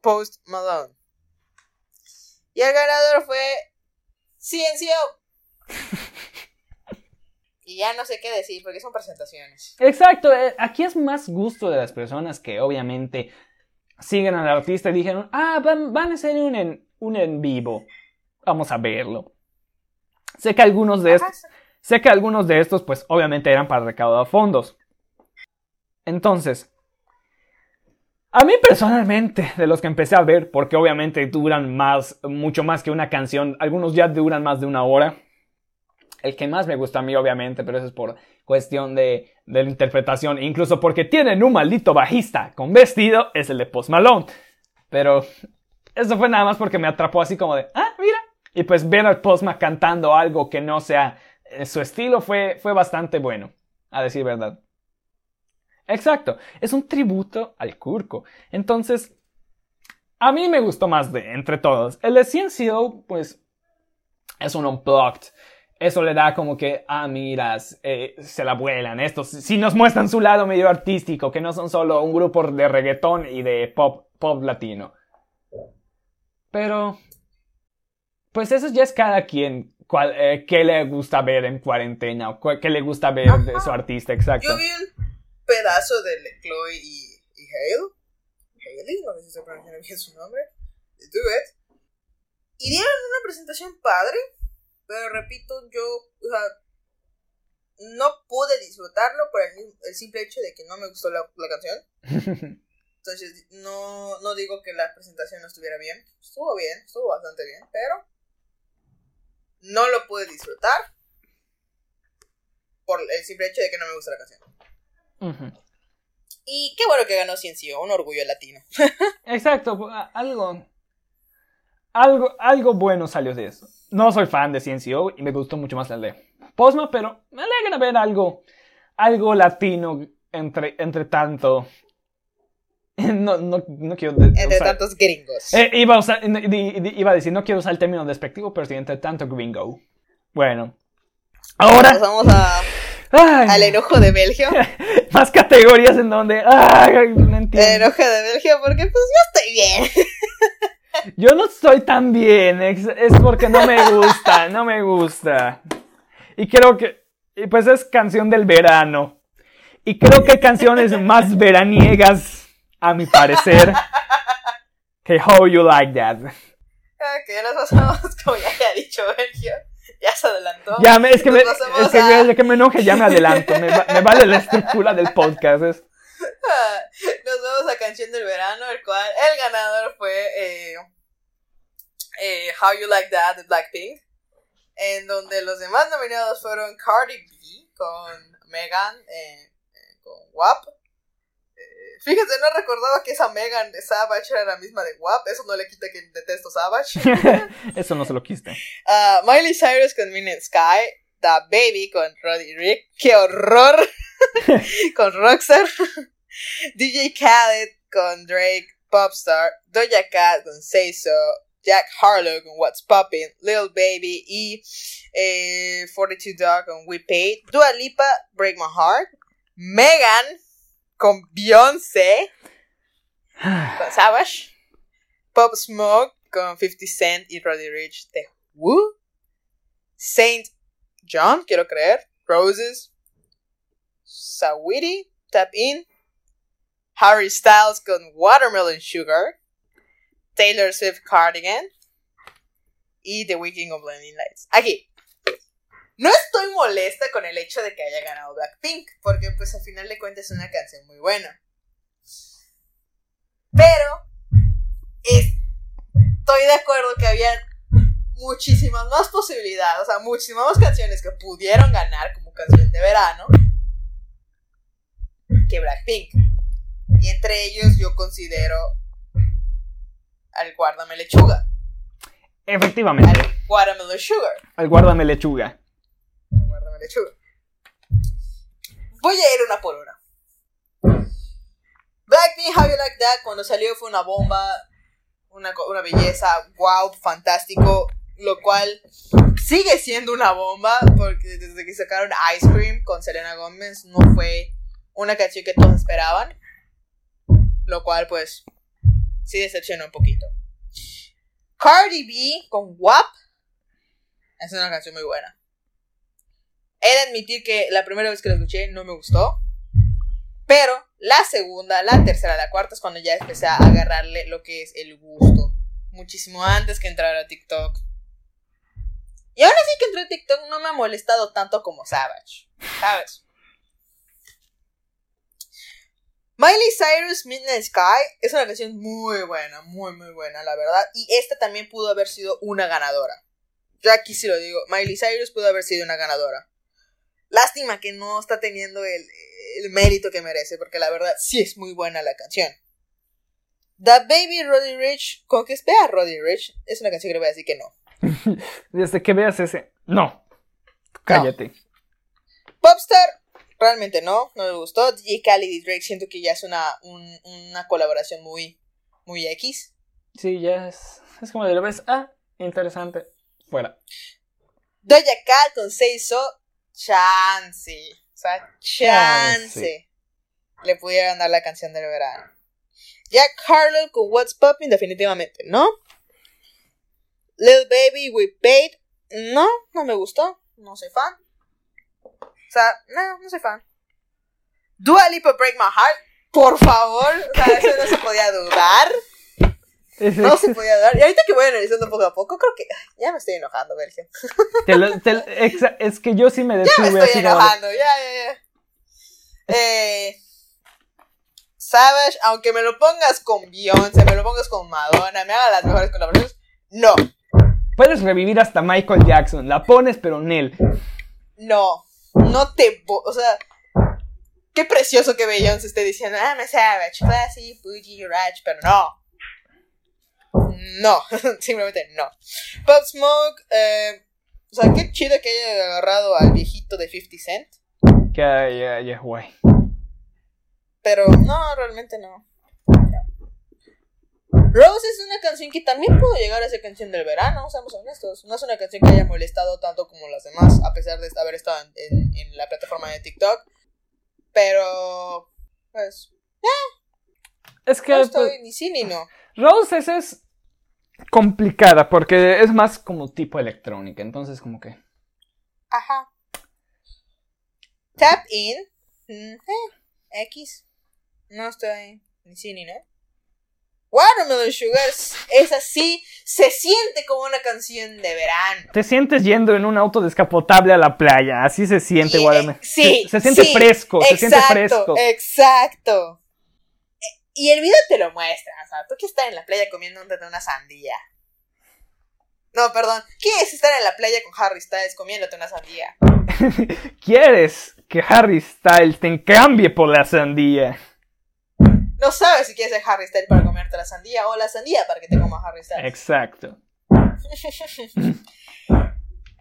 Post Malone. Y el ganador fue CNCO. Y ya no sé qué decir porque son presentaciones. exacto. eh, Aquí es más gusto de las personas que obviamente siguen al artista y dijeron, ah, van, van a hacer un en, un en vivo. Vamos a verlo. Sé que algunos de estos... Sé que algunos de estos, pues obviamente eran para recaudar fondos. Entonces, a mí personalmente, de los que empecé a ver, porque obviamente duran más, mucho más que una canción, algunos ya duran más de una hora. El que más me gusta a mí, obviamente, pero eso es por cuestión de, de la interpretación, incluso porque tienen un maldito bajista con vestido, es el de Post Malone. Pero eso fue nada más porque me atrapó así como de, ah, mira. Y pues ver al Postma cantando algo que no sea eh, su estilo fue, fue bastante bueno, a decir verdad. Exacto, es un tributo al Kurko. Entonces, a mí me gustó más de entre todos. El de CNCO, pues, es un unplugged. Eso le da como que, ah, miras, eh, se la vuelan. Estos si nos muestran su lado medio artístico, que no son solo un grupo de reggaetón y de pop, pop latino. Pero, pues eso ya es cada quien. Cuál, eh, qué le gusta ver en cuarentena o qué le gusta ver de su artista, exacto. Yo vi un pedazo de Chloe y, y Hale. Haley, no sé si se pronuncia bien su nombre. De Duet. Y dieron una presentación padre. Pero repito, yo o sea, no pude disfrutarlo por el, el simple hecho de que no me gustó la, la canción. Entonces, no, no digo que la presentación no estuviera bien. Estuvo bien, estuvo bastante bien, pero no lo pude disfrutar por el simple hecho de que no me gusta la canción. Y qué bueno que ganó Ciencio, un orgullo latino. Exacto, algo, algo, algo bueno salió de eso. No soy fan de CNCO y me gustó mucho más el de Posma, pero me alegra ver algo, algo latino entre, entre tanto. No, no, no quiero de- Entre usar- tantos gringos. Eh, iba, a usar- iba a decir, no quiero usar el término despectivo, pero sí entre tanto gringo. Bueno. Ahora, Pasamos a, ay, al enojo de Belgio. más categorías en donde, ay, no entiendo. El enojo de Belgio, porque pues yo estoy bien. Yo no estoy tan bien, es, es porque no me gusta, no me gusta. Y creo que, y pues es canción del verano. Y creo que hay canciones más veraniegas, a mi parecer, que How You Like That. Ok, nos pasamos, como ya había dicho Belgio. Ya se adelantó. Ya, me- es que me, es que, a- que me enoje, ya me adelanto, me, me vale la estructura del podcast. es- Nos vamos a Canción del Verano, el cual el ganador fue eh, eh, How You Like That de Blackpink. En donde los demás nominados fueron Cardi B con Megan, eh, eh, con WAP. Fíjate, no recordaba que esa Megan de Savage era la misma de WAP. Eso no le quita que detesto Savage. Eso no se lo quiste. Ah, Miley Cyrus con Minion Sky. The Baby con Roddy Rick. ¡Qué horror! con Rockstar. DJ Khaled con Drake. Popstar. Doja Cat con Say So. Jack Harlow con What's Poppin'. Lil Baby. Y eh, 42 Dog con We Paid. Dua Lipa, Break My Heart. Megan con Beyoncé. con Savage. Pop Smoke con 50 Cent y Roddy Rich de Woo. Saint John, quiero creer. Roses. Sawiti, Tap In. Harry Styles con Watermelon Sugar. Taylor Swift Cardigan. Y The Weeknd of Blinding Lights. Aquí. No estoy molesta con el hecho de que haya ganado Blackpink, porque pues al final de cuentas es una canción muy buena. Pero estoy de acuerdo que había muchísimas más posibilidades, o sea, muchísimas más canciones que pudieron ganar como canción de verano que Blackpink. Y entre ellos yo considero al Guárdame Lechuga, Efectivamente. al Watermelon Sugar. Al guárdame lechuga. Guárdame lechuga. Voy a ir una por una. Blackpink, How You Like That, cuando salió fue una bomba, una, una belleza, wow, fantástico, lo cual sigue siendo una bomba, porque desde que sacaron Ice Cream con Selena Gomez no fue una canción que todos esperaban, lo cual pues sí decepcionó un poquito. Cardi B con WAP es una canción muy buena. He de admitir que la primera vez que la escuché no me gustó. Pero la segunda, la tercera, la cuarta es cuando ya empecé a agarrarle lo que es el gusto. Muchísimo antes que entrar a TikTok. Y ahora sí que entré a TikTok no me ha molestado tanto como Savage. ¿Sabes? Miley Cyrus Midnight Sky es una canción muy buena, muy muy buena, la verdad. Y esta también pudo haber sido una ganadora. Yo aquí sí lo digo, Miley Cyrus pudo haber sido una ganadora. Lástima que no está teniendo el, el mérito que merece, porque la verdad sí es muy buena la canción. The Baby Roddy Rich, con que vea Roddy Rich, es una canción que le voy a decir que no. Desde que veas ese. No. Cállate. Popstar, realmente no, no me gustó. DJ Khaled y Drake siento que ya es una, un- una colaboración muy, muy X. Sí, ya es. Es como de lo ves. Ah, interesante. Fuera. Doja Cat con Say So, chance. O sea, chance. Chance. Le pudieran dar la canción del verano. Jack Harlow con What's Poppin', definitivamente, ¿no? Lil Baby with Paid, no, no me gustó. No soy fan. Sea, no, no soy fan. Dua Lipa Break My Heart, por favor. O sea, eso no se podía dudar. No se podía dudar. Y ahorita que voy analizando poco a poco, creo que ya me estoy enojando, Belgium. te lo- te lo- exa- es que yo sí me Me detuve estoy así como de- enojando, ya, ya, ya. Eh, Savage, aunque me lo pongas con Beyoncé, me lo pongas con Madonna, me haga las mejores colaboraciones, no, Puedes revivir hasta Michael Jackson. La pones, pero Nel. no, no te, o sea, qué precioso que Beyoncé esté diciendo, ah, me Savage, classy, bougie, ratch, pero no. No, simplemente no. Pop Smoke, eh, o sea, qué chido que haya agarrado al viejito de 50 Cent. Que ya, ya, guay. Pero no, realmente no. Rose es una canción que también pudo llegar a ser canción del verano, seamos honestos. No es una canción que haya molestado tanto como las demás, a pesar de haber estado en, en- en la plataforma de TikTok. Pero, pues, Es que no pues, estoy ni sí ni no. Roses es complicada porque es más como tipo electrónica. Entonces, como que. Ajá. Tap in. mm, eh, X. No estoy ni sí ni no. Watermelon Sugar es, así, se siente como una canción de verano. Te sientes yendo en un auto descapotable a la playa. Así se siente, Y, Guadalajara. eh, sí, Se, se siente sí, fresco. Se siente exacto, fresco. Exacto. Y el video te lo muestra, o sea, tú que estás en la playa comiendo una sandía. No, perdón. ¿Qué es estar en la playa con Harry Styles comiéndote una sandía? ¿Quieres que Harry Styles te cambie por la sandía? No sabes si quieres ser Harry Styles para comerte la sandía o la sandía para que te comas Harry Styles. Exacto.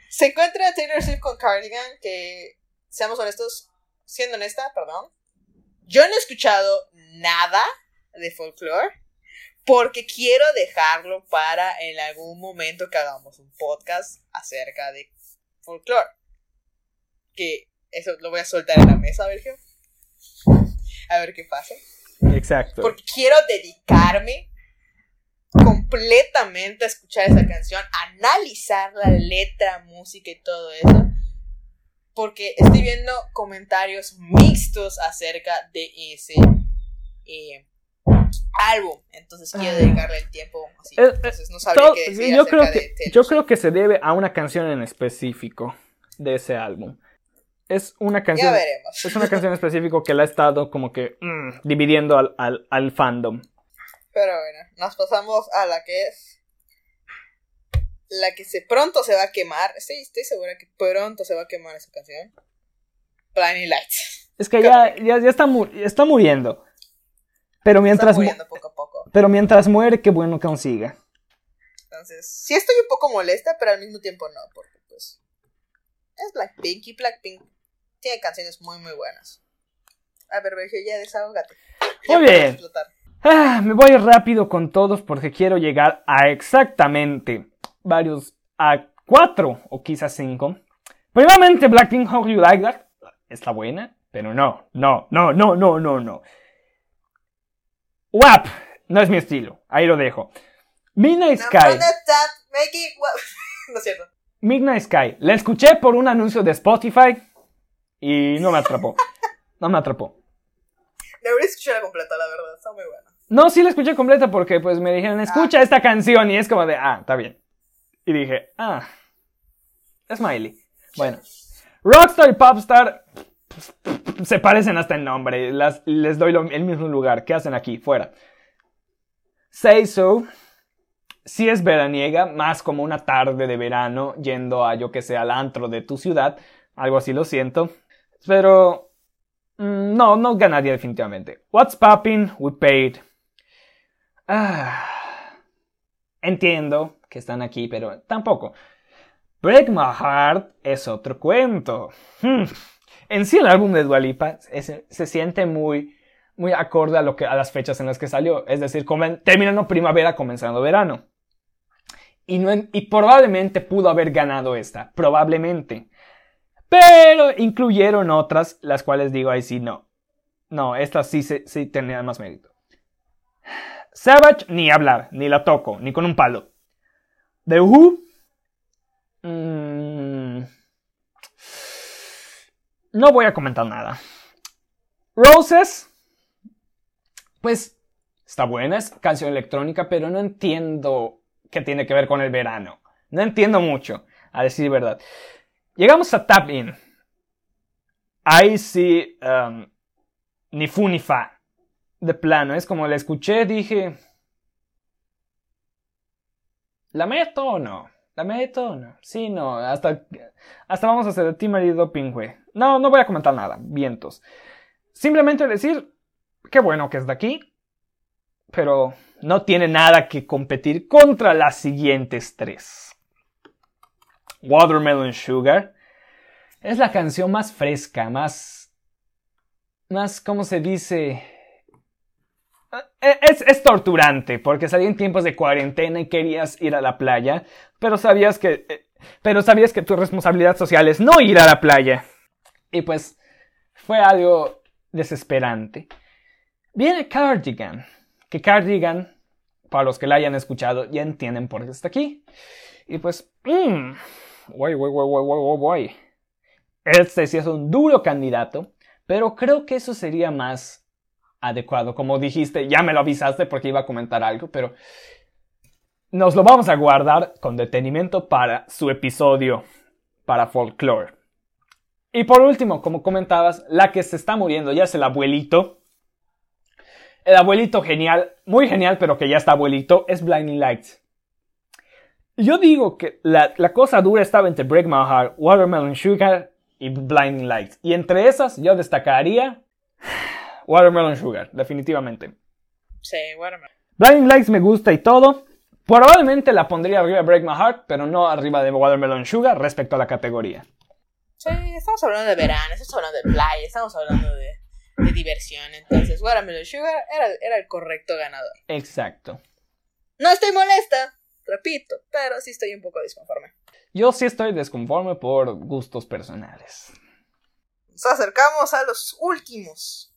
Se encuentra Taylor Swift con Cardigan, que, seamos honestos, siendo honesta, perdón, yo no he escuchado nada de folklore porque quiero dejarlo para en algún momento que hagamos un podcast acerca de folklore. Que eso lo voy a soltar en la mesa, Sergio. A ver qué pasa. Exacto. Porque quiero dedicarme completamente a escuchar esa canción, analizar la letra, música y todo eso. Porque estoy viendo comentarios mixtos acerca de ese eh, álbum. Entonces quiero dedicarle el tiempo así. Eh, Entonces no sabría qué decir yo, acerca creo de que, Taylor yo creo que se debe a una canción en específico de ese álbum. Es una canción. Ya veremos. Es una canción específica que la ha estado como que mm, dividiendo al, al, al fandom. Pero bueno, nos pasamos a la que es. La que se pronto se va a quemar. Estoy, estoy segura que pronto se va a quemar esa canción. Blinding Lights. Es que ya, ya, ya está, mu- está muriendo. Pero Está mientras, mu- muriendo poco a poco. pero mientras muere, qué bueno que consiga. Entonces, sí estoy un poco molesta, pero al mismo tiempo no, porque pues. Es Blackpink y Blackpink tiene canciones muy, muy buenas. A ver, Sergio, ya desahógate. Ya Muy bien. Ah, me voy rápido con todos porque quiero llegar a exactamente varios, a cuatro o quizás cinco. Primeramente, Blackpink, How You Like That. Está buena, pero no, no, no, no, no, no, no. WAP, no es mi estilo, ahí lo dejo. Midnight Sky, stop, no es cierto. Midnight Sky. La escuché por un anuncio de Spotify y no me atrapó. No me atrapó. Debería escucharla completa, la verdad, está muy buena. No, sí la escuché completa porque pues me dijeron, escucha esta canción y es como de, ah, está bien. Y dije, ah, Smiley. Bueno, Rockstar y Popstar se parecen hasta en nombre, las- les doy lo- el mismo lugar. ¿Qué hacen aquí? Fuera. Say So, sí es veraniega, más como una tarde de verano yendo a yo que sé, al antro de tu ciudad, algo así lo siento. Pero Mm, No, no ganaría definitivamente. What's popping? We paid. Ah, entiendo que están aquí, pero tampoco. Break My Heart es otro cuento. Hmm. En sí, el álbum de Dua Lipa es- se siente muy, muy acorde a, lo que, a las fechas en las que salió. Es decir, comen- terminando primavera, comenzando verano. Y probablemente pudo haber ganado esta. Probablemente. Pero incluyeron otras, las cuales digo ahí sí no. No, estas sí, sí tenían más mérito. Savage, ni hablar, ni la toco, ni con un palo. The Who. mm, no voy a comentar nada. Roses. Pues está buena, es canción electrónica, pero no entiendo qué tiene que ver con el verano. No entiendo mucho, a decir verdad. Llegamos a Tap In. Ahí sí, um, ni fu ni fa. De plano, es como la escuché, dije. ¿La meto o no? ¿La meto o no? Sí, no, hasta, hasta vamos a hacer de ti marido pingüe. No, no voy a comentar nada, vientos. Simplemente decir, qué bueno que es de aquí, pero no tiene nada que competir contra las siguientes tres. Watermelon Sugar. Es la canción más fresca, más... Más, ¿cómo se dice? Eh, Es, es torturante, porque salí en tiempos de cuarentena y querías ir a la playa, pero sabías que... eh, Pero sabías que tu responsabilidad social es no ir a la playa. Y pues fue algo desesperante. Viene Cardigan, que Cardigan, para los que la hayan escuchado, ya entienden por qué está aquí. Y pues, mmm, Este sí es un duro candidato, pero creo que eso sería más adecuado. Como dijiste, ya me lo avisaste porque iba a comentar algo, pero nos lo vamos a guardar con detenimiento para su episodio para folklore. Y por último, como comentabas, la que se está muriendo ya es el abuelito. El abuelito genial, muy genial, pero que ya está abuelito, es Blinding Lights. Yo digo que la, la cosa dura estaba entre Break My Heart, Watermelon Sugar y Blinding Lights. Y entre esas yo destacaría Watermelon Sugar, definitivamente. Sí, Watermelon. Blinding Lights me gusta y todo. Probablemente la pondría arriba de Break My Heart, pero no arriba de Watermelon Sugar respecto a la categoría. Sí, estamos hablando de verano, estamos hablando de playa, estamos hablando de, de diversión. Entonces, Watermelon Sugar era, era el correcto ganador. Exacto. No estoy molesta, repito, pero sí estoy un poco disconforme. Yo sí estoy desconforme por gustos personales. Nos acercamos a los últimos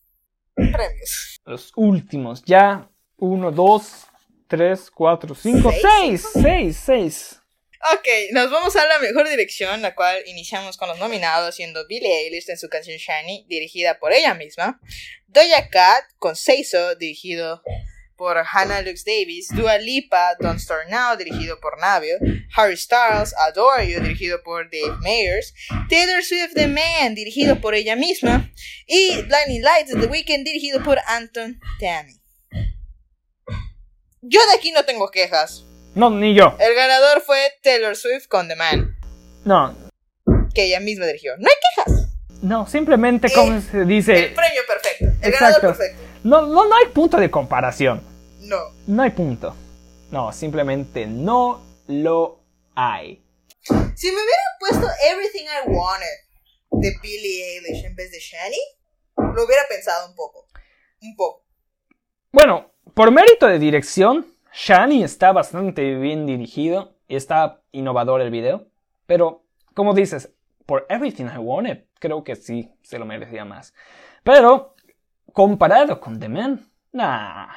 premios. Los últimos, ya. Uno, dos, tres, cuatro, cinco, ¿Seis? seis, seis, seis. Ok, nos vamos a la mejor dirección, la cual iniciamos con los nominados, siendo Billie Eilish en su canción Shiny, dirigida por ella misma, Doja Cat con Seiso, dirigido por Hannah Lux Davis, Dua Lipa, Don't Start Now, dirigido por Navio, Harry Styles, Adore You, dirigido por Dave Meyers, Taylor Swift The Man, dirigido por ella misma, y Blinding Lights The Weeknd, dirigido por Anton Tammy. Yo de aquí no tengo quejas. No, ni yo. El ganador fue Taylor Swift con The Man, No, que ella misma dirigió. No hay quejas. no, simplemente como se El dice. premio perfecto. El Exacto. ganador perfecto. No, no, no hay punto de comparación. No. No hay punto. No, simplemente no lo hay. Si me hubieran puesto Everything I Wanted de Billie Eilish en vez de Shani, lo hubiera pensado un poco. Un poco. Bueno, por mérito de dirección, Shani está bastante bien dirigido y está innovador el video. Pero, como dices, por Everything I Wanted, creo que sí se lo merecía más. Pero, comparado con The Man, nah.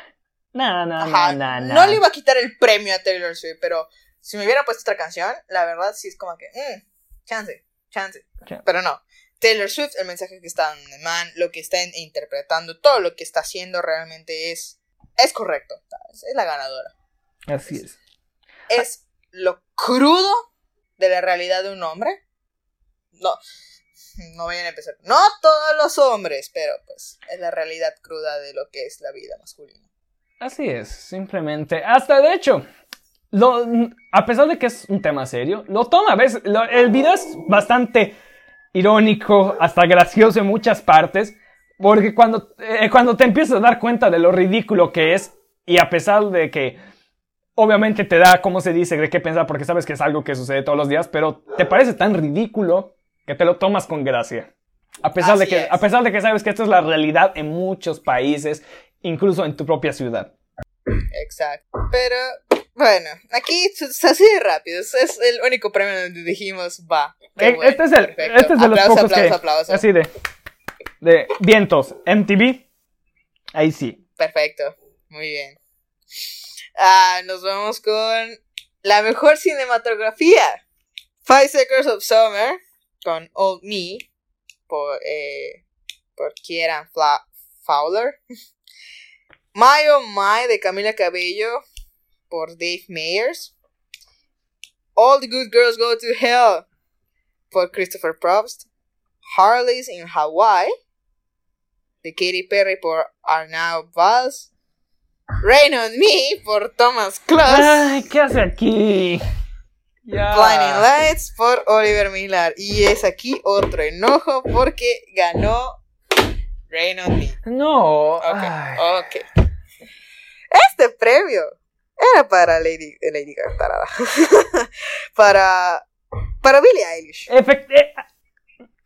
Ajá. nah, nah, No nah. le iba a quitar el premio a Taylor Swift, pero si me hubieran puesto otra canción, la verdad sí es como que, mm, chance, chance. Pero no. Taylor Swift, el mensaje que está en The Man, lo que está in- interpretando, todo lo que está haciendo realmente es, es correcto. ¿sabes? Es la ganadora. Así es. Es lo crudo de la realidad de un hombre. No, no vayan a empezar. No todos los hombres, pero pues es la realidad cruda de lo que es la vida masculina. Así es, simplemente. Hasta de hecho, lo, a pesar de que es un tema serio, lo toma. ¿Ves? Lo- el video es bastante irónico, hasta gracioso en muchas partes. Porque cuando, eh, cuando te empiezas a dar cuenta de lo ridículo que es, y a pesar de que obviamente te da, como se dice, de qué pensar, porque sabes que es algo que sucede todos los días, pero te parece tan ridículo que te lo tomas con gracia. A pesar, de que, es. a pesar de que sabes que esto es la realidad en muchos países, incluso en tu propia ciudad. Exacto. Pero bueno, aquí es así de rápido. Es- el único premio donde dijimos va. qué Eh, bueno, este es, el, perfecto. este es de los Aplauso, pocos aplauso, que... aplauso. Así de... De vientos. MTV. Ahí sí. Perfecto. Muy bien. Ah, nos vamos con la mejor cinematografía. Five Seconds of Summer con Old Me por, eh, por Kieran Fla- Fowler. My Oh My de Camila Cabello por Dave Meyers. All the Good Girls Go to Hell por Christopher Probst. Harley's in Hawaii de Katy Perry por Arnaud Valls. Rain on Me por Thomas Kloss. Ay, ¿qué hace aquí? Blinding Lights por Oliver Millar. Y es aquí otro enojo porque ganó Rain on Me. No. Ok, ay. ok. Este premio era para Lady, eh, Lady Gaga, tarada. para, para Billie Eilish. Efect- eh,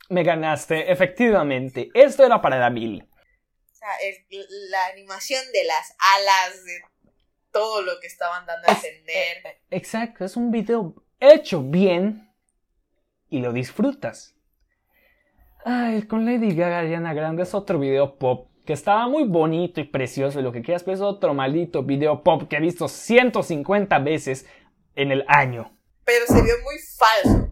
Me ganaste, efectivamente. Esto era para la Billy. O sea, el- la animación de las alas, de todo lo que estaban dando a entender. Exacto, es un video hecho bien y lo disfrutas. Ay, con Lady Gaga y Ariana Grande es otro video pop que estaba muy bonito y precioso y lo que quieras, pero es otro maldito video pop que he visto 150 veces en el año. Pero se vio muy falso.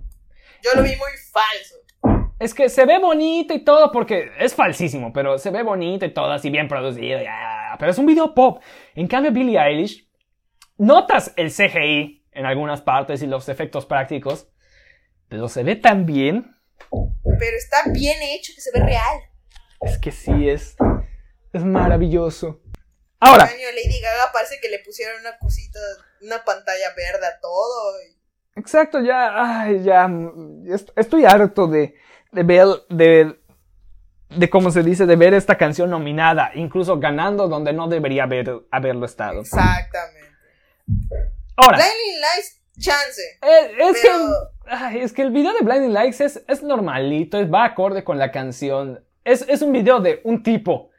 Yo lo vi muy falso. Es que se ve bonito y todo porque es falsísimo, pero se ve bonito y todo así bien producido, pero es un video pop. En cambio, Billie Eilish, notas el CGI en algunas partes y los efectos prácticos, pero se ve tan bien. Pero está bien hecho que se ve real. Es que sí es, es maravilloso. Ahora, Año Lady Gaga parece que le pusieron una cosita, una pantalla verde a todo. y- exacto, ya, ay, ya, est- estoy harto de, de ver, de de cómo se dice, de ver esta canción nominada, incluso ganando donde no debería haber, haberlo estado. Exactamente. Ahora, Blinding Lights, chance. eh, es, Pero- que, ay, es que el video de Blinding Lights es, es normalito, es- va acorde con la canción. Es, es un video de un tipo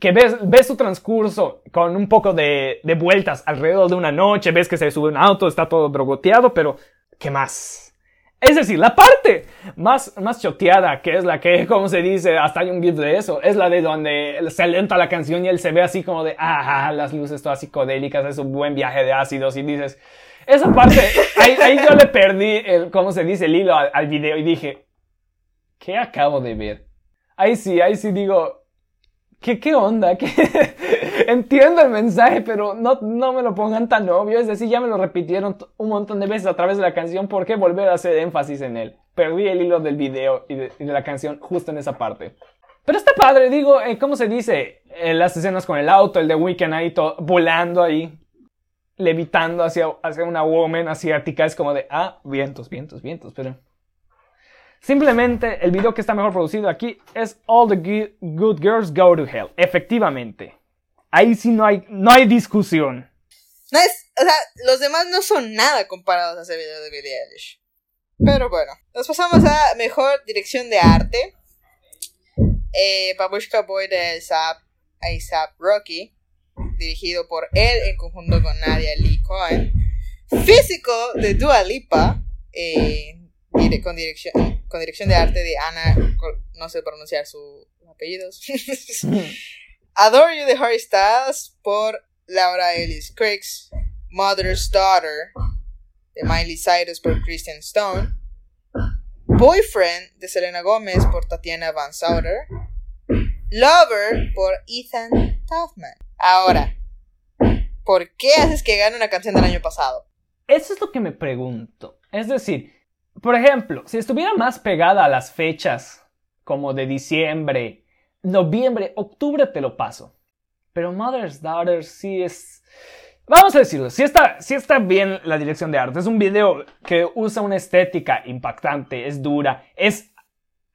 que ves, ves su transcurso con un poco de, de vueltas alrededor de una noche, ves que se sube un auto, está todo drogoteado, pero ¿qué más? Es decir, la parte más, más choteada, que es la que, como se dice, hasta hay un gif de eso, es la de donde se alenta la canción y él se ve así como de, ah, las luces todas psicodélicas, es un buen viaje de ácidos y dices, esa parte, ahí, ahí yo le perdí, el, como se dice, el hilo al, al video y dije, ¿qué acabo de ver? Ahí sí, ahí sí digo, ¿qué, qué onda? ¿Qué? Entiendo el mensaje, pero no, no me lo pongan tan obvio. Es decir, ya me lo repitieron un montón de veces a través de la canción. ¿Por qué volver a hacer énfasis en él? Perdí el hilo del video y de, y de la canción justo en esa parte. Pero está padre, digo, eh, ¿cómo se dice? Eh, las escenas con el auto, el de Weekend ahí volando ahí, levitando hacia, hacia una woman asiática. Es como de, ah, vientos, vientos, vientos, pero... Simplemente el video que está mejor producido aquí es All the Good Girls Go to Hell. Efectivamente. Ahí sí no hay, no hay discusión. No es, o sea, los demás no son nada comparados a ese video de Billie Eilish. Pero bueno, nos pasamos a mejor dirección de arte. Eh, Babushka Boy de ASAP, ASAP Rocky, dirigido por él en conjunto con Nadia Lee Cohen. Físico de Dua Lipa, eh, con, dirección, de arte de Ana, no sé pronunciar sus apellidos. Adore You de Harry Styles por Laura Ellis Cricks, Mother's Daughter de Miley Cyrus por Kristen Stone, Boyfriend de Selena Gomez por Tatiana Van Sauter, Lover por Ethan Tuffman. Ahora, ¿por qué haces que gane una canción del año pasado? Eso es lo que me pregunto. Es decir, por ejemplo, si estuviera más pegada a las fechas, como de diciembre, noviembre, octubre, te lo paso. Pero Mother's Daughter sí es... Vamos a decirlo, sí está, sí está bien la dirección de arte. Es un video que usa una estética impactante, es dura, es,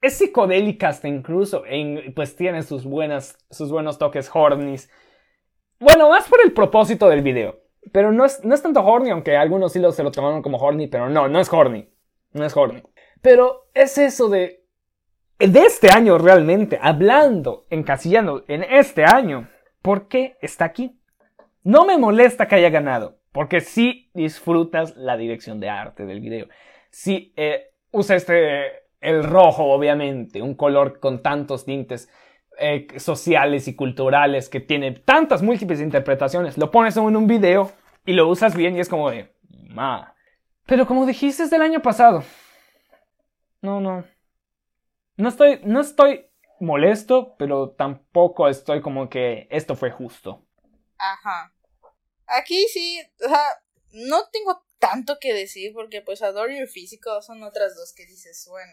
es psicodélica hasta incluso, en- pues tiene sus, buenas, sus buenos toques hornies. Bueno, más por el propósito del video. Pero no es, no es tanto horny, aunque algunos sí lo, se lo tomaron como horny, pero no, no es horny. No es horny. Pero es eso de... De este año realmente, hablando, encasillando en este año, ¿por qué está aquí? No me molesta que haya ganado, porque sí disfrutas la dirección de arte del video. Sí eh, este, el rojo, obviamente, un color con tantos tintes eh, sociales y culturales que tiene tantas múltiples interpretaciones. Lo pones en un video y lo usas bien y es como de... Ma. Pero como dijiste es del año pasado. No, no. No estoy, no estoy molesto, pero tampoco estoy como que esto fue justo. Ajá. Aquí sí, o sea, no tengo tanto que decir porque pues Adore Your Physical son otras dos que dices, bueno,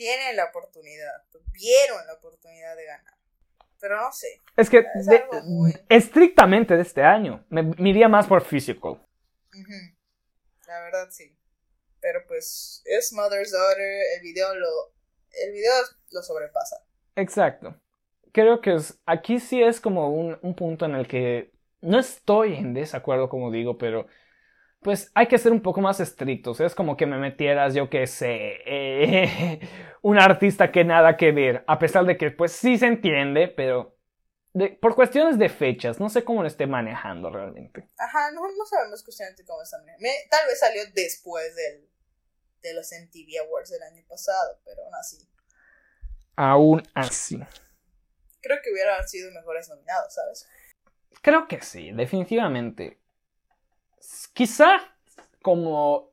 tienen la oportunidad, tuvieron la oportunidad de ganar. Pero no sé. Es que Es de- algo muy- estrictamente de este año, me, me iría más por physical. La verdad sí. Pero pues es Mother's Daughter, el video lo el video lo sobrepasa. Exacto. Creo que es, aquí sí es como un, un punto en el que no estoy en desacuerdo, como digo, pero pues hay que ser un poco más estrictos. Es como que me metieras, yo qué sé, eh, un artista que nada que ver, a pesar de que pues sí se entiende, pero de- por cuestiones de fechas, no sé cómo lo esté manejando realmente. Ajá, no, no sabemos cuestiones cómo está. Me- tal vez salió después del, de los MTV Awards del año pasado, pero aún así. Aún así. Creo que hubieran sido mejores nominados, ¿sabes? Creo que sí, definitivamente. Quizá como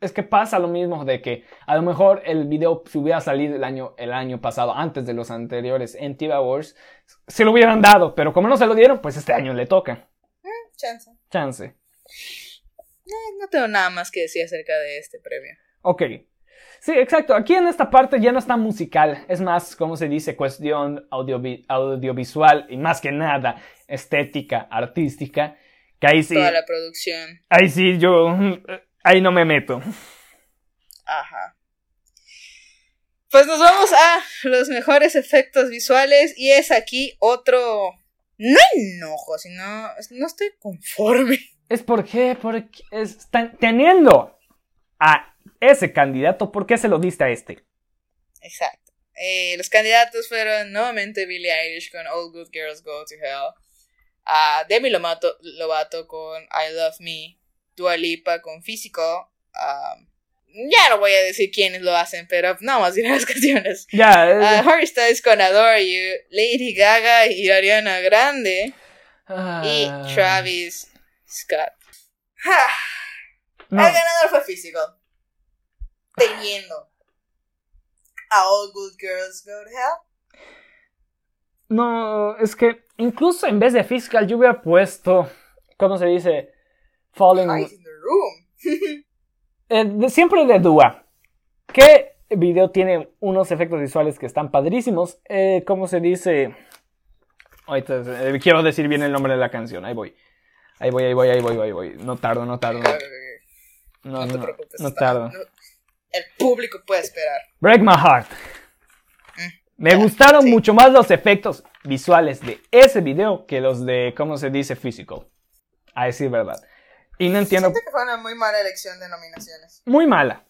es que pasa lo mismo de que a lo mejor el video si hubiera salido el año el año pasado antes de los anteriores en TV Awards se lo hubieran dado, pero como no se lo dieron, pues este año le toca. Chance. Chance. Eh, no tengo nada más que decir acerca de este premio. Ok. Sí, exacto. Aquí en esta parte ya no está musical. Es más, como se dice, cuestión audiovi- audiovisual y más que nada estética, artística. Que ahí sí, Toda la producción. ahí sí yo, ahí no me meto. Ajá. Pues nos vamos a los mejores efectos visuales y es aquí otro... No enojo, sino... No estoy conforme. Es porque, porque están teniendo a ese candidato, ¿por qué se lo diste a este? Exacto. Eh, los candidatos fueron nuevamente Billie Eilish con All Good Girls Go to Hell, a Demi Lovato, Lovato con I Love Me, Dua Lipa con Physical, um, ya no voy a decir quiénes lo hacen, pero no más diré las canciones. Ya. Uh, Harry Styles con Adore You, Lady Gaga y Ariana Grande, Ah. y Travis Scott. No, El ganador fue Physical. Teniendo a All Good Girls Go to Hell. no, es que incluso en vez de fiscal yo hubiera puesto, ¿cómo se dice? Falling. Eyes in the room. Eh, de- siempre de Dua. ¿Qué video tiene unos efectos visuales que están padrísimos? Eh, ¿Cómo se dice? Ahorita eh, quiero decir bien el nombre de la canción. Ahí voy. Ahí voy, ahí voy, ahí voy, ahí voy. No tardo, no tardo. No, no, No te preocupes. no tardo. no- el público puede esperar. Break My Heart. Me gustaron sí. mucho más los efectos visuales de ese video que los de, ¿cómo se dice? Physical. A decir verdad. Y no entiendo. Siento que fue una muy mala elección de nominaciones. Muy mala.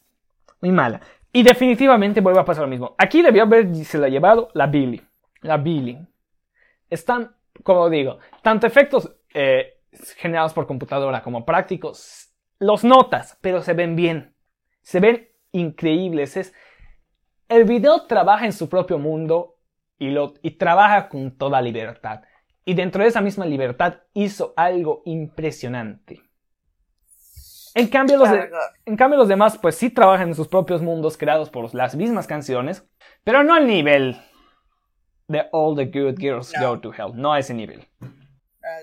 Muy mala. Y definitivamente vuelve a pasar lo mismo. Aquí debió haberse la llevado la Billy. La Billy. Están, como digo, tanto efectos eh, generados por computadora como prácticos, los notas, pero se ven bien. Se ven increíbles. Es, el video trabaja en su propio mundo y, lo, y trabaja con toda libertad. Y dentro de esa misma libertad hizo algo impresionante. En cambio, los, La de- verdad. en cambio, los demás, pues sí trabajan en sus propios mundos creados por las mismas canciones, pero no al nivel de All the Good Girls No. Go to Hell. No a ese nivel.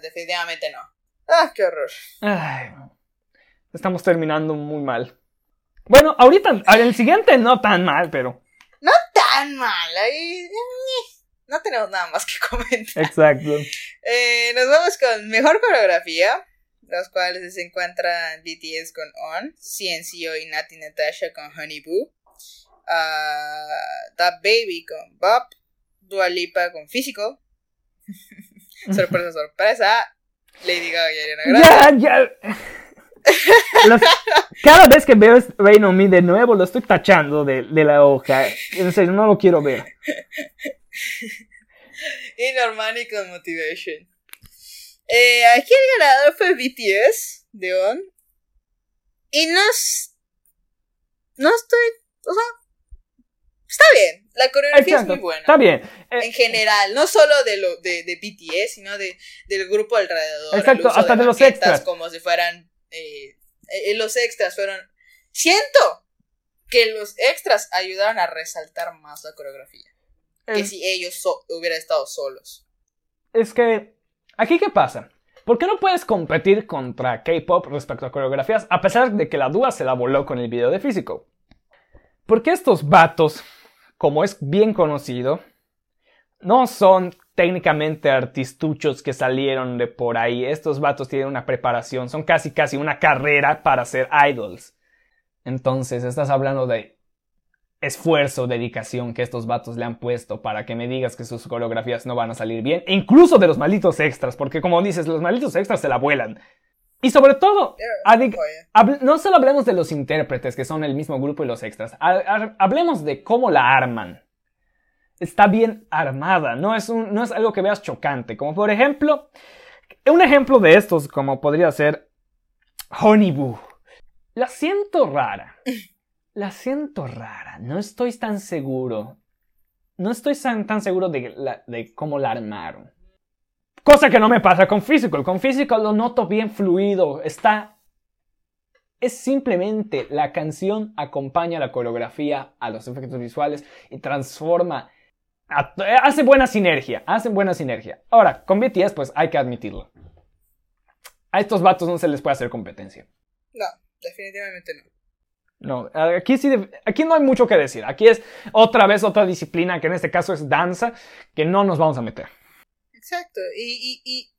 Definitivamente no. Ah, qué horror. Ay, estamos terminando muy mal. Bueno, ahorita, en el siguiente no tan mal, pero. No tan mal. Ahí. No tenemos nada más que comentar. Exacto. Eh, nos vamos con mejor coreografía. Los cuales se encuentran BTS con On, CNCO y Nati Natasha con Honey Boo, ah, Da Baby con Bop, Dua Lipa con Physical, sorpresa, sorpresa, Lady Gaga y Ariana Grande. Ya, ya. Los- cada vez que veo este Rain on Me de nuevo, lo estoy tachando de, de la hoja. En serio, no lo quiero ver. y Normani con Motivation. Eh, aquí el ganador fue BTS de On. Y no, no estoy. O sea, está bien. La coreografía es muy buena. Está bien. Eh, En general, no solo de, lo, de, de BTS, sino de, del grupo alrededor. Exacto, hasta de los maquetas extras. Como si fueran. Eh, eh, los extras fueron. Siento que los extras ayudaron a resaltar más la coreografía. Que si ellos so- hubieran estado solos. Es que, ¿aquí qué pasa? ¿Por qué no puedes competir contra K-pop respecto a coreografías a pesar de que la Dua se la voló con el video de físico? Porque estos vatos, como es bien conocido, no son técnicamente artistuchos que salieron de por ahí. Estos vatos tienen una preparación, son casi casi una carrera para ser idols. Entonces, estás hablando de esfuerzo, dedicación que estos vatos le han puesto para que me digas que sus coreografías no van a salir bien, e incluso de los malditos extras, porque como dices, los malditos extras se la vuelan. Y sobre todo, no solo hablemos de los intérpretes, que son el mismo grupo y los extras, ha- ha- hablemos de cómo la arman. Está bien armada, no es, un- no es algo que veas chocante, como por ejemplo, un ejemplo de estos, como podría ser Honey Boo. La siento rara. La siento rara. No estoy tan seguro. No estoy tan, tan seguro de, la- de cómo la armaron. Cosa que no me pasa con Physical. Con Physical lo noto bien fluido. Está. Es simplemente la canción acompaña la coreografía a los efectos visuales y transforma. A- hace buena sinergia. Hace buena sinergia. Ahora, con BTS, pues hay que admitirlo. A estos vatos no se les puede hacer competencia. no, definitivamente no. No, aquí sí, aquí no hay mucho que decir. Aquí es otra vez otra disciplina que en este caso es danza, que no nos vamos a meter. Exacto. Y, y, y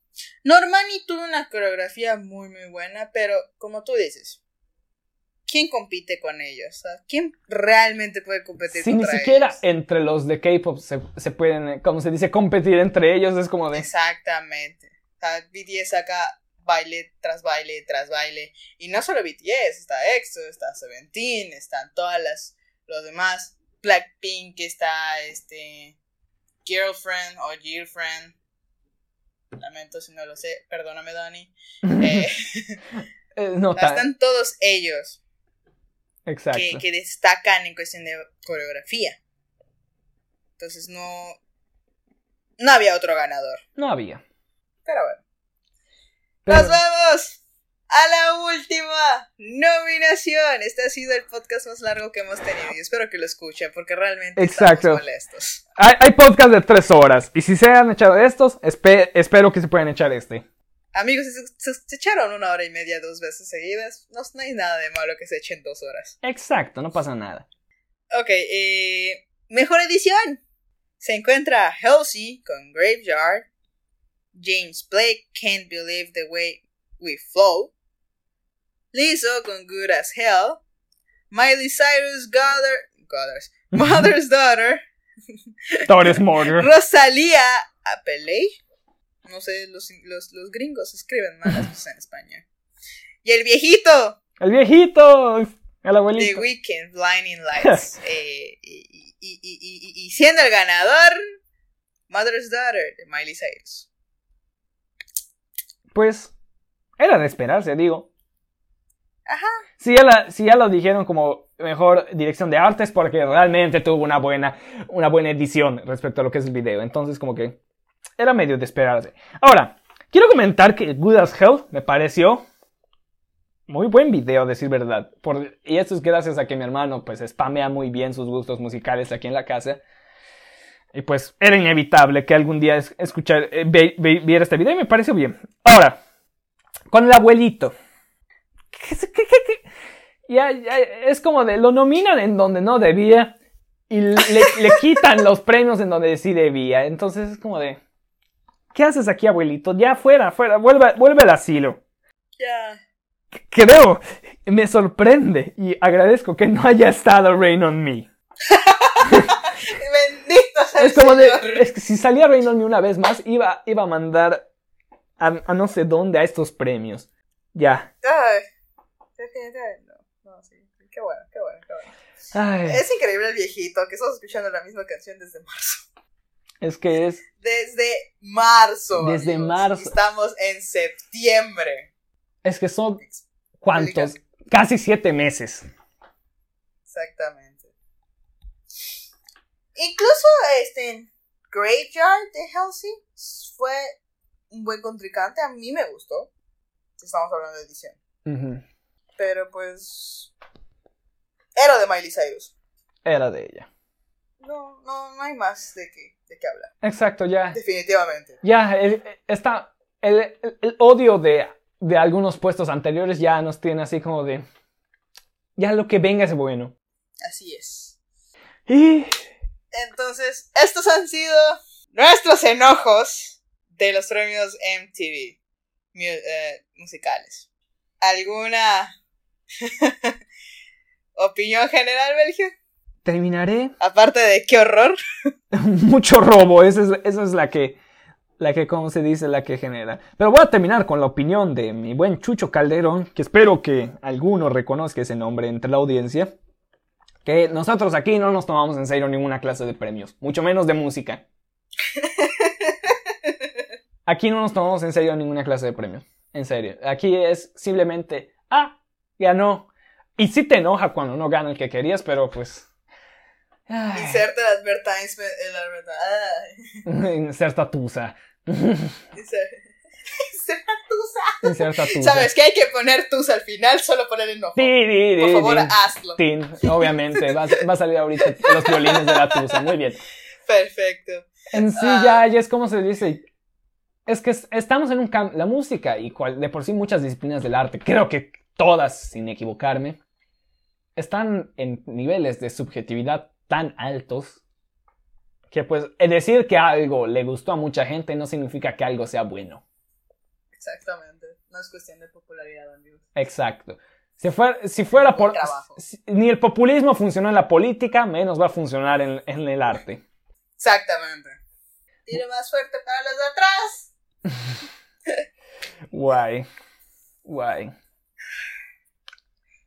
Normani tuvo una coreografía muy, muy buena, pero como tú dices, ¿quién compite con ellos? ¿Quién realmente puede competir Si ni contra siquiera ellos? entre los de K-pop se, se pueden, eh, como se dice, competir entre ellos, es como de... Exactamente. O sea, BTS saca baile tras baile tras baile. Y no solo BTS, está EXO, está Seventeen, están todas las los demás. Blackpink está este Girlfriend o Girlfriend. Lamento si no lo sé, perdóname Dani. Eh, Eh, no, están todos ellos exacto. que, que destacan en cuestión de coreografía. Entonces no no había otro ganador. No había. Pero bueno. Pero- Nos vamos a la última nominación. Este ha sido el podcast más largo que hemos tenido y espero que lo escuchen porque realmente Exacto. estamos molestos. Hay, hay podcast de tres horas. Y si se han echado estos, espe- espero que se puedan echar este. Amigos, se, se- se echaron una hora y media dos veces seguidas. No, no hay nada de malo que se echen dos horas. Exacto, no pasa nada. Ok, eh, mejor edición. Se encuentra Halsey con Graveyard. James Blake, Can't Believe the Way We Flow. Lizzo con Good as Hell. Miley Cyrus, Goddard, Goddard's, Mother's Daughter. Torres Morgan. Rosalía Apeley. No sé, los, los, los gringos escriben mal las cosas en español. Y el viejito, El viejito. El The abuelito. Weeknd, Blinding Lights. Eh, y, y- y- y- siendo el ganador, Mother's Daughter de Miley Cyrus. Pues era de esperarse, digo. Ajá. Si ya, la- si ya lo dijeron como mejor dirección de arte es porque realmente tuvo una buena, una buena edición respecto a lo que es el video. Entonces como que era medio de esperarse. Ahora, quiero comentar que Good as Hell me pareció muy buen video, decir verdad. Por- y esto es gracias a que mi hermano pues spamea muy bien sus gustos musicales aquí en la casa. Y pues era inevitable que algún día es- escuchar, eh, viera este video y me pareció bien. Ahora, con el abuelito. ¿Qué- qué- qué-? Ya, ya, es como de lo nominan en donde no debía y le quitan los premios en donde sí debía. Entonces es como de, ¿qué haces aquí, abuelito? Ya fuera, fuera, vuelve, vuelve al asilo. Ya. Creo, me sorprende y agradezco que no haya estado Rain on Me. Bendito sea el Es como de, es que si salía Rain on Me una vez más, iba, iba a mandar a, a no sé dónde a estos premios. Ya. Ay. Definitivamente no. No, sí. Qué bueno, qué bueno, qué bueno. Ay, Es increíble el viejito que estamos escuchando la misma canción desde marzo. Es que es Desde marzo. Desde amigos. marzo. Estamos en septiembre. Es que son cuántos, casi siete meses. Exactamente. Incluso este Graveyard de Halsey fue un buen contrincante. A mí me gustó. Estamos hablando de edición. Pero pues. Era de Miley Cyrus. Era de ella. No, no, no hay más de qué, de qué hablar. Exacto, ya. Definitivamente. Ya, el, está. El, el- el odio de, de algunos puestos anteriores ya nos tiene así como de. Ya lo que venga es bueno. Así es. Y. Entonces, estos han sido nuestros enojos de los premios MTV mu- eh, musicales. ¿Alguna opinión general, Belgio? Terminaré. Aparte de qué horror. Mucho robo. Esa es, esa es la que. La que, como se dice, la que genera. Pero voy a terminar con la opinión de mi buen Chucho Calderón, que espero que alguno reconozca ese nombre entre la audiencia. Que nosotros aquí no nos tomamos en serio ninguna clase de premios, mucho menos de música. Aquí no nos tomamos en serio ninguna clase de premios. En serio. Aquí es simplemente, ah, ganó. Y sí te enoja cuando no gana el que querías, pero pues. Ay, Inserte el advertisement. El advertisement. Inserta tusa. Inserte tusa. Inserta tusa. ¿Sabes que hay que poner tusa al final? Solo poner enojo. Por favor, hazlo. Obviamente, va, a- va a salir ahorita los violines de la tusa. Muy bien. Perfecto. En sí, Ah. ya, ya es como se dice. Es que es- estamos en un campo. La música y cual- de por sí muchas disciplinas del arte, creo que todas, sin equivocarme, están en niveles de subjetividad tan altos que, pues, decir que algo le gustó a mucha gente no significa que algo sea bueno. Exactamente. No es cuestión de popularidad, amigos. Exacto. Si fuera, si fuera por... si- ni el populismo funcionó en la política, menos va a funcionar en, en el arte. Exactamente. Tiro más fuerte para los de atrás. Guay. Guay.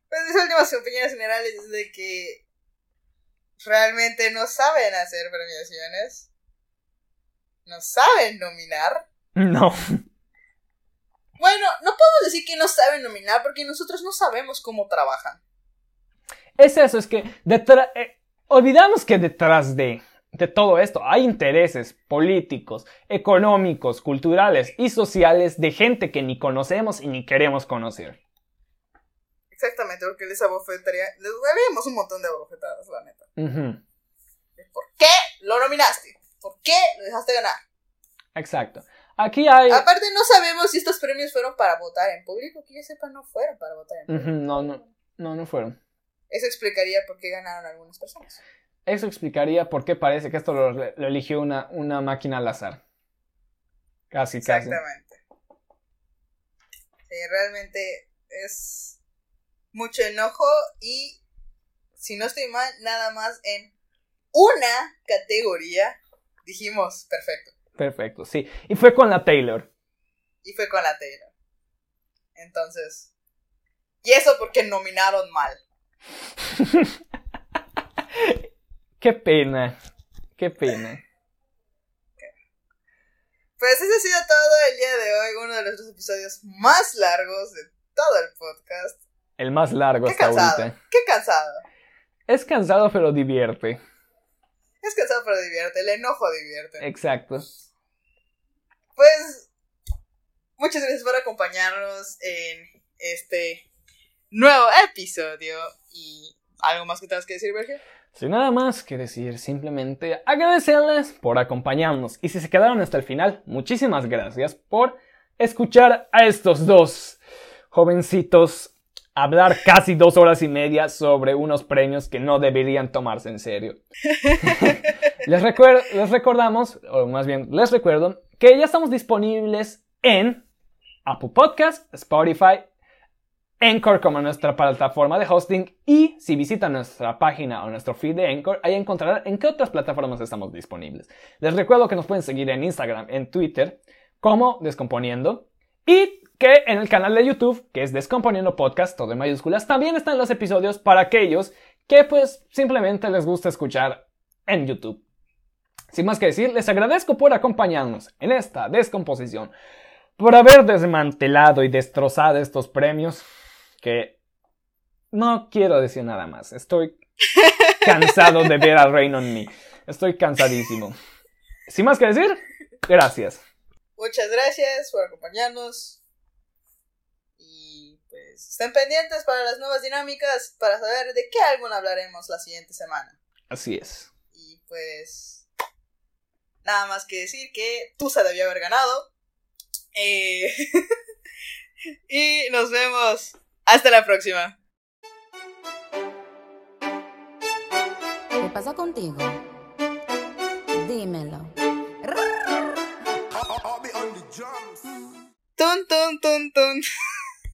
Pues mis últimas opiniones generales es de que realmente no saben hacer premiaciones. No saben nominar. No. Bueno, no podemos decir que no saben nominar porque nosotros no sabemos cómo trabajan. Es eso, es que detrás... olvidamos que detrás de, de todo esto hay intereses políticos, económicos, culturales y sociales de gente que ni conocemos y ni queremos conocer. Exactamente, porque les abofetaría. Les daríamos un montón de abofetadas, la neta. ¿Por qué lo nominaste? ¿Por qué lo dejaste ganar? Exacto. Aquí hay... Aparte, no sabemos si estos premios fueron para votar en público. Que yo sepa, no fueron para votar en público. no, no, no, no fueron. Eso explicaría por qué ganaron algunas personas. Eso explicaría por qué parece que esto lo, lo eligió una, una máquina al azar. Casi, casi. Exactamente. Sí, realmente es mucho enojo y, si no estoy mal, nada más en una categoría dijimos perfecto. Perfecto, sí. Y fue con la Taylor. Y fue con la Taylor. Entonces. Y eso porque nominaron mal. Qué pena. Qué pena. Pues ese ha sido todo el día de hoy. Uno de nuestros episodios más largos de todo el podcast. El más largo Qué hasta cansado. ahorita. Qué cansado. Es cansado pero divierte. Es cansado pero divierte. El enojo divierte. Exacto. Pues muchas gracias por acompañarnos en este nuevo episodio. Y algo más que tengas que decir, Vergel. Sin nada más que decir, simplemente agradecerles por acompañarnos. Y si se quedaron hasta el final, muchísimas gracias por escuchar a estos dos jovencitos hablar casi dos horas y media sobre unos premios que no deberían tomarse en serio. les, recuer- les recordamos, o más bien les recuerdo, que ya estamos disponibles en Apple Podcast, Spotify, Anchor como nuestra plataforma de hosting y si visitan nuestra página o nuestro feed de Anchor, ahí encontrarán en qué otras plataformas estamos disponibles. Les recuerdo que nos pueden seguir en Instagram, en Twitter, como Descomponiendo y que en el canal de YouTube, que es Descomponiendo Podcast, todo en mayúsculas, también están los episodios para aquellos que pues simplemente les gusta escuchar en YouTube. Sin más que decir, les agradezco por acompañarnos en esta descomposición, por haber desmantelado y destrozado estos premios que no quiero decir nada más. Estoy cansado de ver a Rain on Me. Estoy cansadísimo. Sin más que decir, gracias. Muchas gracias por acompañarnos. Y pues estén pendientes para las nuevas dinámicas para saber de qué álbum hablaremos la siguiente semana. Así es. Y pues nada más que decir que Tusa debió haber ganado. Eh, y nos vemos. Hasta la próxima. ¿Qué pasa contigo? Dímelo. Tun, tun, tun, tun.